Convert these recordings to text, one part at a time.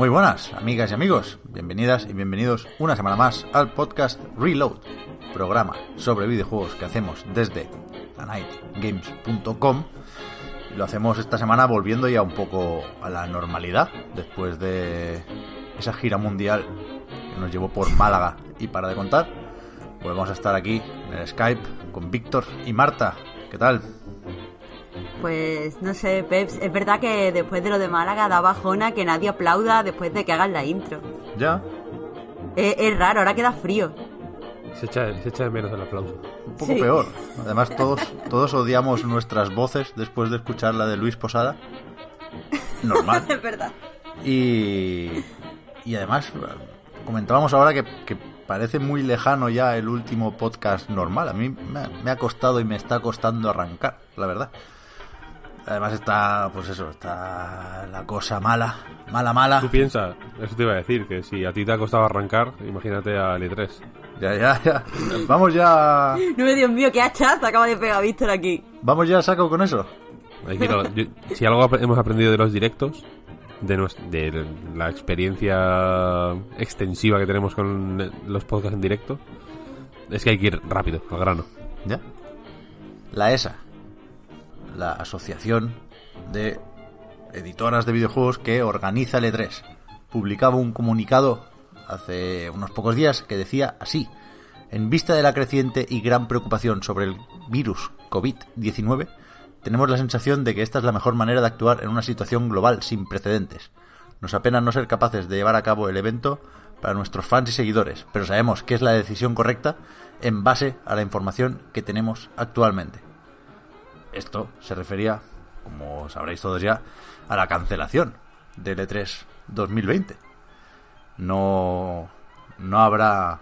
Muy buenas, amigas y amigos. Bienvenidas y bienvenidos una semana más al podcast Reload, programa sobre videojuegos que hacemos desde anightgames.com. Y lo hacemos esta semana volviendo ya un poco a la normalidad, después de esa gira mundial que nos llevó por Málaga y para de contar. Volvemos a estar aquí en el Skype con Víctor y Marta. ¿Qué tal? Pues no sé, Peps, es verdad que después de lo de Málaga da bajona que nadie aplauda después de que hagan la intro. ¿Ya? Es, es raro, ahora queda frío. Se echa, se echa de menos el aplauso. Un poco Sí. peor. Además, todos, todos odiamos nuestras voces después de escuchar la de Luis Posada. Normal. Es verdad. Y, y además, comentábamos ahora que, que parece muy lejano ya el último podcast normal. A mí me, ha- me ha costado y me está costando arrancar, la verdad. Además está, pues eso, está la cosa mala, mala, mala. Tú piensas, eso te iba a decir, que si a ti te ha costado arrancar, imagínate a L3. Ya, ya, ya. Vamos ya, No me Dios mío, qué hachazo acaba de pegar Víctor aquí. vamos ya a saco con eso. Yo- si algo hemos aprendido de los directos, de, de la experiencia extensiva que tenemos con el- los podcasts en directo, es que hay que ir rápido, al grano. ¿Ya? La ESA, la Asociación de Editoras de Videojuegos que organiza el E3, publicaba un comunicado hace unos pocos días que decía así. En vista de la creciente y gran preocupación sobre el virus COVID-19, tenemos la sensación de que esta es la mejor manera de actuar en una situación global sin precedentes. Nos apena no ser capaces de llevar a cabo el evento para nuestros fans y seguidores, pero sabemos que es la decisión correcta en base a la información que tenemos actualmente. Esto se refería, como sabréis todos ya, a la cancelación del E3 2020. No, no habrá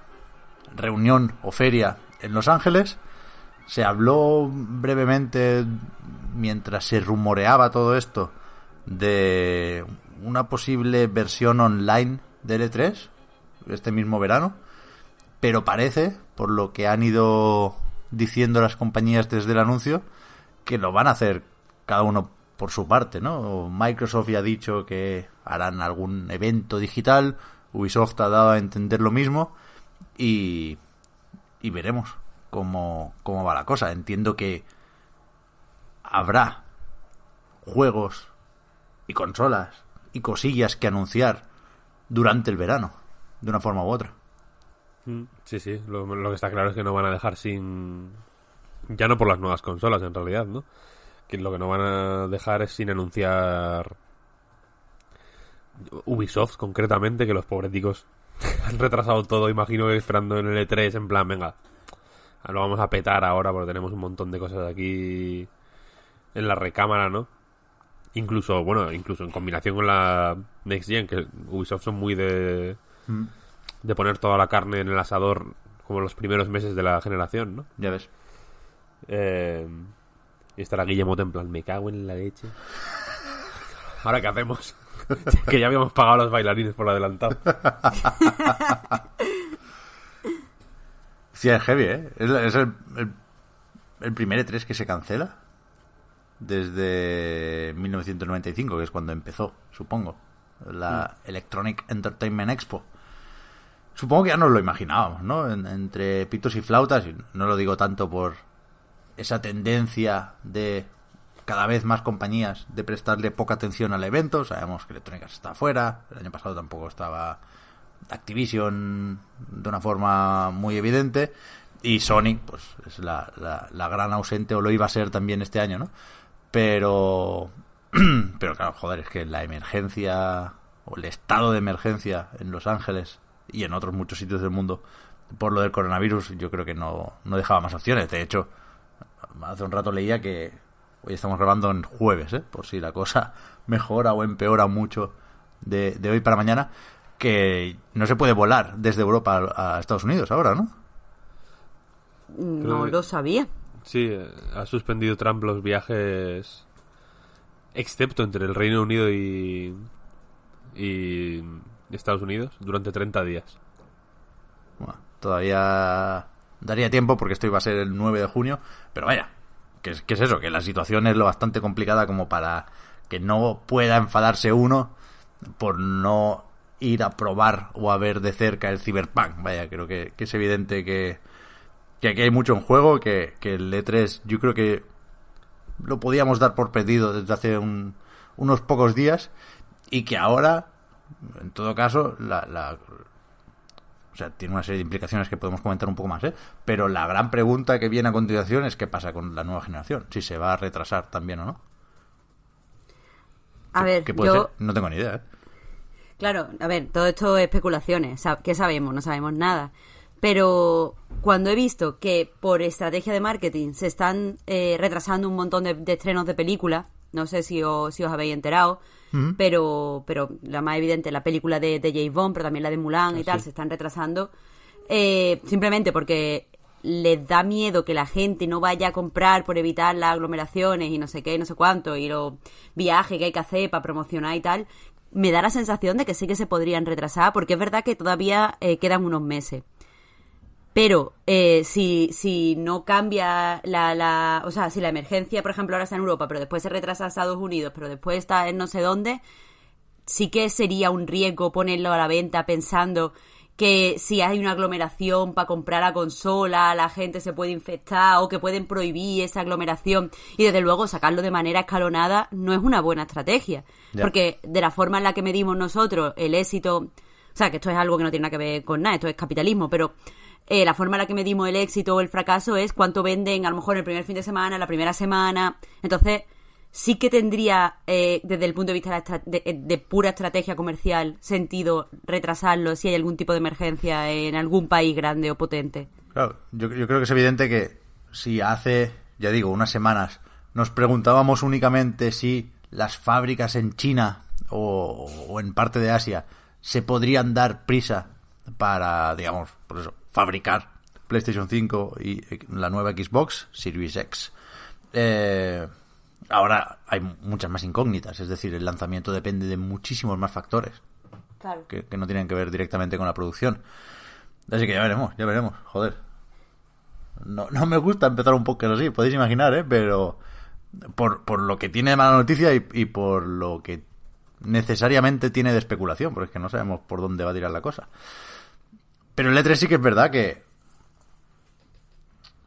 reunión o feria en Los Ángeles. Se habló brevemente mientras se rumoreaba todo esto de una posible versión online del E3 este mismo verano, pero parece, por lo que han ido diciendo las compañías desde el anuncio, que lo van a hacer cada uno por su parte, ¿no? Microsoft ya ha dicho que harán algún evento digital, Ubisoft ha dado a entender lo mismo y, y veremos cómo, cómo va la cosa. Entiendo que habrá juegos y consolas y cosillas que anunciar durante el verano, de una forma u otra. Sí, sí, lo, lo que está claro es que no van a dejar sin... Ya no por las nuevas consolas, en realidad, ¿no? Que lo que no van a dejar es sin anunciar Ubisoft, concretamente, que los pobreticos han retrasado todo, imagino que esperando en el E3, en plan, venga, lo vamos a petar ahora porque tenemos un montón de cosas aquí en la recámara, ¿no? Incluso, bueno, incluso en combinación con la Next Gen, que Ubisoft son muy de de poner toda la carne en el asador como los primeros meses de la generación, ¿no? Ya ves. Eh, y estará Guillemot en plan, me cago en la leche. ¿Ahora qué hacemos? que ya habíamos pagado a los bailarines por adelantado. Sí, es heavy, ¿eh? Es, es el, el, el primer E3 que se cancela desde 1995, que es cuando empezó, supongo, la Electronic Entertainment Expo. Supongo que ya nos lo imaginábamos, ¿no? En- entre pitos y flautas, y no lo digo tanto por esa tendencia de cada vez más compañías de prestarle poca atención al evento. Sabemos que Electronic está afuera, el año pasado tampoco estaba Activision de una forma muy evidente y Sony pues es la, la, la gran ausente o lo iba a ser también este año, ¿no? Pero Pero claro, joder, es que la emergencia o el estado de emergencia en Los Ángeles y en otros muchos sitios del mundo por lo del coronavirus, yo creo que no, no dejaba más opciones. De hecho, hace un rato leía que hoy estamos grabando en jueves, ¿eh? por si la cosa mejora o empeora mucho de, de hoy para mañana, que no se puede volar desde Europa a, Estados Unidos ahora, ¿no? No lo sabía. Sí, eh, ha suspendido Trump los viajes, excepto entre el Reino Unido y, y Estados Unidos, durante 30 días. Bueno, todavía daría tiempo porque esto iba a ser el 9 de junio, pero vaya, ¿qué es, es eso? Que la situación es lo bastante complicada como para que no pueda enfadarse uno por no ir a probar o a ver de cerca el Cyberpunk. Vaya, creo que, es evidente que, que, aquí hay mucho en juego, que, que, el E3 yo creo que lo podíamos dar por perdido desde hace unos pocos días y que ahora, en todo caso, la, sea, tiene una serie de implicaciones que podemos comentar un poco más, ¿eh? Pero la gran pregunta que viene a continuación es qué pasa con la nueva generación, si se va a retrasar también o no. A ver, yo... No tengo ni idea, ¿eh? Claro, a ver, todo esto es especulaciones. ¿Qué sabemos? No sabemos nada. Pero cuando he visto que por estrategia de marketing se están eh, retrasando un montón de, estrenos de películas, no sé si os, si os habéis enterado, pero, pero la más evidente, la película de, de James Bond, pero también la de Mulan y ah, tal, se están retrasando. Eh, simplemente porque les da miedo que la gente no vaya a comprar por evitar las aglomeraciones y no sé qué, y no sé cuánto, y los viajes que hay que hacer para promocionar y tal, me da la sensación de que sí que se podrían retrasar, porque es verdad que todavía eh, quedan unos meses. Pero eh, si, si no cambia la, la, O sea, si la emergencia, por ejemplo, ahora está en Europa, pero después se retrasa a Estados Unidos, pero después está en no sé dónde, sí que sería un riesgo ponerlo a la venta pensando que si hay una aglomeración para comprar la consola, la gente se puede infectar o que pueden prohibir esa aglomeración y desde luego sacarlo de manera escalonada no es una buena estrategia. Porque de la forma en la que medimos nosotros el éxito, o sea, que esto es algo que no tiene nada que ver con nada, esto es capitalismo, pero eh, la forma en la que medimos el éxito o el fracaso es cuánto venden a lo mejor el primer fin de semana, la primera semana. Entonces, sí que tendría, eh, desde el punto de vista de, pura estrategia comercial, sentido retrasarlo si hay algún tipo de emergencia en algún país grande o potente. Claro, yo, creo que es evidente que si hace, ya digo, unas semanas nos preguntábamos únicamente si las fábricas en China o, en parte de Asia se podrían dar prisa para, digamos, por eso, fabricar PlayStation 5 y la nueva Xbox Series X. Eh, ahora hay muchas más incógnitas, es decir, el lanzamiento depende de muchísimos más factores que, no tienen que ver directamente con la producción. Así que ya veremos, ya veremos, joder. No, no me gusta empezar un poco así, podéis imaginar, ¿eh? Pero por, por lo que tiene de mala noticia y, y por lo que necesariamente tiene de especulación, porque es que no sabemos por dónde va a tirar la cosa. Pero el E3 sí que es verdad que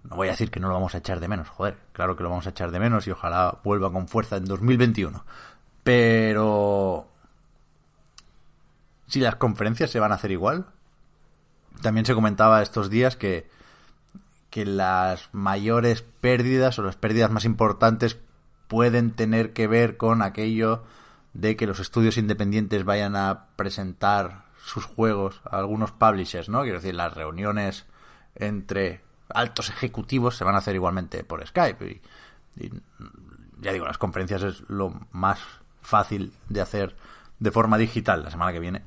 no voy a decir que no lo vamos a echar de menos, joder, claro que lo vamos a echar de menos y ojalá vuelva con fuerza en 2021. Pero... Si las conferencias se van a hacer igual, también se comentaba estos días que, que las mayores pérdidas o las pérdidas más importantes pueden tener que ver con aquello de que los estudios independientes vayan a presentar sus juegos a algunos publishers, ¿no? Quiero decir, las reuniones entre altos ejecutivos se van a hacer igualmente por Skype. Y, ya digo, las conferencias es lo más fácil de hacer de forma digital. La semana que viene,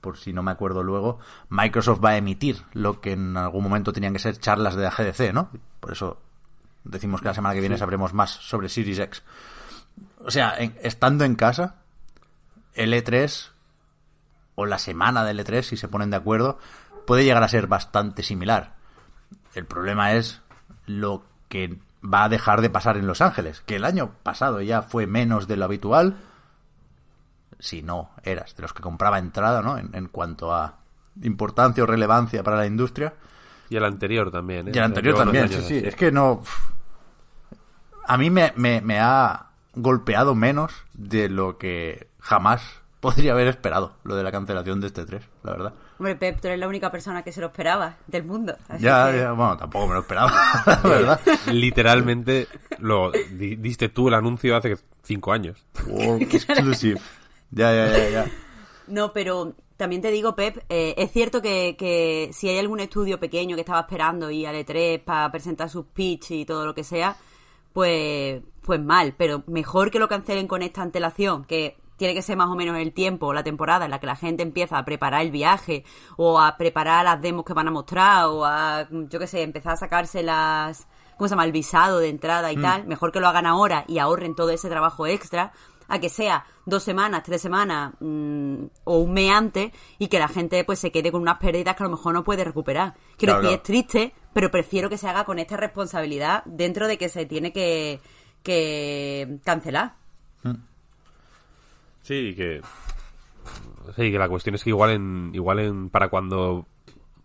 por si no me acuerdo luego, Microsoft va a emitir lo que en algún momento tenían que ser charlas de AGDC, ¿no? Por eso decimos que la semana que viene sabremos más sobre Series X. O sea, estando en casa, el E3 o la semana del E3, si se ponen de acuerdo, puede llegar a ser bastante similar. El problema es lo que va a dejar de pasar en Los Ángeles, que el año pasado ya fue menos de lo habitual, si no eras de los que compraba entrada, ¿no? En, cuanto a importancia o relevancia para la industria. Y el anterior también, ¿eh? Y el anterior también, sí, sí. Es que no... A mí me, me, me ha golpeado menos de lo que jamás podría haber esperado lo de la cancelación de este 3, la verdad. Hombre, Pep, tú eres la única persona que se lo esperaba del mundo. así Ya, que- ya, bueno, tampoco me lo esperaba, la verdad. Literalmente lo di- diste tú el anuncio hace cinco años. Exclusive. Ya, ya, ya, ya. No, pero también te digo, Pep, eh, es cierto que, que si hay algún estudio pequeño que estaba esperando ir al E3 para presentar sus pitch y todo lo que sea, pues, pues mal, pero mejor que lo cancelen con esta antelación, que tiene que ser más o menos el tiempo o la temporada en la que la gente empieza a preparar el viaje o a preparar las demos que van a mostrar o a, yo qué sé, empezar a sacarse las, ¿cómo se llama?, el visado de entrada y tal. Mejor que lo hagan ahora y ahorren todo ese trabajo extra a que sea dos semanas, tres semanas mm, o un mes antes y que la gente pues se quede con unas pérdidas que a lo mejor no puede recuperar. Quiero Claro, decir, es triste, pero prefiero que se haga con esta responsabilidad dentro de que se tiene que, que cancelar. Sí, que. Sí, que la cuestión es que igual en. Igual en. Para cuando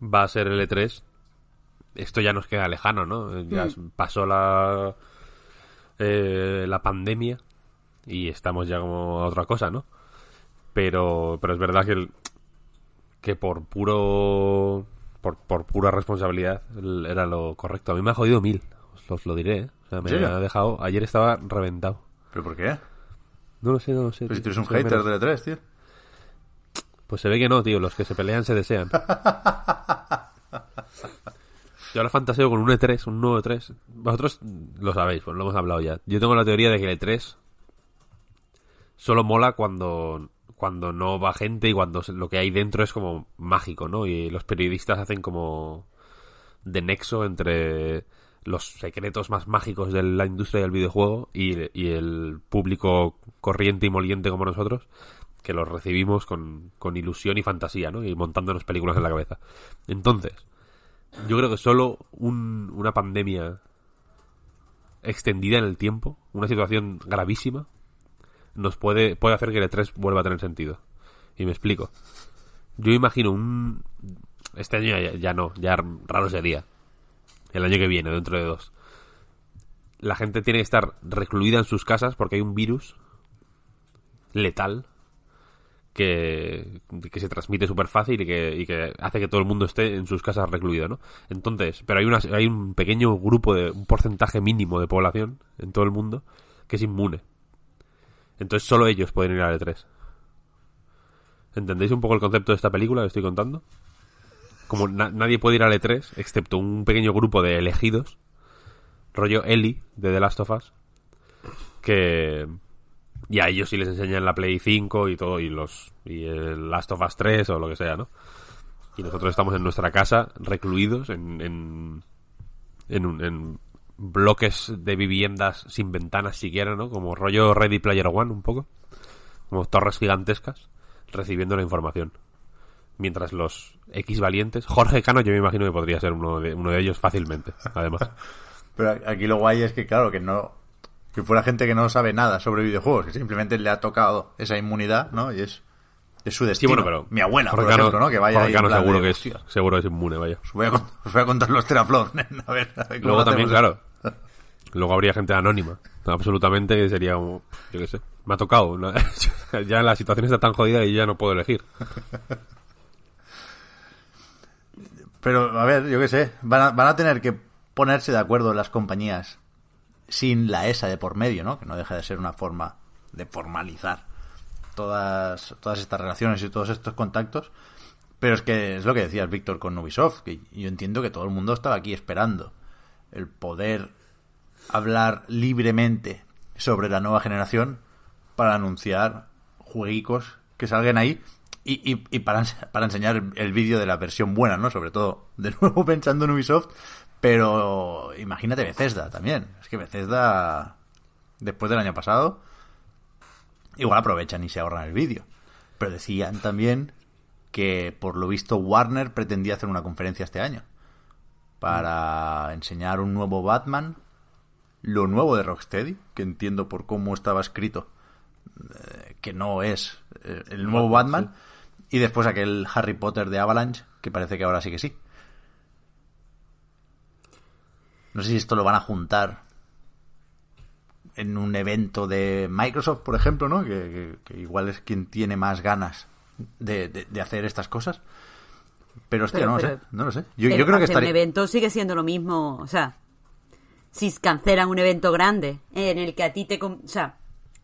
va a ser el E3. Esto ya nos queda lejano, ¿no? Ya pasó la. eh, la pandemia. Y estamos ya como a otra cosa, ¿no? Pero. Pero es verdad que. el- que por puro. Por, por pura responsabilidad era lo correcto. A mí me ha jodido mil. Os, os lo diré, ¿eh? O sea, me ha dejado. Ayer estaba reventado. ¿Pero por qué? No lo sé, no lo sé. Pero si tú eres un hater menos- de E3, tío. Pues se ve que no, tío. Los que se pelean se desean. Yo ahora fantaseo con un E3, un nuevo E3. Vosotros lo sabéis, pues lo hemos hablado ya. Yo tengo la teoría de que el E3 solo mola cuando, cuando no va gente y cuando lo que hay dentro es como mágico, ¿no? Y los periodistas hacen como de nexo entre los secretos más mágicos de la industria del videojuego y, el público corriente y moliente como nosotros, que los recibimos con, con ilusión y fantasía, ¿no? Y montándonos películas en la cabeza. Entonces, yo creo que solo un- una pandemia extendida en el tiempo, una situación gravísima, nos puede, puede hacer que el E3 vuelva a tener sentido. Y me explico. Yo imagino un... Este año ya, ya no, ya raro sería. El año que viene, dentro de dos. La gente tiene que estar recluida en sus casas porque hay un virus letal que, que se transmite súper fácil y que, y que hace que todo el mundo esté en sus casas recluido, ¿no? Entonces, pero hay, una, hay un pequeño grupo de, un porcentaje mínimo de población en todo el mundo que es inmune. Entonces solo ellos pueden ir al E3. ¿Entendéis un poco el concepto de esta película que estoy contando? Como na- nadie puede ir al E3, excepto un pequeño grupo de elegidos, rollo Ellie de The Last of Us, que... Y a ellos sí les enseñan la Play 5 y todo, y los y el Last of Us 3 o lo que sea, ¿no? Y nosotros estamos en nuestra casa, recluidos en, en, en, un- en bloques de viviendas sin ventanas siquiera, ¿no? Como rollo Ready Player One un poco. Como torres gigantescas, recibiendo la información. Mientras los X valientes, Jorge Cano yo me imagino que podría ser uno de, uno de ellos fácilmente, además. Pero aquí lo guay es que, claro, que no. Que fuera gente que no sabe nada sobre videojuegos, que simplemente le ha tocado esa inmunidad, ¿no? Y es, es su Sí, destino. bueno, pero... Mi abuela, por Cano- ejemplo, ¿no? Que vaya Jorge Cano seguro de, que es, "Hostia, seguro es inmune, vaya. Os voy a, cont- os voy a contar los teraflops, a ver, a ver cómo Luego también, claro. Luego habría gente anónima. Absolutamente que sería como, yo qué sé. Me ha tocado. ya la situación está tan jodida y ya no puedo elegir. Pero, a ver, yo qué sé, van a, van a tener que ponerse de acuerdo las compañías sin la ESA de por medio, ¿no? Que no deja de ser una forma de formalizar todas, todas estas relaciones y todos estos contactos. Pero es que es lo que decías, Víctor, con Ubisoft, que yo entiendo que todo el mundo estaba aquí esperando el poder hablar libremente sobre la nueva generación para anunciar jueguicos que salgan ahí y, y- y para, para enseñar el vídeo de la versión buena, ¿no? Sobre todo, de nuevo pensando en Ubisoft, pero imagínate Bethesda también. Es que Bethesda, después del año pasado, igual aprovechan y se ahorran el vídeo. Pero decían también que por lo visto Warner pretendía hacer una conferencia este año para enseñar un nuevo Batman, lo nuevo de Rocksteady, que entiendo por cómo estaba escrito eh, que no es eh, el nuevo Batman, y después aquel Harry Potter de Avalanche, que parece que ahora sí que sí. No sé si esto lo van a juntar en un evento de Microsoft, por ejemplo, ¿no? Que, que- que igual es quien tiene más ganas de, de- de hacer estas cosas. Pero hostia, Pero- no lo sé, no lo sé. Yo, creo que estaría... un evento sigue siendo lo mismo, o sea, si cancelan un evento grande en el que a ti te... O sea,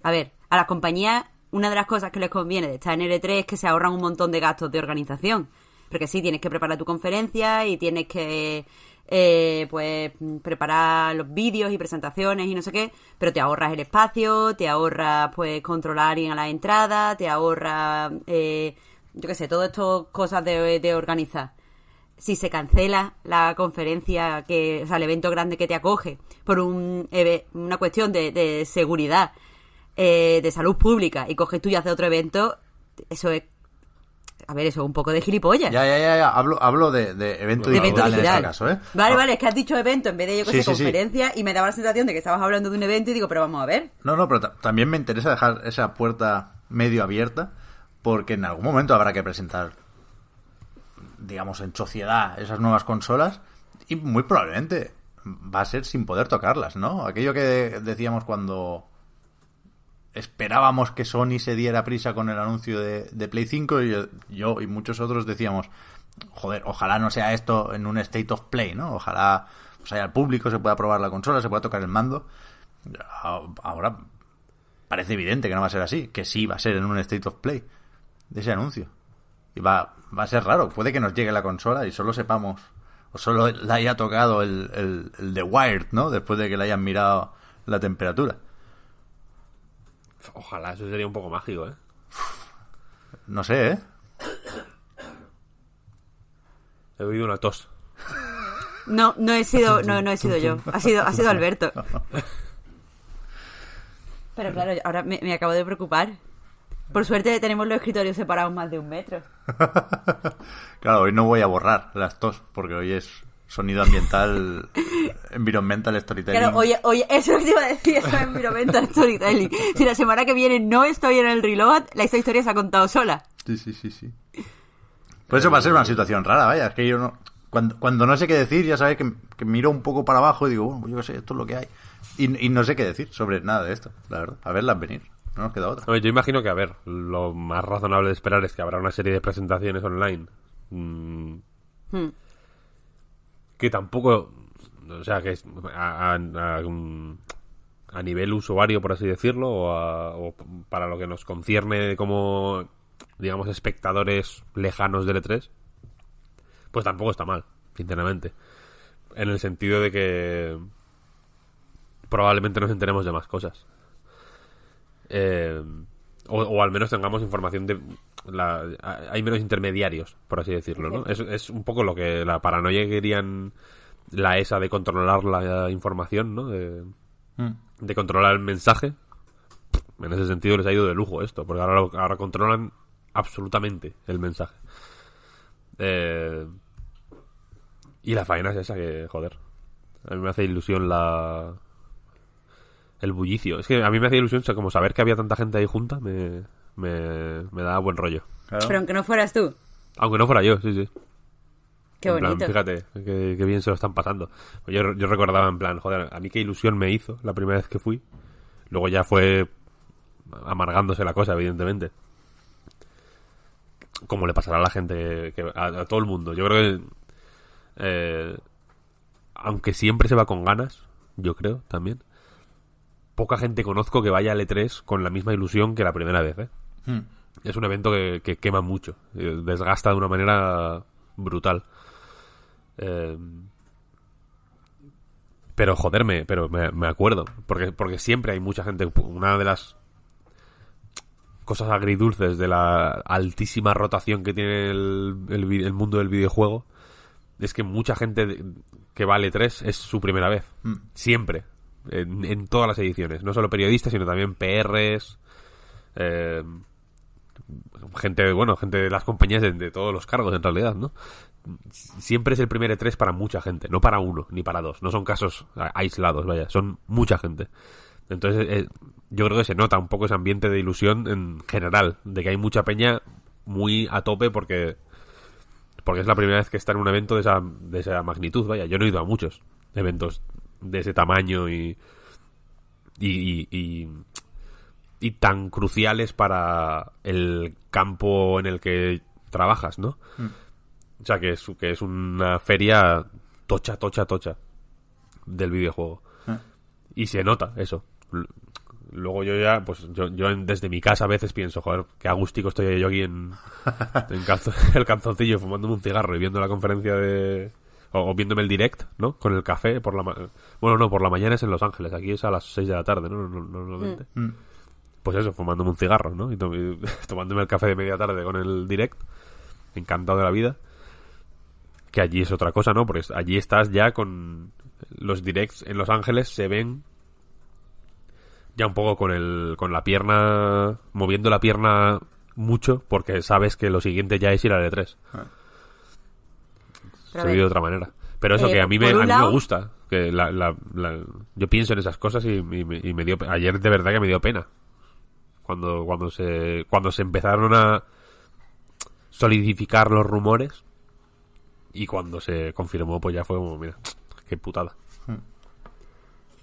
a ver, a las compañías una de las cosas que les conviene de estar en L3 es que se ahorran un montón de gastos de organización. Porque sí, tienes que preparar tu conferencia y tienes que, eh, pues, preparar los vídeos y presentaciones y no sé qué, pero te ahorras el espacio, te ahorras, pues, controlar bien a la entrada, te ahorras, eh, yo qué sé, todo esto cosas de, organizar si se cancela la conferencia, que, o sea, el evento grande que te acoge, por un, una cuestión de seguridad, eh, de salud pública, y coges tú y haces otro evento, eso es. A ver, eso es un poco de gilipollas. Ya, ya, ya, ya. Hablo, hablo de, de evento de digital, evento en digital. este caso, ¿eh? Vale, Ah, vale, es que has dicho evento en vez de yo que Sí, sé, sí, sí. conferencia, y me daba la sensación de que estabas hablando de un evento y digo, pero vamos a ver. No, no, pero ta- también me interesa dejar esa puerta medio abierta porque en algún momento habrá que presentar, digamos, en sociedad esas nuevas consolas y muy probablemente va a ser sin poder tocarlas, ¿no? Aquello que decíamos cuando esperábamos que Sony se diera prisa con el anuncio de, de Play 5 y yo, y muchos otros decíamos, joder, ojalá no sea esto en un state of play, ¿no? Ojalá pues, haya el público, se pueda probar la consola, se pueda tocar el mando. Ahora parece evidente que no va a ser así, que sí va a ser en un state of play de ese anuncio. Y va, va a ser raro, puede que nos llegue la consola y solo sepamos, o solo la haya tocado el, el, el de Wired, ¿no? Después de que le hayan mirado la temperatura. Ojalá, eso sería un poco mágico, ¿eh? No sé, ¿eh? He oído una tos. No, no he sido, no, no he sido yo. Ha sido, ha sido Alberto. Pero claro, ahora me, me acabo de preocupar. Por suerte tenemos los escritorios separados más de un metro. Claro, hoy no voy a borrar las tos, porque hoy es sonido ambiental, environmental storytelling. Claro, oye, oye, eso es lo que te iba a decir, eso es environmental storytelling. Si la semana que viene no estoy en el reload, la historia se ha contado sola. Sí, sí, sí, sí. Por eso va a ser una situación rara, vaya. Es que yo no. Cuando, cuando no sé qué decir, ya sabes que, que miro un poco para abajo y digo, bueno, yo qué sé, esto es lo que hay. Y, y no sé qué decir sobre nada de esto, la verdad. A verlas venir. No nos queda otra. Ver, yo imagino que, a ver, lo más razonable de esperar es que habrá una serie de presentaciones online. mm, Hmm. Que tampoco. O sea, que es a, nivel usuario, por así decirlo, o, o para lo que nos concierne como, digamos, espectadores lejanos del E3, pues tampoco está mal, sinceramente. En el sentido de que probablemente nos enteremos de más cosas. Eh, o, o al menos tengamos información de... La, hay menos intermediarios, por así decirlo, ¿no? Es, es un poco lo que la paranoia que querían la ESA de controlar la información, ¿no? De, Mm. de controlar el mensaje. En ese sentido les ha ido de lujo esto, porque ahora, ahora controlan absolutamente el mensaje. Eh, y la faena es esa que, joder. A mí me hace ilusión la... El bullicio. Es que a mí me hace ilusión o sea, como saber que había tanta gente ahí junta, me, me, me da buen rollo. Claro. Pero aunque no fueras tú. Aunque no fuera yo, sí, sí. Qué En plan, bonito. fíjate, qué, qué bien se lo están pasando. Pues Yo, yo recordaba en plan, joder, a mí qué ilusión me hizo la primera vez que fui. Luego ya fue amargándose la cosa, evidentemente. Como le pasará a la gente, que, a, a todo el mundo. Yo creo que, eh, aunque siempre se va con ganas, yo creo también, poca gente conozco que vaya al E3 con la misma ilusión que la primera vez, ¿eh? Mm. Es un evento que, que quema mucho, eh, desgasta de una manera brutal. Eh, pero joderme, pero me, me acuerdo, porque, porque siempre hay mucha gente. Una de las cosas agridulces de la altísima rotación que tiene el, el vi- el mundo del videojuego es que mucha gente que vale 3 es su primera vez. Mm. Siempre. En, en todas las ediciones. No solo periodistas, sino también PRs. eh, gente, bueno, gente de las compañías de, todos los cargos en realidad, ¿no? Siempre es el primer E3 para mucha gente, no para uno ni para dos. No son casos aislados, vaya, son mucha gente. Entonces, eh, yo creo que se nota un poco ese ambiente de ilusión en general, de que hay mucha peña muy a tope porque porque es la primera vez que está en un evento de esa, de esa magnitud, vaya. Yo no he ido a muchos eventos de ese tamaño y y, y, tan cruciales para el campo en el que trabajas, ¿no? O sea, que es, que es una feria tocha, tocha, tocha del videojuego. Ah. Y se nota eso. Luego yo ya, pues yo, yo en- desde mi casa a veces pienso, joder, qué agústico estoy yo aquí en, en calzo- el calzoncillo fumándome un cigarro y viendo la conferencia de... O, o viéndome el direct, ¿no? Con el café por la... ma- Bueno, no, por la mañana es en Los Ángeles, aquí es a las 6 de la tarde, ¿no? No- no- Normalmente. Mm. Pues eso, fumándome un cigarro, ¿no? Y, to- y tomándome el café de media tarde con el direct. Encantado de la vida. Que allí es otra cosa, ¿no? Porque allí estás ya con los directs en Los Ángeles se ven ya un poco con el con la pierna moviendo la pierna mucho porque sabes que lo siguiente ya es ir al E3. Pero Soy ver, de otra manera. Pero eso eh, que a mí me, a mí me gusta. Que la, la- la- yo pienso en esas cosas y, y me, y me dio ayer de verdad que me dio pena cuando cuando se cuando se empezaron a solidificar los rumores y cuando se confirmó pues ya fue como mira qué putada.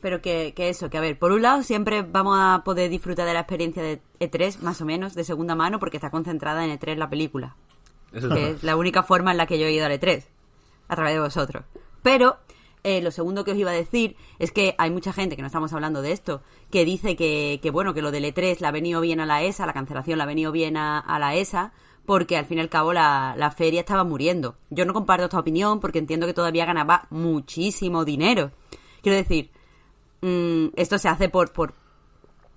Pero que, que eso, que a ver, por un lado siempre vamos a poder disfrutar de la experiencia de E3, más o menos, de segunda mano, porque está concentrada en E3 la película. Eso es que es la única forma en la que yo he ido al E3, a través de vosotros. Pero eh, lo segundo que os iba a decir es que hay mucha gente, que no estamos hablando de esto, que dice que, que bueno, que lo del E3 le ha venido bien a la ESA, la cancelación le ha venido bien a, a la ESA, porque al fin y al cabo la, la feria estaba muriendo. Yo no comparto esta opinión porque entiendo que todavía ganaba muchísimo dinero. Quiero decir, mm, esto se hace por, por,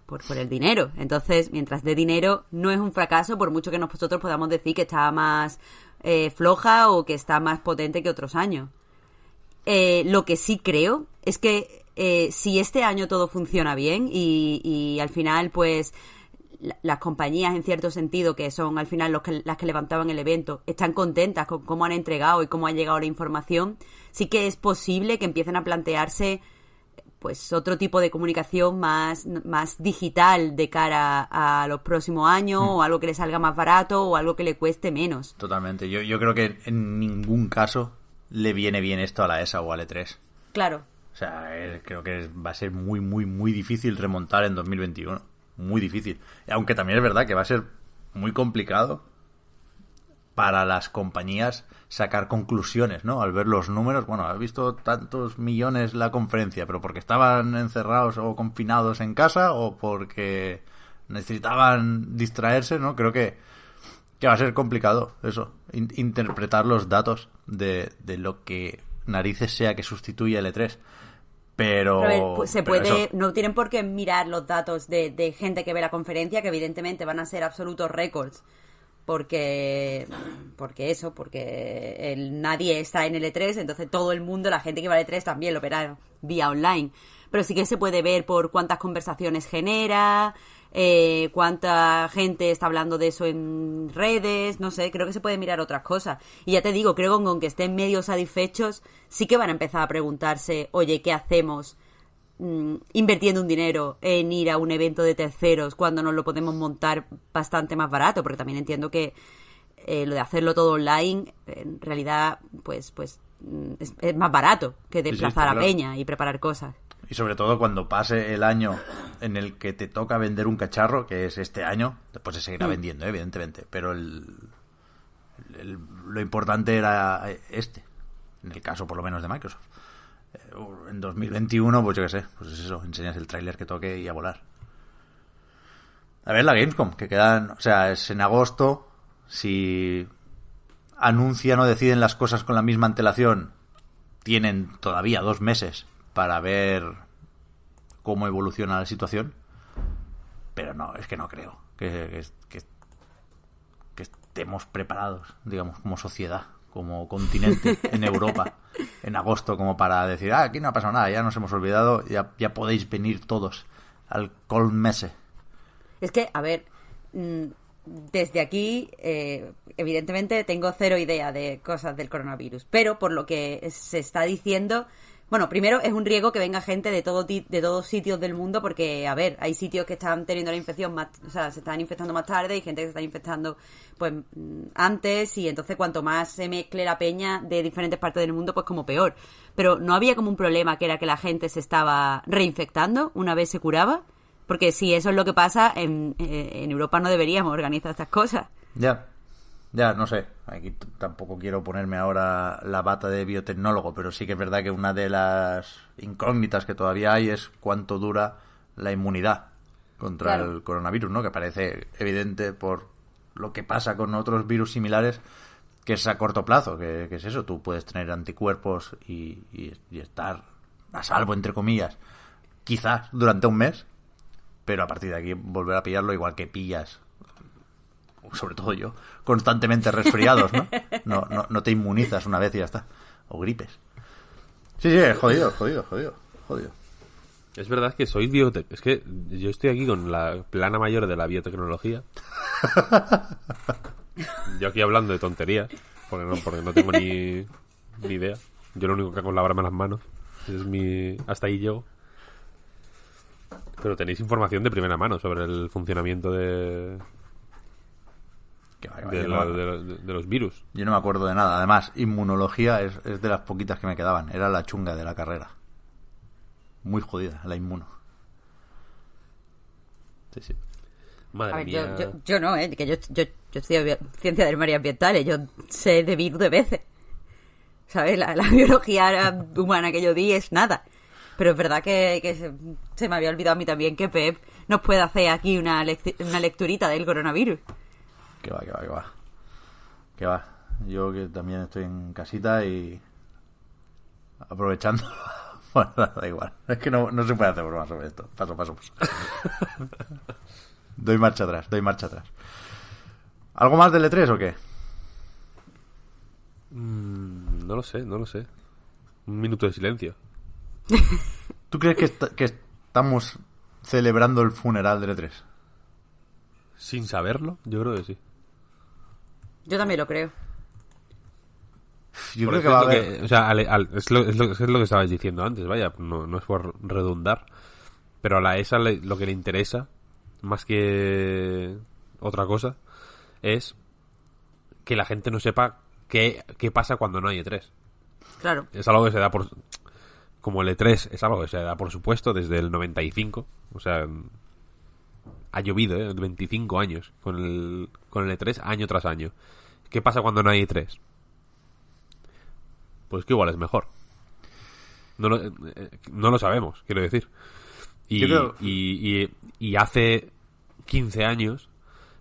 por, por el dinero. Entonces, mientras dé dinero, no es un fracaso, por mucho que nosotros podamos decir que está más eh, floja o que está más potente que otros años. Eh, lo que sí creo es que eh, si este año todo funciona bien y, y al final, pues la- las compañías en cierto sentido que son al final los que, las que levantaban el evento están contentas con cómo han entregado y cómo ha llegado la información sí que es posible que empiecen a plantearse pues otro tipo de comunicación más, más digital de cara a los próximos años o algo que le salga más barato o algo que le cueste menos. Totalmente. Yo, yo creo que en ningún caso le viene bien esto a la ESA o al E3. Claro. O sea, eh, creo que va a ser muy, muy, muy difícil remontar en 2021. Muy difícil. Aunque también es verdad que va a ser muy complicado para las compañías sacar conclusiones, ¿no? Al ver los números, bueno, has visto tantos millones la conferencia, pero porque estaban encerrados o confinados en casa o porque necesitaban distraerse, ¿no? Creo que, que va a ser complicado eso, in- interpretar los datos de, de lo que narices sea que sustituya el E3. Pero, Pero a ver, pues, se pero puede, eso- no tienen por qué mirar los datos de, de gente que ve la conferencia, que evidentemente van a ser absolutos récords. Porque, porque eso, porque nadie está en el E3, entonces todo el mundo, la gente que va al E3 también lo verá vía online. Pero sí que se puede ver por cuántas conversaciones genera, eh, cuánta gente está hablando de eso en redes, no sé, creo que se puede mirar otras cosas. Y ya te digo, creo que con que estén medio satisfechos, sí que van a empezar a preguntarse, oye, ¿qué hacemos? Mm, invirtiendo un dinero en ir a un evento de terceros cuando nos lo podemos montar bastante más barato, porque también entiendo que eh, lo de hacerlo todo online, en realidad, pues, pues mm, es, es más barato que sí, desplazar está a. Peña y preparar cosas. Y sobre todo cuando pase el año en el que te toca vender un cacharro, que es este año, después se seguirá Mm. vendiendo, ¿eh? evidentemente, pero el, el- lo importante era este, en el caso por lo menos de Microsoft. En 2021, pues yo qué sé, pues es eso, enseñas el tráiler que toque y a volar. A ver, la Gamescom, que quedan, o sea, es en agosto, si anuncian o deciden las cosas con la misma antelación, tienen todavía dos meses para ver cómo evoluciona la situación. Pero no, es que no creo que estemos preparados, digamos, como sociedad, como continente en Europa, en agosto, como para decir, ah, aquí no ha pasado nada, ya nos hemos olvidado, ya, ya podéis venir todos al Colmese. Es que, a ver, mm, desde aquí, eh, evidentemente tengo cero idea de cosas del coronavirus, pero por lo que se está diciendo, Bueno, primero es un riesgo que venga gente de todo de todos sitios del mundo porque, a ver, hay sitios que están teniendo la infección más, o sea, se están infectando más tarde y gente que se está infectando pues mm, antes y entonces cuanto más se mezcle la peña de diferentes partes del mundo, pues como peor. Pero no había como un problema que era que la gente se estaba reinfectando una vez se curaba, porque si eso es lo que pasa, en, eh, en Europa no deberíamos organizar estas cosas. Ya, ya, no sé. Aquí tampoco quiero ponerme ahora la bata de biotecnólogo, pero sí que es verdad que una de las incógnitas que todavía hay es cuánto dura la inmunidad contra Claro. el coronavirus, ¿no? Que parece evidente por lo que pasa con otros virus similares, que es a corto plazo, que, que es eso, tú puedes tener anticuerpos y, y- y estar a salvo, entre comillas, quizás durante un mes, pero a partir de aquí volver a pillarlo igual que pillas sobre todo yo, constantemente resfriados, ¿no? No, no, no te inmunizas una vez y ya está. O gripes. Sí, sí, jodido, jodido, jodido, jodido. Es verdad que sois biotec... Es que yo estoy aquí con la plana mayor de la biotecnología. yo aquí hablando de tonterías, porque no, porque no tengo ni, ni idea. Yo lo único que hago es lavarme las manos. Es mi... Hasta ahí llego. Pero tenéis información de primera mano sobre el funcionamiento de, De, yo, la- no, de la- de- de los virus. yo no me acuerdo de nada. Además, inmunología es, es de las poquitas que me quedaban. Era la chunga de la carrera. Muy jodida, la inmuno. Sí, sí. Madre A ver, mía. yo, yo, yo no, ¿eh? Que yo, yo, yo estudio ciencia del mar y ambientales, yo sé de virus de veces. ¿Sabes? La, la biología humana que yo di es nada. Pero es verdad que, que se, se me había olvidado a mí también que Pep nos puede hacer aquí una, lec- una lecturita del coronavirus. Que va, que va, que va. Que va. Yo que también estoy en casita y aprovechando. bueno, da igual. Es que no, no se puede hacer broma sobre esto. Paso, paso, paso. doy marcha atrás, doy marcha atrás. ¿Algo más del E3 o qué? Mm, no lo sé, no lo sé. Un minuto de silencio. ¿Tú crees que, est- que estamos celebrando el funeral del E3? Sin saberlo, yo creo que sí. Yo también lo creo. Yo Por creo que va a es lo haber... que- o sea, ale- al- es, lo, es, lo, es lo que estabais diciendo antes, vaya, no, no es por redundar, pero a la ESA le- lo que le interesa, más que otra cosa, es que la gente no sepa qué, qué pasa cuando no hay E3. Claro. Es algo que se da por... Como el E3 es algo que se da por supuesto desde el 95, o sea, ha llovido, ¿eh? 25 años con el, con el E3 año tras año. ¿Qué pasa cuando no hay E3? Pues que igual es mejor. No lo, eh, no lo sabemos, quiero decir. Y, creo- y, y- y hace 15 años,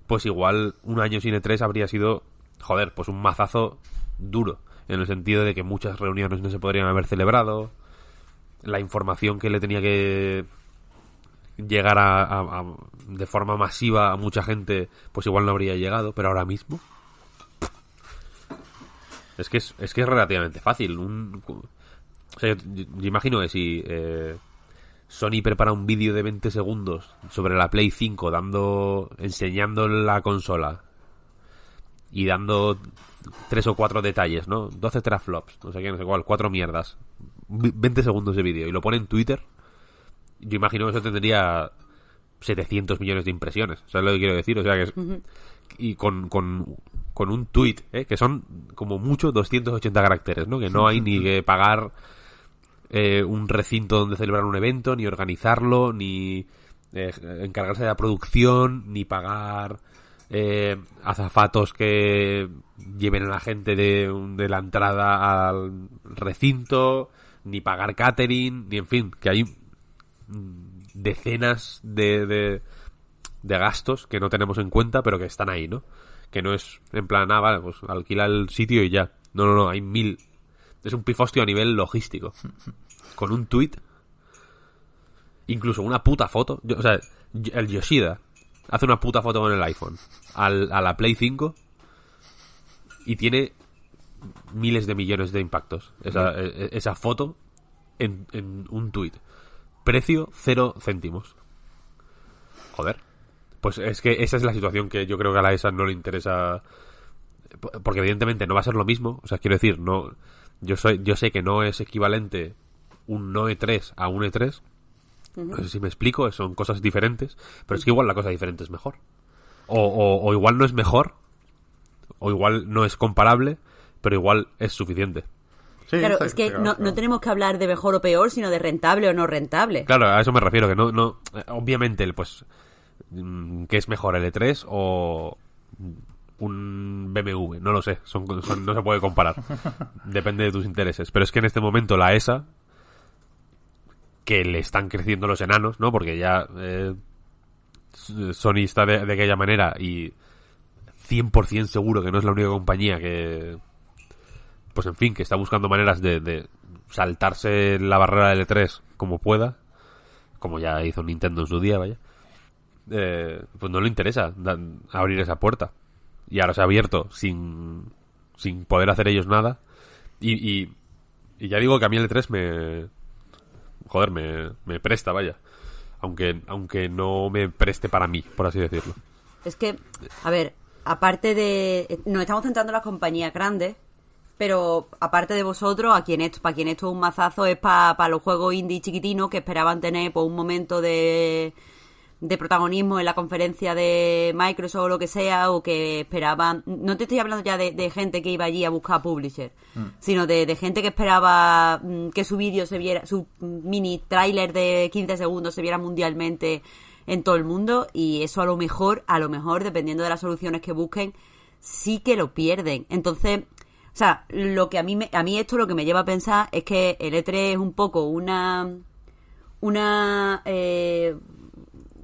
pues igual un año sin E3 habría sido, joder, pues un mazazo duro. En el sentido de que muchas reuniones no se podrían haber celebrado. La información que le tenía que llegar a, de forma masiva a mucha gente, pues igual no habría llegado. Pero ahora mismo, es que es, es que es relativamente fácil. Un, o sea, yo, yo- imagino que si eh, Sony prepara un vídeo de 20 segundos sobre la Play 5, dando, enseñando la consola y dando tres o cuatro detalles, ¿no? 12 teraflops, no sé qué, no sé cuál, cuatro mierdas. Vi- 20 segundos de vídeo y lo pone en Twitter. Yo imagino que eso tendría 700 millones de impresiones. ¿Sabes lo que quiero decir? O sea que es, y con, con, con un tweet, ¿eh? que son como mucho 280 caracteres, ¿no? Que no hay ni que pagar eh, un recinto donde celebrar un evento, ni organizarlo, ni eh, encargarse de la producción, ni pagar eh, azafatos que lleven a la gente de, de la entrada al recinto, ni pagar catering, ni en fin, que hay decenas de, de, de gastos que no tenemos en cuenta, pero que están ahí, ¿no? Que no es en plan, ah, vale, pues alquila el sitio y ya. No, no, no, hay mil. Es un pifostio a nivel logístico. Con un tweet. Incluso una puta foto. Yo- o sea, el Yoshida hace una puta foto con el iPhone al- a la Play 5 y tiene miles de millones de impactos. Esa, e- e- esa foto en, en un tweet. Precio cero céntimos. Joder. Pues es que esa es la situación que yo creo que a la ESA no le interesa. Porque evidentemente no va a ser lo mismo. O sea, quiero decir, no. Yo soy, yo sé que no es equivalente un no E3 a un E3. No sé si me explico, son cosas diferentes, pero es que igual la cosa diferente es mejor. O, o- o igual no es mejor, o igual no es comparable, pero igual es suficiente. Sí, Claro, es que no, claro, no tenemos que hablar de mejor o peor, sino de rentable o no rentable. Claro, a eso me refiero, que no, no, obviamente, pues, mm, ¿qué es mejor, el E3 o un BMW? No lo sé, son, son- no se puede comparar. Depende de tus intereses. Pero es que en este momento la ESA, que le están creciendo los enanos, ¿no? Porque ya eh, Sony está de, de aquella manera y 100% seguro que no es la única compañía que, pues en fin, que está buscando maneras de, de saltarse la barrera del E3 como pueda, como ya hizo Nintendo en su día, vaya, eh, pues no le interesa abrir esa puerta. Y ahora se ha abierto sin, sin poder hacer ellos nada. Y, y, y ya digo que a mí el E3 me... Joder, me, me presta, vaya. Aunque, aunque no me preste para mí, por así decirlo. Es que, a ver, aparte de... Nos estamos centrando en las compañías grandes, pero aparte de vosotros, a quien esto, para quien esto es un mazazo es para los juegos indie chiquitinos que esperaban tener pues, un momento de, de protagonismo en la conferencia de Microsoft o lo que sea, o que esperaban... No te estoy hablando ya de, de gente que iba allí a buscar publisher, sino de, de gente que esperaba mm, que su vídeo se viera, su mini tráiler de 15 segundos se viera mundialmente en todo el mundo y eso a lo mejor, a lo mejor, dependiendo de las soluciones que busquen, sí que lo pierden. Entonces, o sea, lo que a mí me, a mí esto lo que me lleva a pensar es que el E3 es un poco una una eh,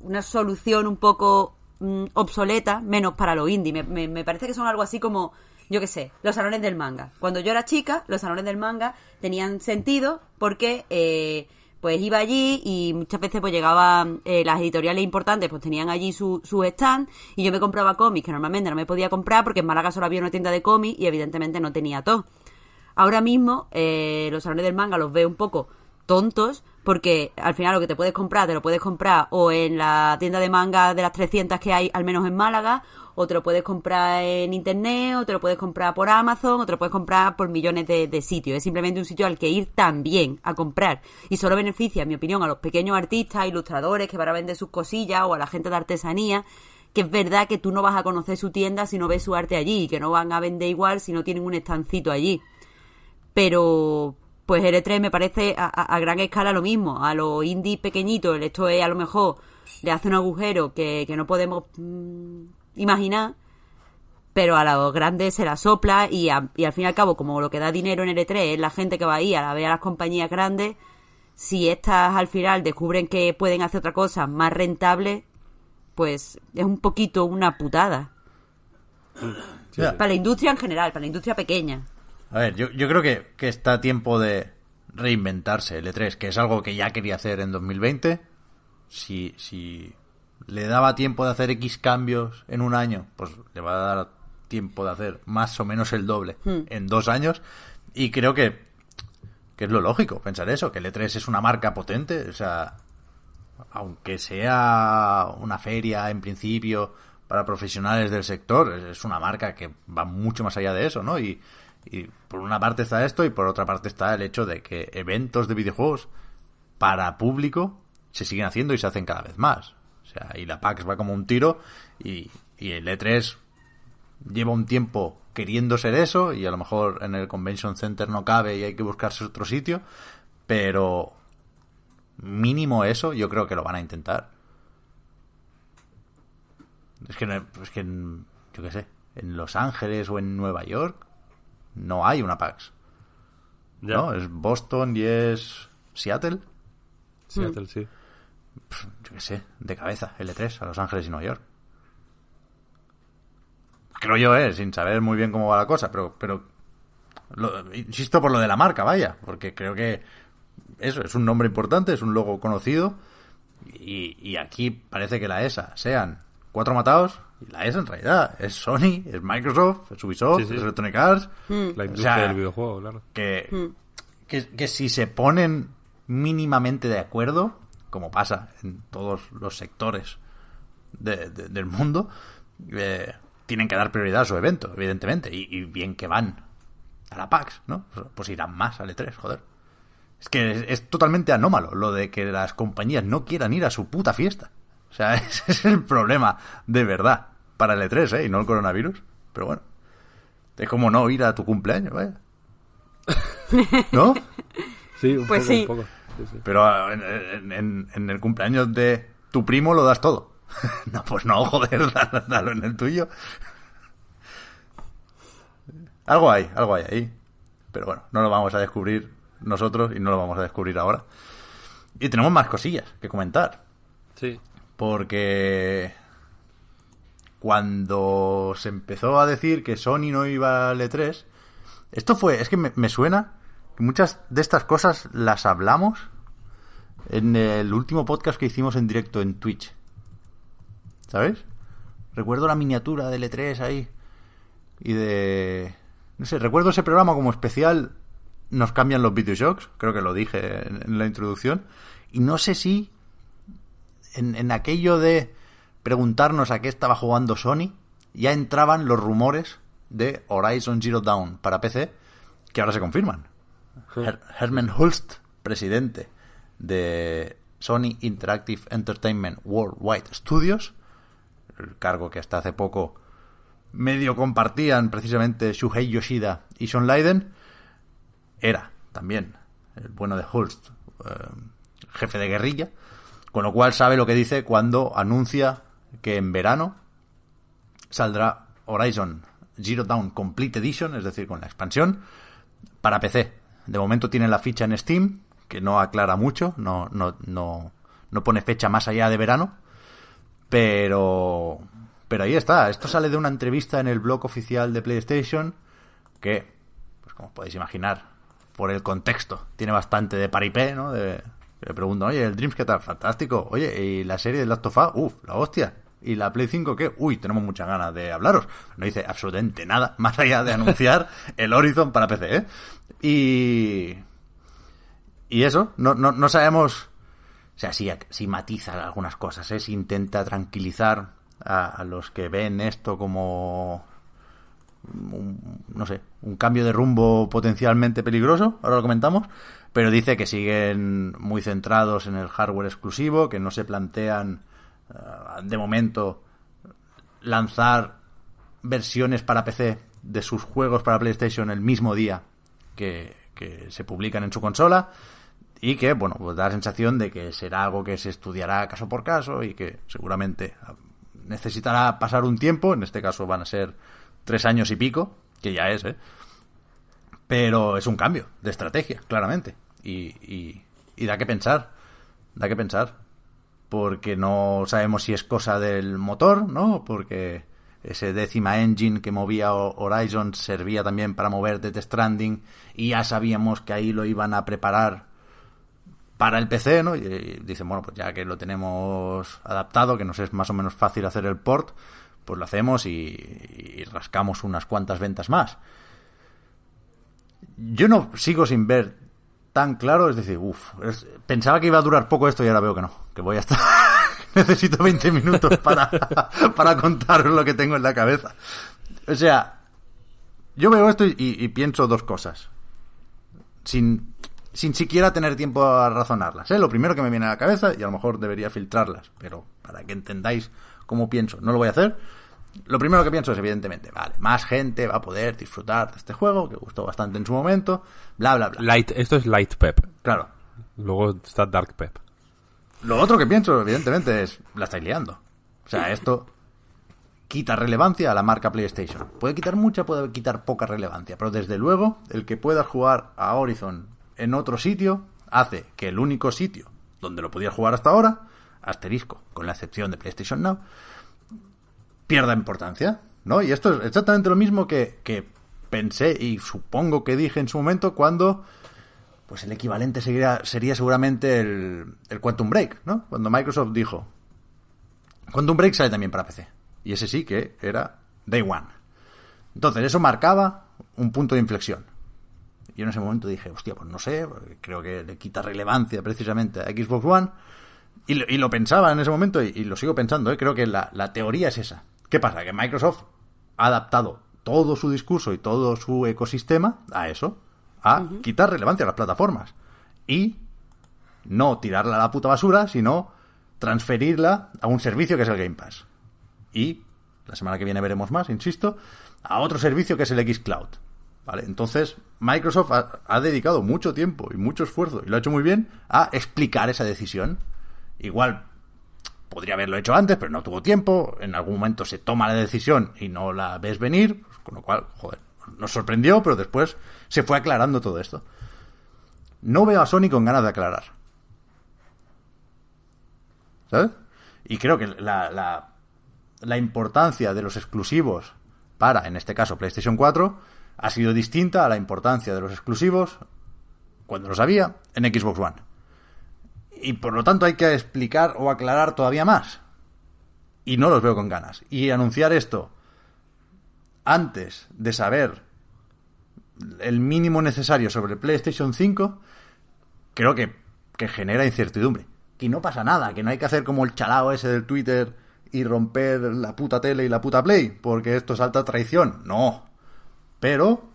una solución un poco mm, obsoleta, menos para los indie. Me, me- me parece que son algo así como, yo qué sé, los salones del manga. Cuando yo era chica, los salones del manga tenían sentido porque eh, pues iba allí y muchas veces pues llegaban eh, las editoriales importantes, pues tenían allí su, su stand y yo me compraba cómics que normalmente no me podía comprar porque en Málaga solo había una tienda de cómics y evidentemente no tenía todo. Ahora mismo eh, los salones del manga los veo un poco tontos porque al final lo que te puedes comprar te lo puedes comprar o en la tienda de manga de las 300 que hay al menos en Málaga o te lo puedes comprar en internet o te lo puedes comprar por Amazon o te lo puedes comprar por millones de, de sitios. Es simplemente un sitio al que ir también a comprar. Y solo beneficia en mi opinión a los pequeños artistas ilustradores que van a vender sus cosillas o a la gente de artesanía que es verdad que tú no vas a conocer su tienda si no ves su arte allí y que no van a vender igual si no tienen un estancito allí. Pero pues el E3 me parece a, a- a gran escala lo mismo. A los indie pequeñitos, esto es a lo mejor le hace un agujero que, que no podemos mm, imaginar, pero a los grandes se la sopla y, a- y al fin y al cabo, como lo que da dinero en el E3 es la gente que va ahí a la ver a las compañías grandes, si estas al final descubren que pueden hacer otra cosa más rentable, pues es un poquito una putada. Para la industria en general, para la industria pequeña. A ver, yo, yo creo que, que está a tiempo de reinventarse el E3, que es algo que ya quería hacer en 2020. Si, si le daba tiempo de hacer X cambios en un año, pues le va a dar tiempo de hacer más o menos el doble en dos años. Y creo que, que es lo lógico pensar eso, que el E3 es una marca potente, o sea, aunque sea una feria en principio para profesionales del sector, es- es una marca que va mucho más allá de eso, ¿no? Y, y por una parte está esto y por otra parte está el hecho de que eventos de videojuegos para público se siguen haciendo y se hacen cada vez más. O sea, y la PAX va como un tiro y, y el E3 lleva un tiempo queriendo ser eso y a lo mejor en el Convention Center no cabe y hay que buscarse otro sitio, pero mínimo eso yo creo que lo van a intentar. Es que, es que yo qué sé, en Los Ángeles o en Nueva York no hay una PAX. Ya. ¿No? Es Boston y es Seattle. Seattle, sí. Yo qué sé, de cabeza, L3 a Los Ángeles y Nueva York. Creo yo, eh, sin saber muy bien cómo va la cosa, pero, pero lo- insisto por lo de la marca, vaya, porque creo que eso es un nombre importante, es un logo conocido y, y aquí parece que la ESA sean cuatro matados y la ESA en realidad es Sony, es Microsoft, es Ubisoft, Sí, sí. es Electronic Arts. La O industria sea, del videojuego, claro. que, que, que si se ponen mínimamente de acuerdo, como pasa en todos los sectores de- de- del mundo, eh, tienen que dar prioridad a su evento, evidentemente, y, y bien que van a la PAX, ¿no? Pues irán más al E3, joder. Es que es, es totalmente anómalo lo de que las compañías no quieran ir a su puta fiesta. O sea, ese es el problema de verdad para el E3, ¿eh? Y no el coronavirus. Pero bueno. Es como no ir a tu cumpleaños, vaya. ¿No? Sí, un Pues poco, sí. un poco. Sí, sí. Pero ah, en, en- en el cumpleaños de tu primo lo das todo. no, pues no, joder, dalo, dalo en el tuyo. Algo hay, algo hay ahí. Pero bueno, no lo vamos a descubrir nosotros y no lo vamos a descubrir ahora. Y tenemos más cosillas que comentar. Sí. Porque cuando se empezó a decir que Sony no iba al E3, esto fue, es que me, suena que muchas de estas cosas las hablamos en el último podcast que hicimos en directo en Twitch. ¿Sabes? Recuerdo la miniatura del E3 ahí. Y de... No sé, recuerdo ese programa como especial Nos cambian los videoshocks, creo que lo dije en, la introducción. Y no sé si en aquello de preguntarnos a qué estaba jugando Sony, ya entraban los rumores de Horizon Zero Dawn para PC, que ahora se confirman. Her- Herman Hulst, presidente de Sony Interactive Entertainment Worldwide Studios, el cargo que hasta hace poco medio compartían precisamente Shuhei Yoshida y Sean Leiden, era también el bueno de Hulst, eh, jefe de guerrilla, con lo cual sabe lo que dice cuando anuncia que en verano saldrá Horizon Zero Dawn Complete Edition, es decir, con la expansión, para PC. De momento tiene la ficha en Steam, que no aclara mucho, no, no, no, no pone fecha más allá de verano, pero, pero ahí está. Esto sale de una entrevista en el blog oficial de PlayStation, que, pues como podéis imaginar, por el contexto, tiene bastante de paripé, ¿no? De, le pregunto, oye, el Dreams, ¿qué tal? Fantástico. Oye, ¿y la serie de Last of Us? Uf, la hostia. ¿Y la Play 5 qué? Uy, tenemos muchas ganas de hablaros. No dice absolutamente nada, más allá de anunciar el Horizon para PC, ¿eh? Y... Y eso, no, no, no sabemos... O sea, sí, sí matiza algunas cosas, ¿eh? Sí intenta tranquilizar a, a los que ven esto como... un- no sé, un cambio de rumbo potencialmente peligroso, ahora lo comentamos, pero dice que siguen muy centrados en el hardware exclusivo, que no se plantean eh, de momento lanzar versiones para PC de sus juegos para PlayStation el mismo día que, que se publican en su consola y que, bueno, pues da la sensación de que será algo que se estudiará caso por caso y que seguramente necesitará pasar un tiempo, en este caso van a ser tres años y pico, que ya es, ¿eh? Pero es un cambio de estrategia, claramente. Y, y, y da que pensar, da que pensar. Porque no sabemos si es cosa del motor, ¿no? Porque ese décima engine que movía Ho- Horizon servía también para mover Death Stranding y ya sabíamos que ahí lo iban a preparar para el PC, ¿no? Y dicen, bueno, pues ya que lo tenemos adaptado, que nos es más o menos fácil hacer el port, pues lo hacemos y, y rascamos unas cuantas ventas más. Yo no sigo sin ver tan claro, es decir, uff, pensaba que iba a durar poco esto y ahora veo que no, que voy a estar... Necesito 20 minutos para, para contar lo que tengo en la cabeza. O sea, yo veo esto y, y pienso dos cosas. Sin, sin siquiera tener tiempo a razonarlas. ¿eh? Lo primero que me viene a la cabeza, y a lo mejor debería filtrarlas, pero para que entendáis cómo pienso, no lo voy a hacer. Lo primero que pienso es, evidentemente, vale, más gente va a poder disfrutar de este juego, que gustó bastante en su momento, bla, bla, bla. Light, esto es Light Pep. Claro. Luego está Dark Pep. Lo otro que pienso, evidentemente, es, la estáis liando. O sea, esto quita relevancia a la marca PlayStation. Puede quitar mucha, puede quitar poca relevancia, pero desde luego, el que puedas jugar a Horizon en otro sitio hace que el único sitio donde lo podías jugar hasta ahora, asterisco, con la excepción de PlayStation Now, pierda importancia, ¿no? Y esto es exactamente lo mismo que, pensé y supongo que dije en su momento cuando pues el equivalente sería, sería seguramente el, el Quantum Break, ¿no? Cuando Microsoft dijo, Quantum Break sale también para PC. Y ese sí que era Day One. Entonces, eso marcaba un punto de inflexión. Yo en ese momento dije, hostia, pues no sé, creo que le quita relevancia precisamente a Xbox One. Y lo, pensaba en ese momento y, y lo sigo pensando, ¿eh? creo que la, la teoría es esa. ¿Qué pasa? Que Microsoft ha adaptado todo su discurso y todo su ecosistema a eso, a quitar relevancia a las plataformas. y no tirarla a la puta basura, sino transferirla a un servicio que es el Game Pass. Y la semana que viene veremos más, insisto, a otro servicio que es el Xcloud. ¿Vale? Entonces, Microsoft ha, ha dedicado mucho tiempo y mucho esfuerzo, y lo ha hecho muy bien, a explicar esa decisión. Igual podría haberlo hecho antes, pero no tuvo tiempo. En algún momento se toma la decisión y no la ves venir, con lo cual, joder, nos sorprendió, pero después se fue aclarando todo esto. No veo a Sony con ganas de aclarar. ¿Sabes? Y creo que la, importancia de los exclusivos para, en este caso, PlayStation 4, ha sido distinta a la importancia de los exclusivos, cuando los había, en Xbox One. Y por lo tanto hay que explicar o aclarar todavía más. Y no los veo con ganas. Y anunciar esto antes de saber el mínimo necesario sobre PlayStation 5, creo que, que genera incertidumbre. Que no pasa nada, que no hay que hacer como el chalao ese del Twitter y romper la puta tele y la puta Play, porque esto es alta traición. No. Pero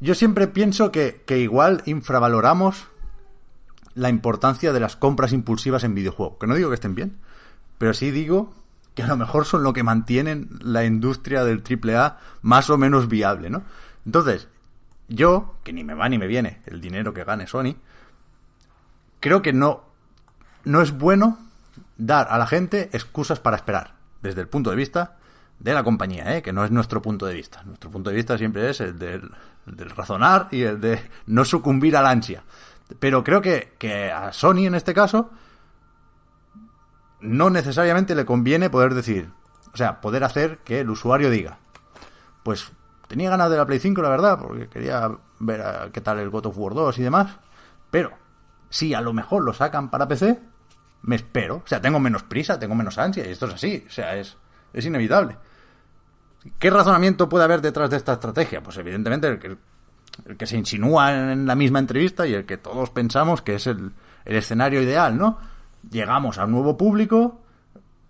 yo siempre pienso que, que igual infravaloramos la importancia de las compras impulsivas en videojuegos. Que no digo que estén bien, pero sí digo que a lo mejor son lo que mantienen la industria del AAA más o menos viable, ¿no? Entonces, yo, que ni me va ni me viene el dinero que gane Sony, creo que no, no es bueno dar a la gente excusas para esperar, desde el punto de vista de la compañía, ¿eh? que no es nuestro punto de vista. Nuestro punto de vista siempre es el del, el del razonar y el de no sucumbir a la ansia. Pero creo que, que a Sony en este caso no necesariamente le conviene poder decir, o sea, poder hacer que el usuario diga, pues tenía ganas de la Play 5, la verdad, porque quería ver a qué tal el God of War 2 y demás, pero si a lo mejor lo sacan para PC, me espero, o sea, tengo menos prisa, tengo menos ansia, y esto es así, o sea, es, es inevitable. ¿Qué razonamiento puede haber detrás de esta estrategia? Pues evidentemente el el que se insinúa en la misma entrevista y el que todos pensamos que es el, el escenario ideal, ¿no? Llegamos a un nuevo público,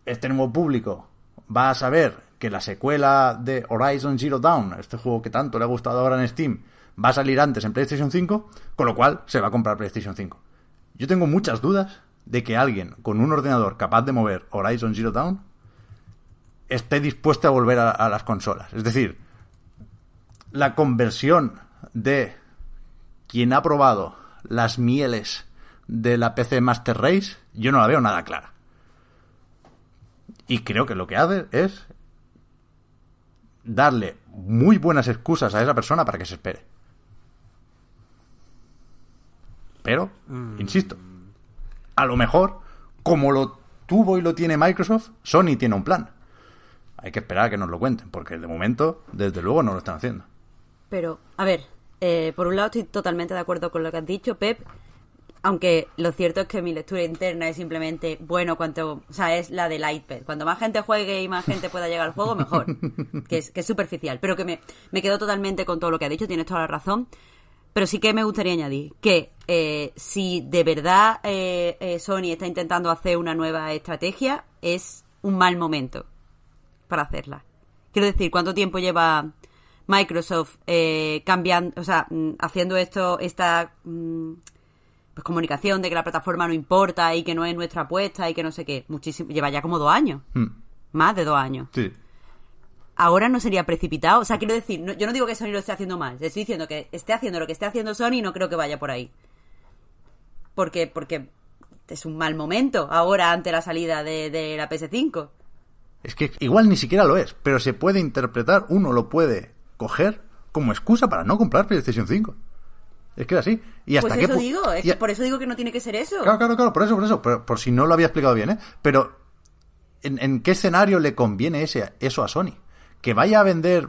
este nuevo público va a saber que la secuela de Horizon Zero Dawn, este juego que tanto le ha gustado ahora en Steam, va a salir antes en PlayStation 5, con lo cual se va a comprar PlayStation 5. Yo tengo muchas dudas de que alguien con un ordenador capaz de mover Horizon Zero Dawn esté dispuesto a volver a, a las consolas. Es decir, la conversión de quien ha probado las mieles de la PC Master Race, yo no la veo nada clara. Y creo que lo que hace es darle muy buenas excusas a esa persona para que se espere. Pero, insisto, a lo mejor, como lo tuvo y lo tiene Microsoft, Sony tiene un plan. Hay que esperar a que nos lo cuenten, porque de momento, desde luego, no lo están haciendo. Pero, a ver, eh, por un lado estoy totalmente de acuerdo con lo que has dicho, Pep. Aunque lo cierto es que mi lectura interna es simplemente, bueno, cuanto, o sea, es la del iPad. Cuanto más gente juegue y más gente pueda llegar al juego, mejor. que, es, que es superficial. Pero que me, me quedo totalmente con todo lo que ha dicho, tienes toda la razón. Pero sí que me gustaría añadir que eh, si de verdad eh, eh, Sony está intentando hacer una nueva estrategia, es un mal momento para hacerla. Quiero decir, ¿cuánto tiempo lleva Microsoft eh, cambiando, o sea, mm, haciendo esto, esta mm, pues comunicación de que la plataforma no importa y que no es nuestra apuesta y que no sé qué? Muchísimo, lleva ya como dos años, Hmm. más de dos años. Sí. Ahora no sería precipitado, o sea, quiero decir, no- yo no digo que Sony lo esté haciendo mal, estoy diciendo que esté haciendo lo que esté haciendo Sony y no creo que vaya por ahí. Porque, porque es un mal momento ahora ante la salida de, de la PS5. Es que igual ni siquiera lo es, pero se puede interpretar, uno lo puede coger como excusa para no comprar PlayStation 5. Es que es así. Y hasta Pues qué eso pu- digo, es que por eso digo que no tiene que ser eso. Claro, claro, claro, por eso, por eso, por, por si no lo había explicado bien, ¿eh? Pero, ¿en, en qué escenario le conviene ese, eso a Sony? ¿Que vaya a vender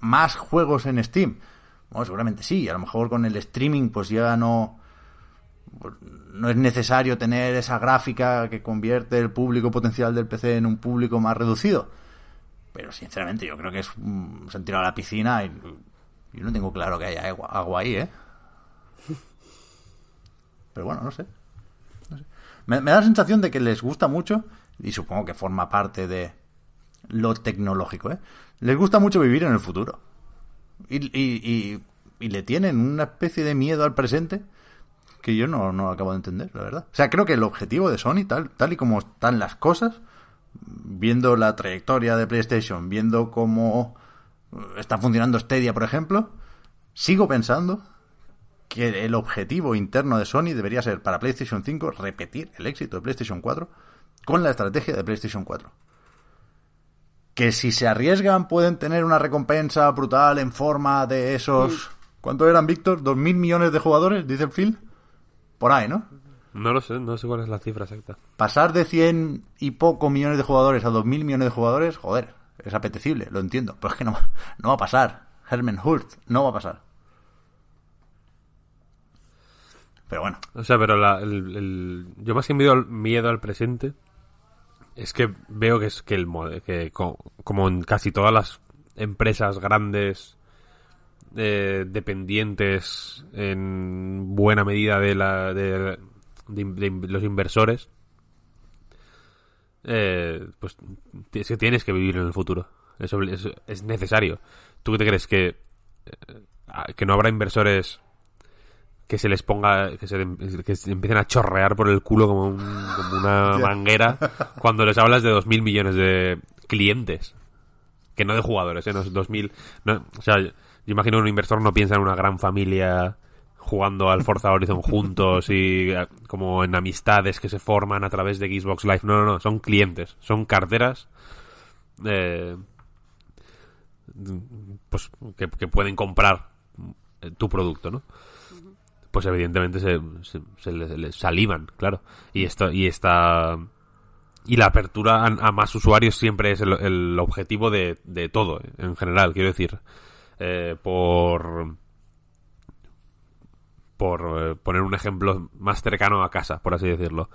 más juegos en Steam? Bueno, seguramente sí, a lo mejor con el streaming pues ya no... pues, no es necesario tener esa gráfica que convierte el público potencial del PC en un público más reducido. Pero sinceramente yo creo que es mm, se han tirado a la piscina y yo no tengo claro que haya agua, agua ahí, ¿eh? Pero bueno, no sé. Me da la sensación de que les gusta mucho, y supongo que forma parte de lo tecnológico, ¿eh? Les gusta mucho vivir en el futuro. Y, y- y y le tienen una especie de miedo al presente que yo no, no acabo de entender, la verdad. O sea, creo que el objetivo de Sony, tal, tal y como están las cosas, viendo la trayectoria de PlayStation, viendo cómo está funcionando Stadia, por ejemplo, sigo pensando que el objetivo interno de Sony debería ser para PlayStation 5 repetir el éxito de PlayStation 4 con la estrategia de PlayStation 4. Que si se arriesgan pueden tener una recompensa brutal en forma de esos... ¿Cuánto eran, Víctor? ¿Dos mil millones de jugadores? Dice el Phil. Por ahí, ¿no? No lo sé, no sé cuál es la cifra exacta. Pasar de 100 y poco millones de jugadores a 2.000 millones de jugadores, joder, es apetecible, lo entiendo. Pero es que no, no va a pasar. Herman Hurt, no va a pasar. Pero bueno. O sea, pero la, el, el- yo más que miedo al, miedo al presente es que veo que es que el que co- como en casi todas las empresas grandes eh, dependientes en buena medida de la de, de- de los inversores eh, pues es que tienes que vivir en el futuro eso es, es necesario tú qué te crees que eh, que no habrá inversores que se les ponga, que se, que se empiecen a chorrear por el culo como, un- como una manguera cuando les hablas de dos mil millones de clientes. Que no de jugadores, ¿eh? No, dos mil. no, o sea, yo imagino que un inversor no piensa en una gran familia jugando al Forza Horizon juntos y eh, como en amistades que se forman a través de Xbox Live. No, no, no, son clientes, son carteras eh, pues que, pueden comprar eh, tu producto, ¿no? pues evidentemente se, se, les, salivan, claro. Y esto, y esta y la apertura a, más usuarios siempre es el, objetivo de, de todo, en general, quiero decir. Por por eh, poner un ejemplo más cercano a casa, por así decirlo.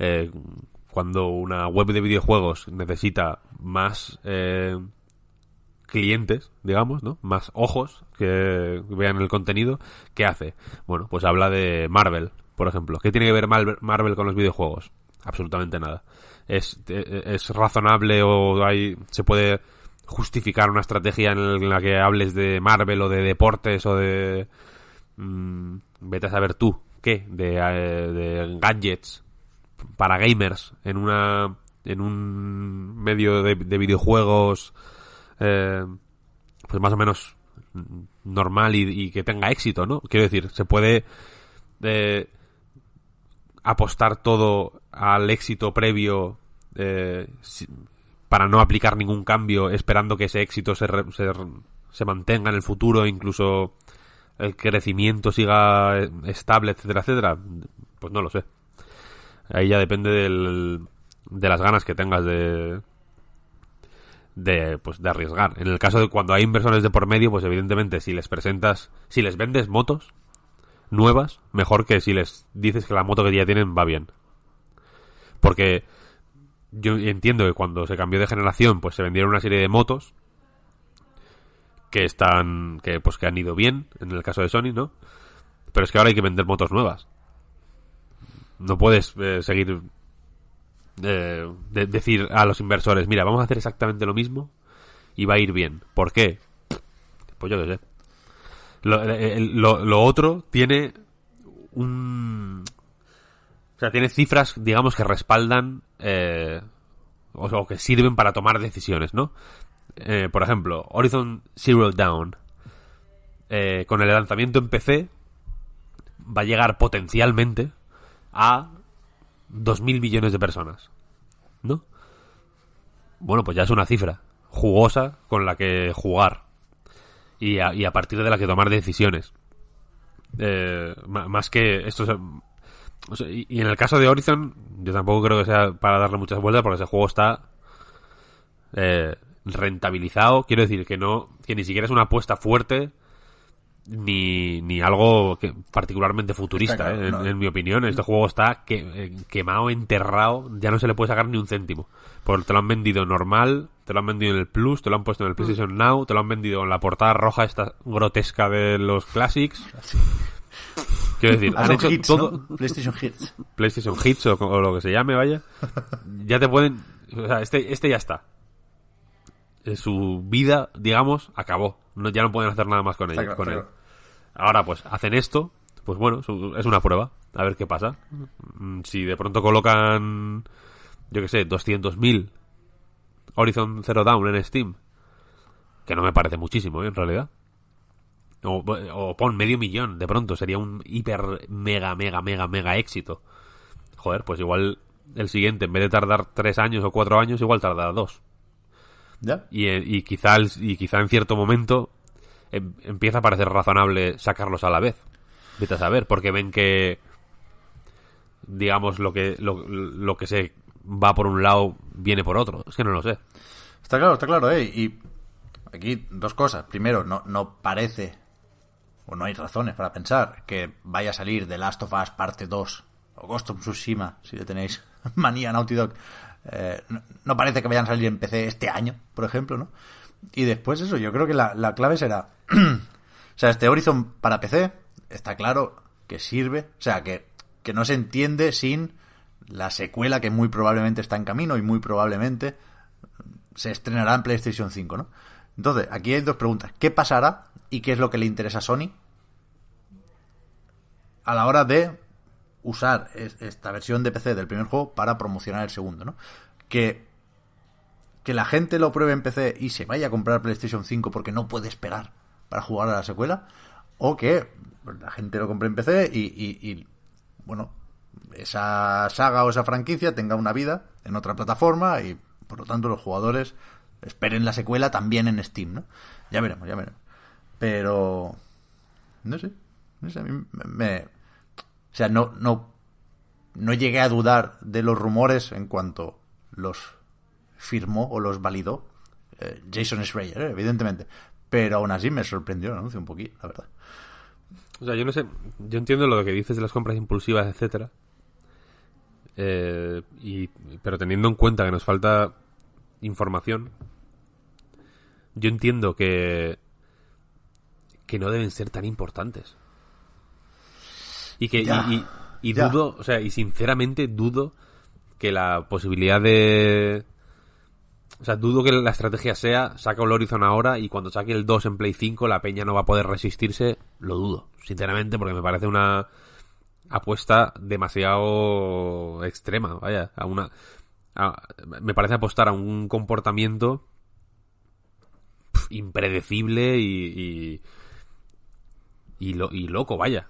Eh, cuando una web de videojuegos necesita más eh, clientes, digamos, ¿no? Más ojos que vean el contenido, ¿qué hace? Bueno, pues habla de Marvel, por ejemplo. ¿Qué tiene que ver Marvel, con los videojuegos? Absolutamente nada. ¿Es, eh, es razonable o hay, se puede justificar una estrategia en la que hables de Marvel o de deportes o de... mm, vete a saber tú, ¿qué? De, eh, de gadgets para gamers en una en un medio de, de videojuegos eh, pues más o menos normal y, que tenga éxito, ¿no? Quiero decir, se puede eh, apostar todo al éxito previo eh, para no aplicar ningún cambio, esperando que ese éxito se, re- se, se mantenga en el futuro, incluso el crecimiento siga estable, etcétera, etcétera. Pues no lo sé. Ahí ya depende del, de las ganas que tengas de, de pues de arriesgar. En el caso de cuando hay inversores de por medio, pues evidentemente si les presentas, si les vendes motos nuevas, mejor que si les dices que la moto que ya tienen va bien. Porque yo entiendo que cuando se cambió de generación, pues se vendieron una serie de motos que están que pues que han ido bien en el caso de Sony, ¿no? Pero es que ahora hay que vender motos nuevas. No puedes eh, seguir eh, de- decir a los inversores, mira, vamos a hacer exactamente lo mismo y va a ir bien. ¿Por qué? Pues yo qué sé. Lo, eh, lo- otro tiene un... O sea, tiene cifras, digamos, que respaldan eh, o que sirven para tomar decisiones, ¿no? Eh, por ejemplo, Horizon Zero Dawn. eh, con el lanzamiento en PC va a llegar potencialmente a 2.000 millones de personas. ¿No? Bueno, pues ya es una cifra jugosa con la que jugar. Y a, partir de la que tomar decisiones. Eh, más que esto es- y en el caso de Horizon, yo tampoco creo que sea para darle muchas vueltas porque ese juego está eh, rentabilizado. Quiero decir que no, que ni siquiera es una apuesta fuerte ni, ni algo que, particularmente futurista, claro, eh, en, no. en mi opinión. Este juego está que, eh, quemado, enterrado, ya no se le puede sacar ni un céntimo. Porque te lo han vendido normal, te lo han vendido en el Plus, te lo han puesto en el PlayStation Now, te lo han vendido en la portada roja esta grotesca de los Classics. Quiero decir, han hecho hits, todo... ¿no? PlayStation Hits. PlayStation Hits o, o lo que se llame, vaya, ya te pueden... O sea, este, este ya está. Eh, Su vida, digamos, acabó. No, ya no pueden hacer nada más con, ella, claro, con él. Ahora, pues, hacen esto, pues bueno, su- es una prueba, a ver qué pasa. Mm, Si de pronto colocan, yo qué sé, 200.000 Horizon Zero Dawn en Steam, que no me parece muchísimo, ¿eh? en realidad. O, o pon medio millón, de pronto, sería un hiper, mega, mega, mega, mega éxito. Joder, pues igual el siguiente, en vez de tardar tres años o cuatro años, igual tardará dos. ¿Ya? Y, eh, y, quizá, y quizá en cierto momento em- empieza a parecer razonable sacarlos a la vez. Vete a saber, porque ven que, digamos, lo que, lo, lo que se va por un lado viene por otro. Es que no lo sé. Está claro, está claro, ¿eh? Y aquí dos cosas. Primero, no, no parece, o no hay razones para pensar, que vaya a salir The Last of Us parte 2 o Ghost of Tsushima, si le tenéis manía Naughty Dog. Eh, no, parece que vayan a salir en PC este año, por ejemplo, ¿no? Y después eso, yo creo que la, la clave será... o sea, este Horizon para PC está claro que sirve, o sea, que, que no se entiende sin la secuela que muy probablemente está en camino y muy probablemente se estrenará en PlayStation 5, ¿no? Entonces, aquí hay dos preguntas. ¿Qué pasará y qué es lo que le interesa a Sony a la hora de usar es- esta versión de PC del primer juego para promocionar el segundo, ¿no? Que, que la gente lo pruebe en PC y se vaya a comprar PlayStation 5 porque no puede esperar para jugar a la secuela, o que la gente lo compre en PC y, y- bueno, esa saga o esa franquicia tenga una vida en otra plataforma y por lo tanto los jugadores esperen la secuela también en Steam, ¿no? Ya veremos, ya veremos. Pero no sé, no sé, a mí me, sea, no no no llegué a dudar de los rumores en cuanto los firmó o los validó eh, Jason Schreier, eh, evidentemente, pero aún así me sorprendió el anuncio un poquito, la verdad. O sea, yo no sé. Yo entiendo lo que dices de las compras impulsivas, etcétera. Eh, y, pero teniendo en cuenta que nos falta información, yo entiendo que que no deben ser tan importantes. Y que y- Ya, y, y dudo, o sea, y sinceramente dudo que la posibilidad de o sea, dudo que la estrategia sea saca el Horizon ahora y cuando saque el 2 en Play 5 la peña no va a poder resistirse. Lo dudo, sinceramente, porque me parece una apuesta demasiado extrema, vaya, a una a- me parece apostar a un comportamiento impredecible y y, y, lo- y loco, vaya,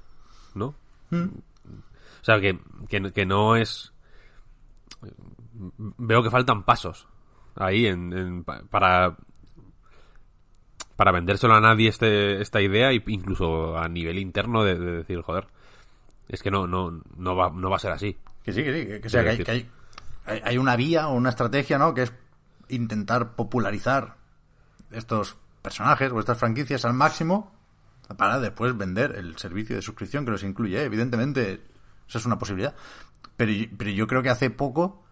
¿no? O sea, que, que, que no es veo que faltan pasos ahí en, en- pa- para para vendérselo a nadie este, esta idea incluso a nivel interno de, de decir joder es que no no no va no va a ser así Que sí, que sí, que, que sea, que hay, que hay- hay una vía o una estrategia, ¿no? Que es intentar popularizar estos personajes o estas franquicias al máximo para después vender el servicio de suscripción que los incluye. ¿eh? Evidentemente, eso es una posibilidad. Pero, pero yo creo que hace poco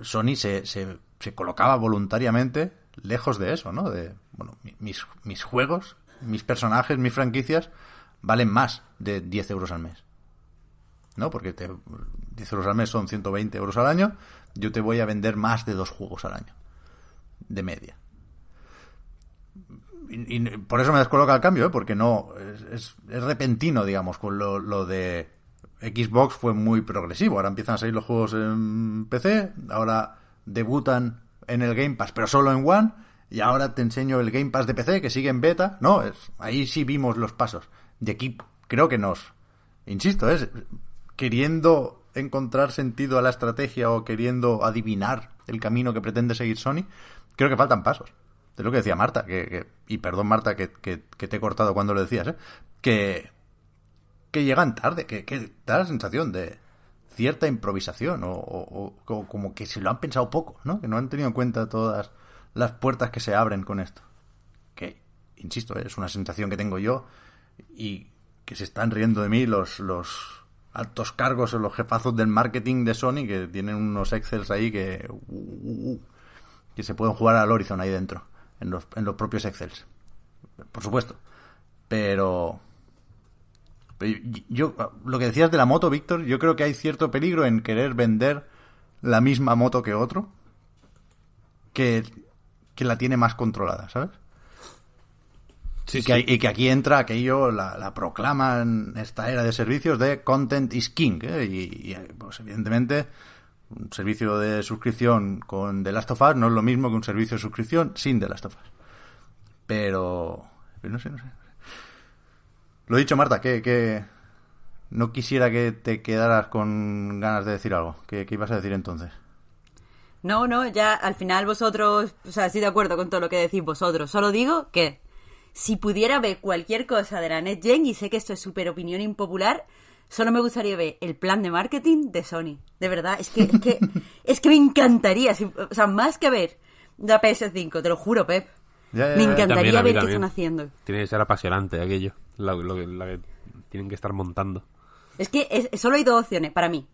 Sony se, se, se colocaba voluntariamente lejos de eso, ¿no? De, bueno, mi- mis, mis juegos, mis personajes, mis franquicias valen más de 10 euros al mes. ¿no? Porque te, 10 euros al mes son 120 euros al año. Yo te voy a vender más de dos juegos al año. De media. Y, por eso me descoloca el cambio, ¿eh? Porque no. Es, es- es repentino, digamos. Con lo, lo de Xbox fue muy progresivo. Ahora empiezan a salir los juegos en PC. Ahora debutan en el Game Pass, pero solo en One. Y ahora te enseño el Game Pass de PC que sigue en beta. No, es, ahí sí vimos los pasos. Y aquí creo que nos. Insisto, es queriendo encontrar sentido a la estrategia o queriendo adivinar el camino que pretende seguir Sony, creo que faltan pasos. Es lo que decía Marta, que, y perdón Marta que, que- te he cortado cuando lo decías, ¿eh? que, que llegan tarde, que, da la sensación de cierta improvisación o, o- o- como que se lo han pensado poco, ¿no? Que no han tenido en cuenta todas las puertas que se abren con esto. Que, insisto, es una sensación que tengo yo y que se están riendo de mí los, los altos cargos o los jefazos del marketing de Sony que tienen unos Excels ahí que uh, uh, uh, que se pueden jugar al Horizon ahí dentro en los, en los propios Excels por supuesto pero, pero yo lo que decías de la moto Víctor yo creo que hay cierto peligro en querer vender la misma moto que otro que, que la tiene más controlada ¿sabes? Sí, y, que, sí. y que aquí entra aquello, la, la proclaman esta era de servicios de content is king. ¿eh? Y, y, pues evidentemente un servicio de suscripción con The Last of Us no es lo mismo que un servicio de suscripción sin The Last of Us. Pero, no sé, no sé. Lo dicho, Marta, que, que no quisiera que te quedaras con ganas de decir algo. ¿Qué, qué ibas a decir entonces? No, no, ya al final vosotros, o sea, estoy de acuerdo con todo lo que decís vosotros. Solo digo que si pudiera ver cualquier cosa de la NetGen, y sé que esto es súper opinión impopular, solo me gustaría ver el plan de marketing de Sony. De verdad, es que, es que, es que me encantaría, si- o sea, más que ver la PS5, te lo juro, Pep. Ya, ya, Me encantaría También, ver qué también. están haciendo. Tiene que ser apasionante aquello, la, lo que, la que tienen que estar montando. Es que es- solo hay dos opciones para mí.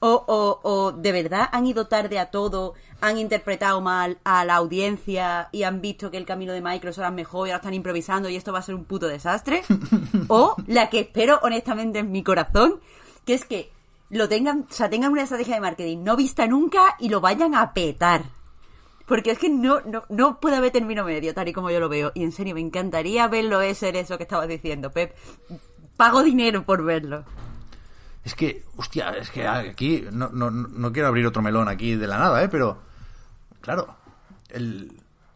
O, o, o de verdad han ido tarde a todo, han interpretado mal a la audiencia y han visto que el camino de Microsoft era mejor y ahora están improvisando y esto va a ser un puto desastre. o la que espero honestamente en mi corazón, que es que lo tengan, o sea, tengan una estrategia de marketing no vista nunca y lo vayan a petar. Porque es que no, no, no puede haber término medio, tal y como yo lo veo. Y en serio, me encantaría verlo ser eso que estabas diciendo, Pep. Pago dinero por verlo. Es que, hostia, es que aquí no, no, no quiero abrir otro melón aquí de la nada, ¿eh? Pero, claro,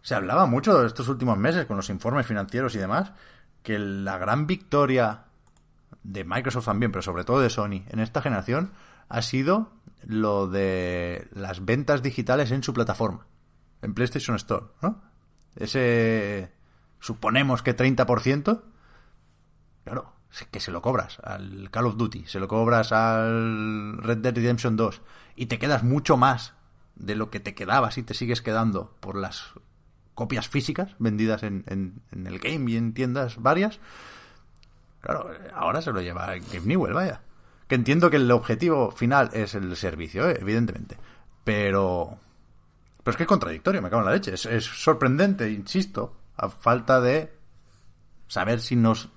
se hablaba mucho estos últimos meses con los informes financieros y demás, que la gran victoria de Microsoft también, pero sobre todo de Sony en esta generación, ha sido lo de las ventas digitales en su plataforma, en PlayStation Store, ¿no? Ese, suponemos que 30%, Claro, que se lo cobras al Call of Duty, se lo cobras al Red Dead Redemption 2 y te quedas mucho más de lo que te quedabas y te sigues quedando por las copias físicas vendidas en, en- en el game y en tiendas varias. Claro, ahora se lo lleva Gabe Newell, vaya. Que entiendo que el objetivo final es el servicio, ¿eh? evidentemente. Pero... Pero es que es contradictorio, me cago en la leche. Es sorprendente, insisto, a falta de saber si nos